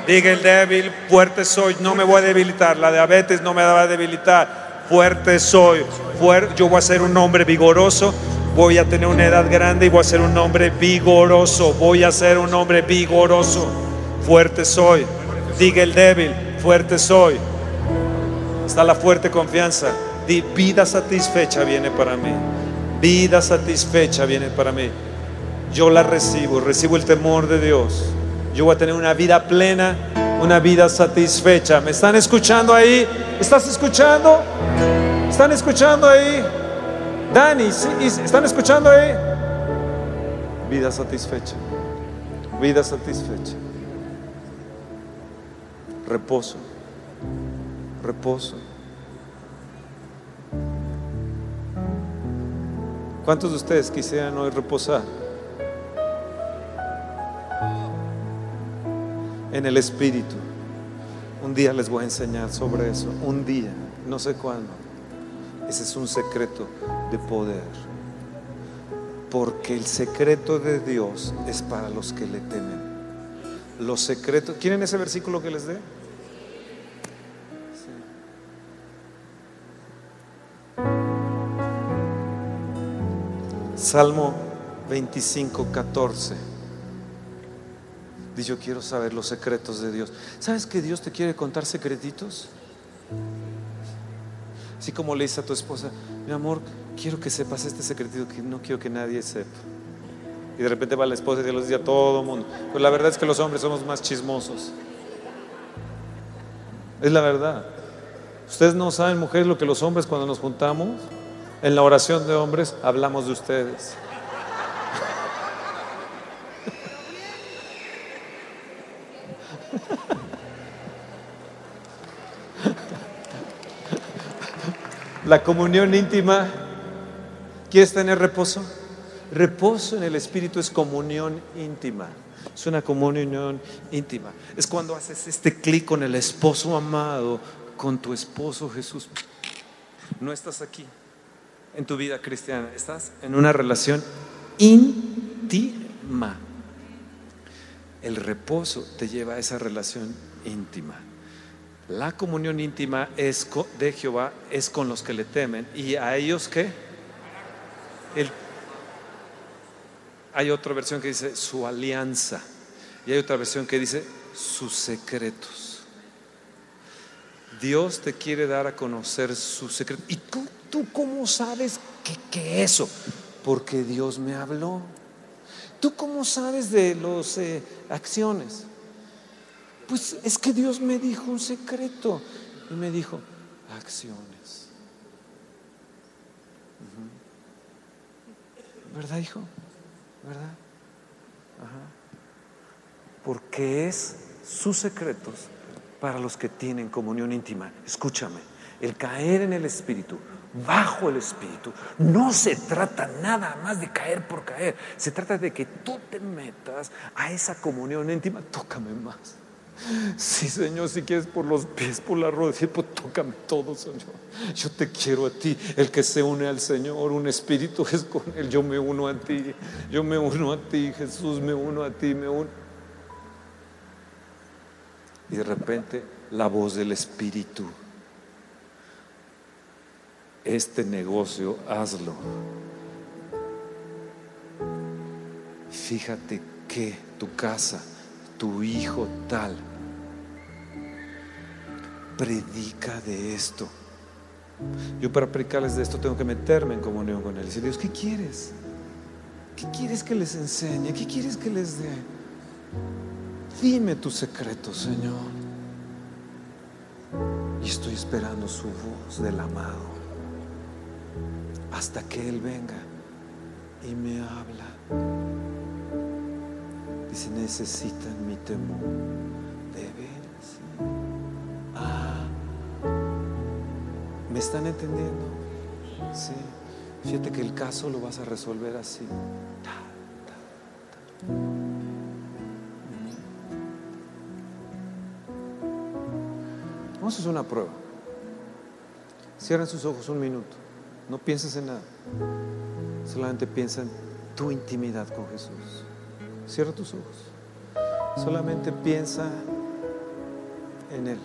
Diga el débil, fuerte soy. No me voy a debilitar. La diabetes no me va a debilitar. Fuerte soy. Yo voy a ser un hombre vigoroso. Voy a tener una edad grande y voy a ser un hombre vigoroso. Voy a ser un hombre vigoroso fuerte soy. Diga el débil, fuerte soy. Está la fuerte confianza. Vida satisfecha viene para mí. Vida satisfecha viene para mí. Yo la recibo, recibo el temor de Dios. Yo voy a tener una vida plena, una vida satisfecha. ¿Me están escuchando ahí? ¿Estás escuchando? ¿Están escuchando ahí? Dani, ¿están escuchando ahí? Vida satisfecha. Vida satisfecha reposo, reposo. ¿Cuántos de ustedes quisieran hoy reposar? En el Espíritu. Un día les voy a enseñar sobre eso. Un día, no sé cuándo. Ese es un secreto de poder. Porque el secreto de Dios es para los que le temen. Los secretos. ¿Quieren ese versículo que les dé? Salmo 25, 14. Dice, yo quiero saber los secretos de Dios. ¿Sabes que Dios te quiere contar secretitos? Así como le dice a tu esposa, mi amor, quiero que sepas este secretito que no quiero que nadie sepa. Y de repente va la esposa y se lo dice a todo el mundo. Pero la verdad es que los hombres somos más chismosos. Es la verdad. Ustedes no saben, mujeres, lo que los hombres cuando nos juntamos en la oración de hombres hablamos de ustedes. La comunión íntima, ¿quieres tener reposo? Reposo en el Espíritu es comunión íntima. Es una comunión íntima. Es cuando haces este clic con el esposo amado, con tu esposo Jesús. No estás aquí en tu vida cristiana, estás en una relación íntima. El reposo te lleva a esa relación íntima. La comunión íntima es de Jehová es con los que le temen y a ellos que hay otra versión que dice su alianza y hay otra versión que dice sus secretos. Dios te quiere dar a conocer sus secretos. ¿Y tú cómo sabes que, eso? Porque Dios me habló. ¿Tú cómo sabes de las eh, acciones? Pues es que Dios me dijo un secreto y me dijo, acciones. ¿Verdad, hijo? ¿Verdad? Porque es sus secretos para los que tienen comunión íntima. Escúchame, el caer en el Espíritu, bajo el Espíritu, no se trata nada más de caer por caer, se trata de que tú te metas a esa comunión íntima, tócame más. Sí, Señor, si quieres por los pies, por la rodilla, pues tócame todo, Señor. Yo te quiero a ti. El que se une al Señor, un espíritu es con Él. Yo me uno a ti. Yo me uno a ti, Jesús, me uno a ti, me uno. Y de repente la voz del Espíritu. Este negocio, hazlo. Fíjate que tu casa tu hijo tal. Predica de esto. Yo para predicarles de esto tengo que meterme en comunión con Él. Y decir, Dios, ¿qué quieres? ¿Qué quieres que les enseñe? ¿Qué quieres que les dé? Dime tu secreto, Señor. Y estoy esperando su voz del amado hasta que Él venga y me habla. Dice, necesitan mi temor. De. Ah, ¿me están entendiendo? Sí. Fíjate que el caso lo vas a resolver así. Vamos a hacer una prueba. Cierren sus ojos un minuto. No pienses en nada. Solamente piensa en tu intimidad con Jesús. Cierra tus ojos. Solamente piensa en Él.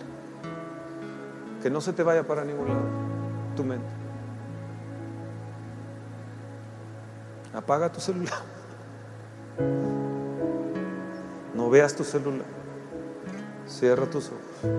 Que no se te vaya para ningún lado tu mente. Apaga tu celular. No veas tu celular. Cierra tus ojos.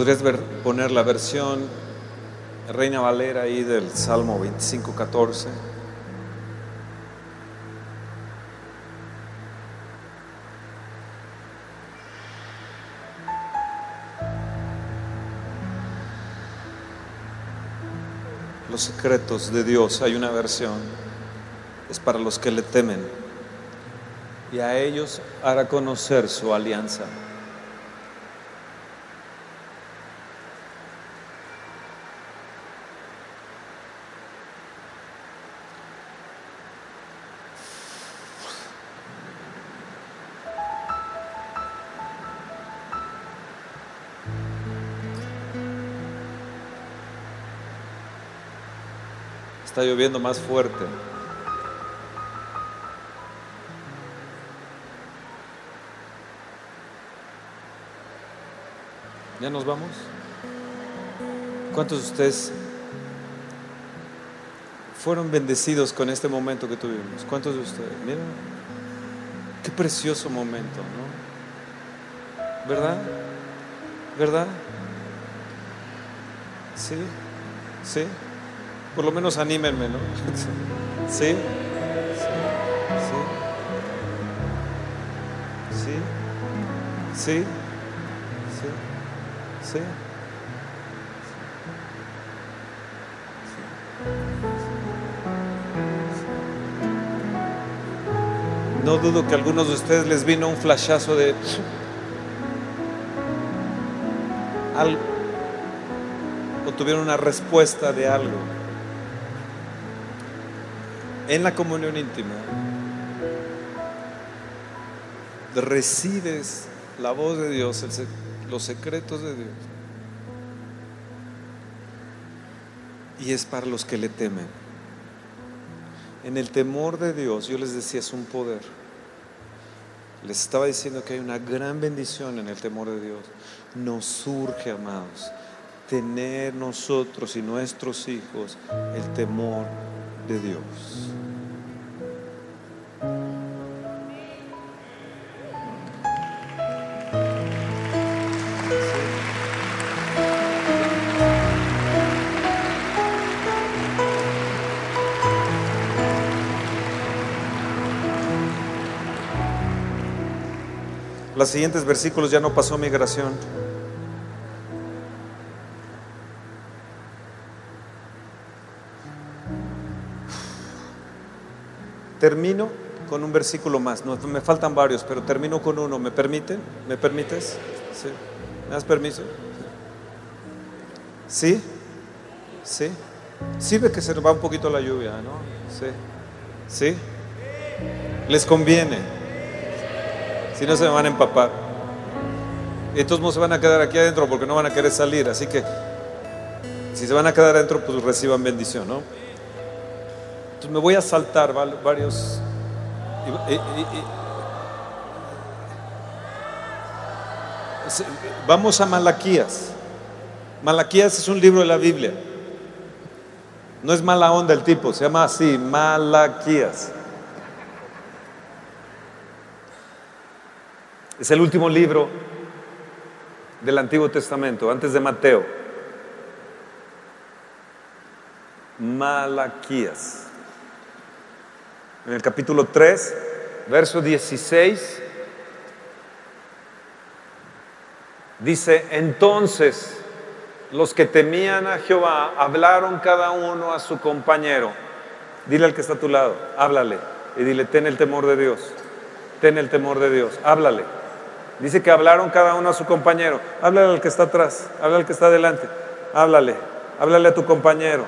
¿Podrías poner la versión Reina Valera ahí del Salmo 25, 14? Los secretos de Dios, hay una versión, es para los que le temen y a ellos hará conocer su alianza. Está lloviendo más fuerte. ¿Ya nos vamos? ¿Cuántos de ustedes fueron bendecidos con este momento que tuvimos? ¿Cuántos de ustedes? Miren, qué precioso momento, ¿no? ¿Verdad? ¿Verdad? Sí, sí. Por lo menos anímenme, ¿no? Sí. Sí. Sí. Sí. Sí. No dudo que a algunos de ustedes les vino un flashazo de algo o tuvieron una respuesta de algo. En la comunión íntima recibes la voz de Dios, los secretos de Dios. Y es para los que le temen. En el temor de Dios, yo les decía, es un poder. Les estaba diciendo que hay una gran bendición en el temor de Dios. Nos surge, amados, tener nosotros y nuestros hijos el temor de Dios. Los siguientes versículos ya no pasó migración. Termino con un versículo más. No, me faltan varios, pero termino con uno. ¿Me permiten? ¿Me permites? ¿Me das permiso? ¿Sí? ¿Sí? Sirve que se va un poquito la lluvia, ¿no? Sí. ¿Sí? ¿Les conviene? Si no, se me van a empapar. Entonces no se van a quedar aquí adentro porque no van a querer salir. Así que, si se van a quedar adentro, pues reciban bendición, ¿no? Entonces me voy a saltar varios. vamos a Malaquías. Malaquías es un libro de la Biblia. No es mala onda el tipo, se llama así, Malaquías. Es el último libro del Antiguo Testamento, antes de Mateo. Malaquías. En el capítulo 3, verso 16, dice, entonces los que temían a Jehová hablaron cada uno a su compañero. Dile al que está a tu lado, háblale y dile, ten el temor de Dios, ten el temor de Dios, háblale. Dice que hablaron cada uno a su compañero. Háblale al que está atrás, háblale al que está adelante. Háblale, háblale a tu compañero.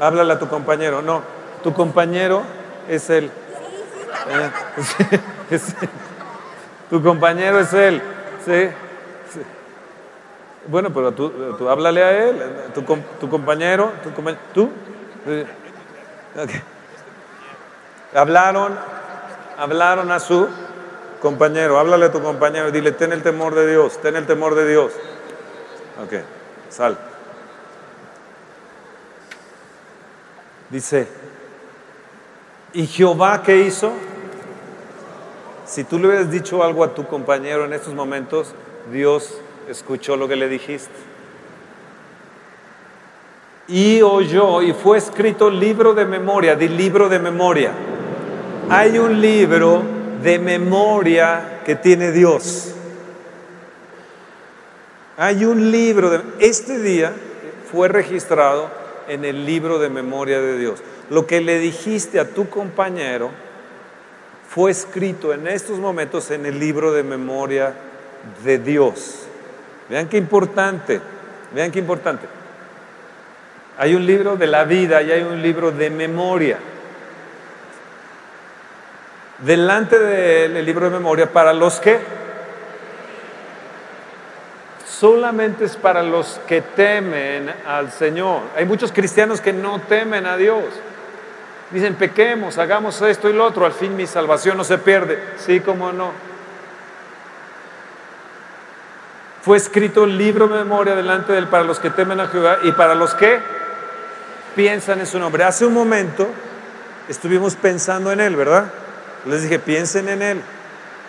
Háblale a tu compañero. No, tu compañero es él. Eh, tu compañero es él. ¿sí? Bueno, pero tú, háblale a él, tu, tu compañero, tu compañero, tú. Hablaron, hablaron a su compañero, háblale a tu compañero, dile, ten el temor de Dios, ten el temor de Dios. Ok, sal. Dice, ¿y Jehová qué hizo? Si tú le hubieras dicho algo a tu compañero en estos momentos, Dios escuchó lo que le dijiste. y oyó y fue escrito libro de memoria, di libro de memoria. Hay un libro de memoria que tiene Dios. Hay un libro de... Este día fue registrado en el libro de memoria de Dios. Lo que le dijiste a tu compañero fue escrito en estos momentos en el libro de memoria de Dios. Vean qué importante, vean qué importante. Hay un libro de la vida y hay un libro de memoria. Delante del libro de memoria, ¿para los que? Solamente es para los que temen al Señor. Hay muchos cristianos que no temen a Dios. Dicen, pequemos, hagamos esto y lo otro, al fin mi salvación no se pierde. Sí, como no. Fue escrito el libro de memoria delante de él para los que temen a Jehová y para los que piensan en su nombre. Hace un momento estuvimos pensando en Él, ¿verdad? Les dije, piensen en Él,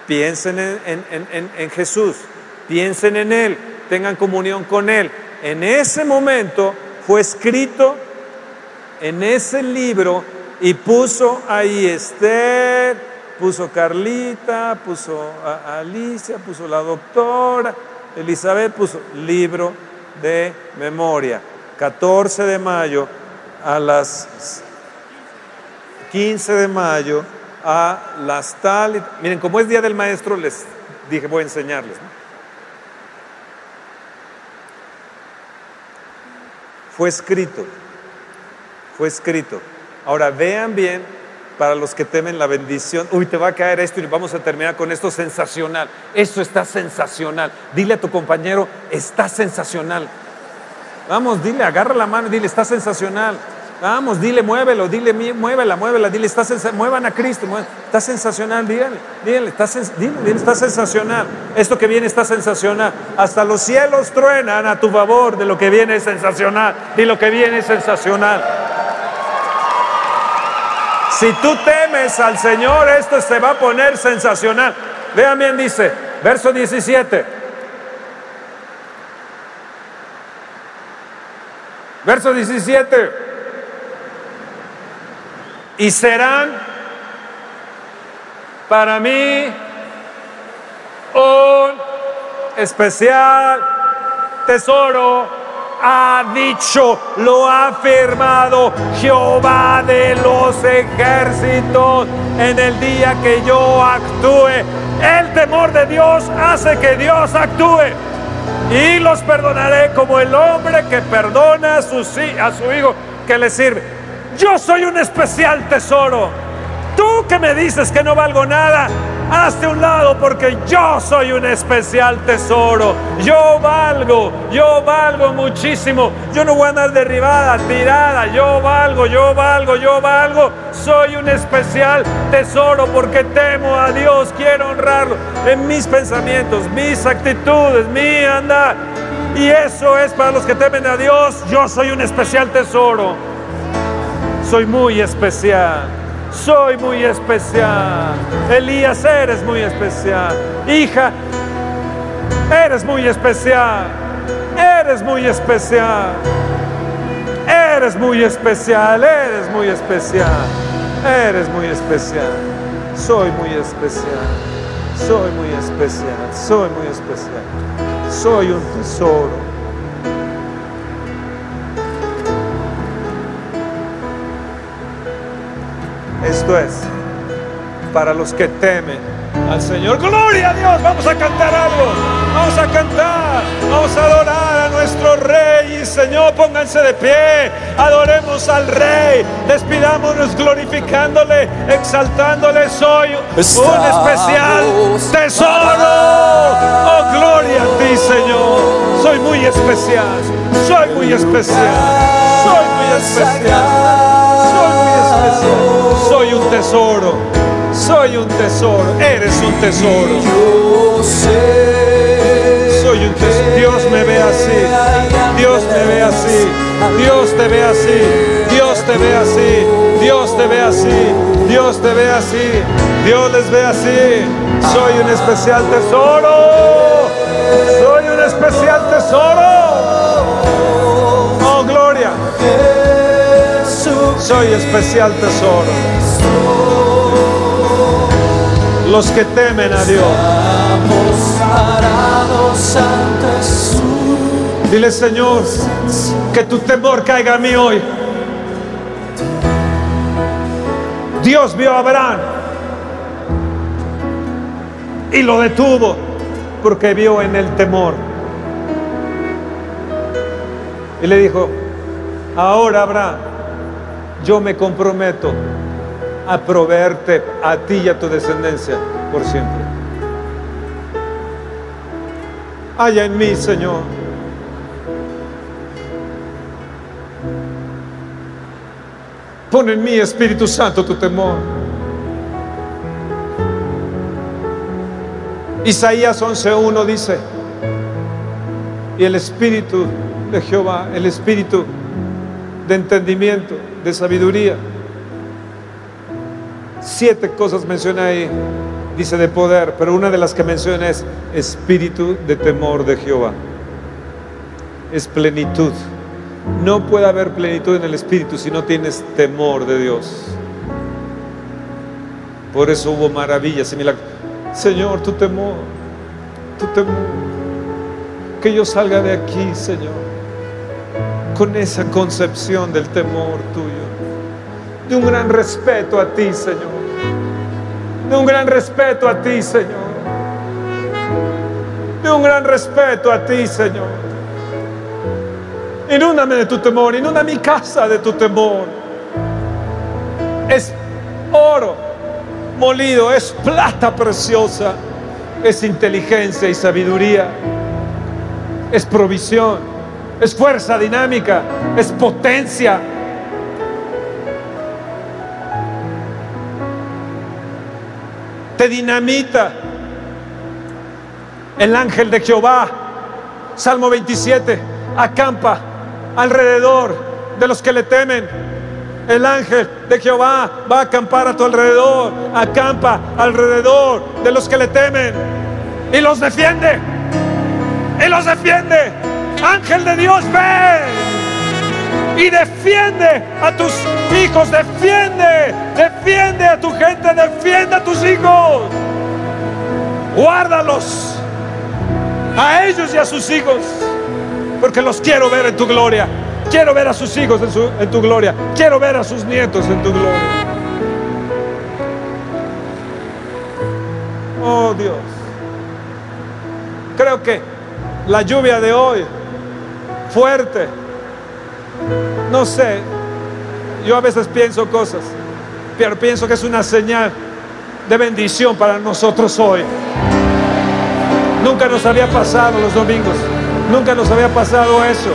piensen en, Jesús, piensen en Él, tengan comunión con Él. En ese momento fue escrito en ese libro y puso ahí Esther, puso Carlita, puso Alicia, puso la doctora, Elizabeth puso libro de memoria. 14 de mayo a las 15 de mayo a las tal. Miren, como es Día del Maestro, les dije, voy a enseñarles. Fue escrito, fue escrito. Ahora vean bien para los que temen la bendición. Uy, te va a caer esto y vamos a terminar con esto sensacional. Esto está sensacional. Dile a tu compañero, está sensacional. Vamos, dile, agarra la mano y dile, está sensacional. Vamos, dile, muévelo, dile, muévela, muévela, dile, está muevan a Cristo, está sensacional, dígale, dígale, está, dile, está sensacional. Esto que viene está sensacional. Hasta los cielos truenan a tu favor de lo que viene es sensacional. Y lo que viene es sensacional. Si tú temes al Señor, esto se va a poner sensacional. Vean bien, dice, verso 17. Verso 17 y serán para mí un especial tesoro. Ha dicho, lo ha afirmado Jehová de los ejércitos en el día que yo actúe. El temor de Dios hace que Dios actúe. Y los perdonaré como el hombre que perdona a a su hijo que le sirve. Yo soy un especial tesoro. Tú que me dices que no valgo nada, hazte un lado porque yo soy un especial tesoro. Yo valgo, yo valgo muchísimo. Yo no voy a andar derribada, tirada. Yo valgo, yo valgo, yo valgo. Soy un especial tesoro porque temo a Dios, quiero honrarlo en mis pensamientos, mis actitudes, mi andar. Y eso es para los que temen a Dios. Yo soy un especial tesoro. Soy muy especial. Soy muy especial. Elías, eres muy especial. Hija, eres muy especial. Eres muy especial. Eres muy especial. Eres muy especial. Eres muy especial. Soy muy especial. Soy muy especial. Soy muy especial. Soy un tesoro. Esto es para los que temen al Señor. Gloria a Dios. Vamos a cantar algo. Vamos a cantar. Vamos a adorar a nuestro Rey y Señor. Pónganse de pie. Adoremos al Rey. Despidámonos glorificándole, exaltándole. Soy un especial tesoro. Oh, gloria a ti, Señor. Soy muy especial. Soy muy especial. Soy muy especial. Soy muy especial. Soy un tesoro, soy un tesoro, eres un tesoro. Soy un tesoro. Dios me ve así, Dios me ve así, Dios te ve así, Dios te ve así, Dios te ve así, Dios te ve así, Dios les ve así. Soy un especial tesoro, soy un especial tesoro. Oh, gloria. Soy especial tesoro. Los que temen a Dios. Dile, Señor, que tu temor caiga a mí hoy. Dios vio a Abraham y lo detuvo porque vio en el temor. Y le dijo, ahora Abraham, yo me comprometo a proveerte a ti y a tu descendencia por siempre. Haya en mí, Señor. Pon en mí, Espíritu Santo, tu temor. Isaías 11.1 dice, y el Espíritu de Jehová, el Espíritu de entendimiento, de sabiduría. Siete cosas menciona ahí, dice de poder, pero una de las que menciona es espíritu de temor de Jehová. Es plenitud. No puede haber plenitud en el espíritu si no tienes temor de Dios. Por eso hubo maravillas y milagros. Señor, tu temor, tu temor. Que yo salga de aquí, Señor con esa concepción del temor tuyo, de un gran respeto a ti, Señor, de un gran respeto a ti, Señor, de un gran respeto a ti, Señor. Inúndame de tu temor, inunda mi casa de tu temor. Es oro molido, es plata preciosa, es inteligencia y sabiduría, es provisión es fuerza dinámica, es potencia. Te dinamita. El ángel de Jehová, Salmo 27, acampa alrededor de los que le temen. El ángel de Jehová va a acampar a tu alrededor, acampa alrededor de los que le temen y los defiende. Y los defiende. Ángel de Dios, ven y defiende a tus hijos, defiende, defiende a tu gente, defiende a tus hijos. Guárdalos a ellos y a sus hijos, porque los quiero ver en tu gloria. Quiero ver a sus hijos en, en tu gloria. Quiero ver a sus nietos en tu gloria. Oh Dios. Creo que la lluvia de hoy fuerte. No sé, yo a veces pienso cosas, pero pienso que es una señal de bendición para nosotros hoy. Nunca nos había pasado los domingos, nunca nos había pasado eso.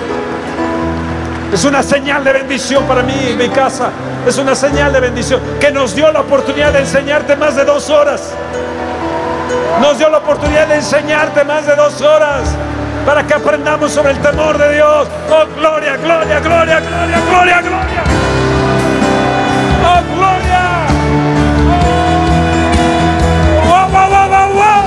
Es una señal de bendición para mí y mi casa. Es una señal de bendición que nos dio la oportunidad de enseñarte más de dos horas. Nos dio la oportunidad de enseñarte más de dos horas para que aprendamos sobre el temor de Dios. Oh, gloria, gloria, gloria, gloria, gloria, gloria. Oh, gloria. Oh, wow, wow, wow, wow.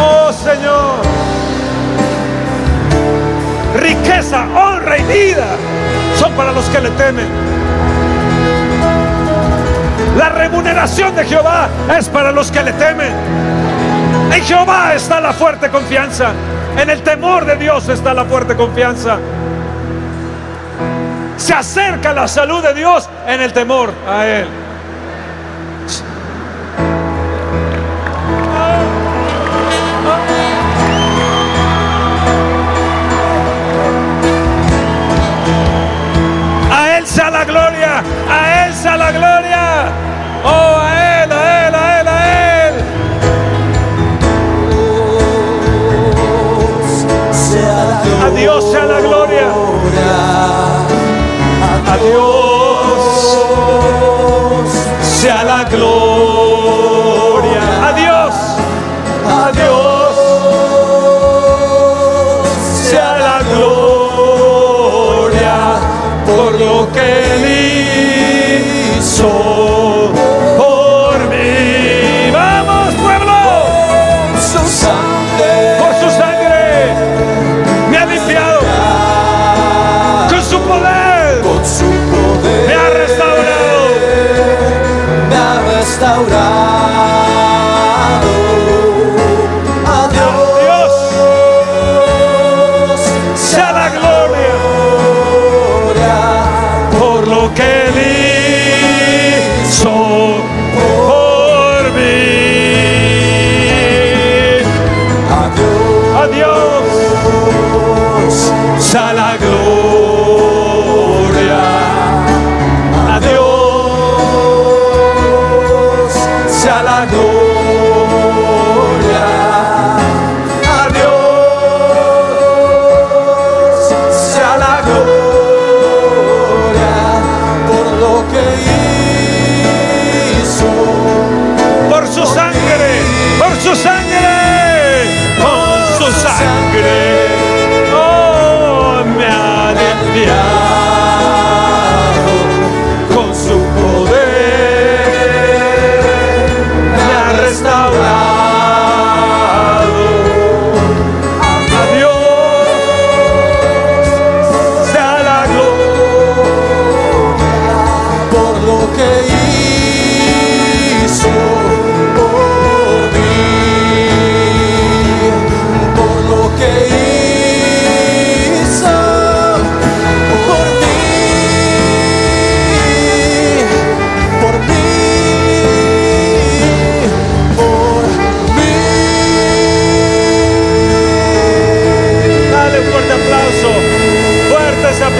Oh, Señor. Riqueza, honra y vida son para los que le temen. La remuneración de Jehová es para los que le temen. En Jehová está la fuerte confianza. En el temor de Dios está la fuerte confianza. Se acerca la salud de Dios en el temor a Él. A Él sea la gloria, a Sea la gloria. Oh, a Él, a Él, a Él, a Él. A Dios sea la gloria. A Dios sea la gloria.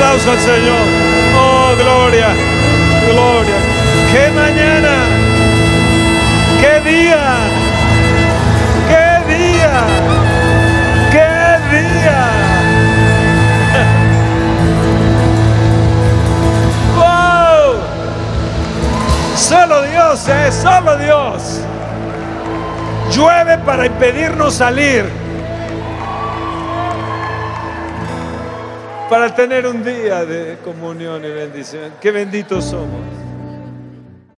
aplauso al Señor. Oh, gloria, gloria. ¡Qué mañana! ¡Qué día! ¡Qué día! ¡Qué día! ¡Wow! Solo Dios, eh, solo Dios. Llueve para impedirnos salir para tener un día de comunión y bendición. Qué benditos somos.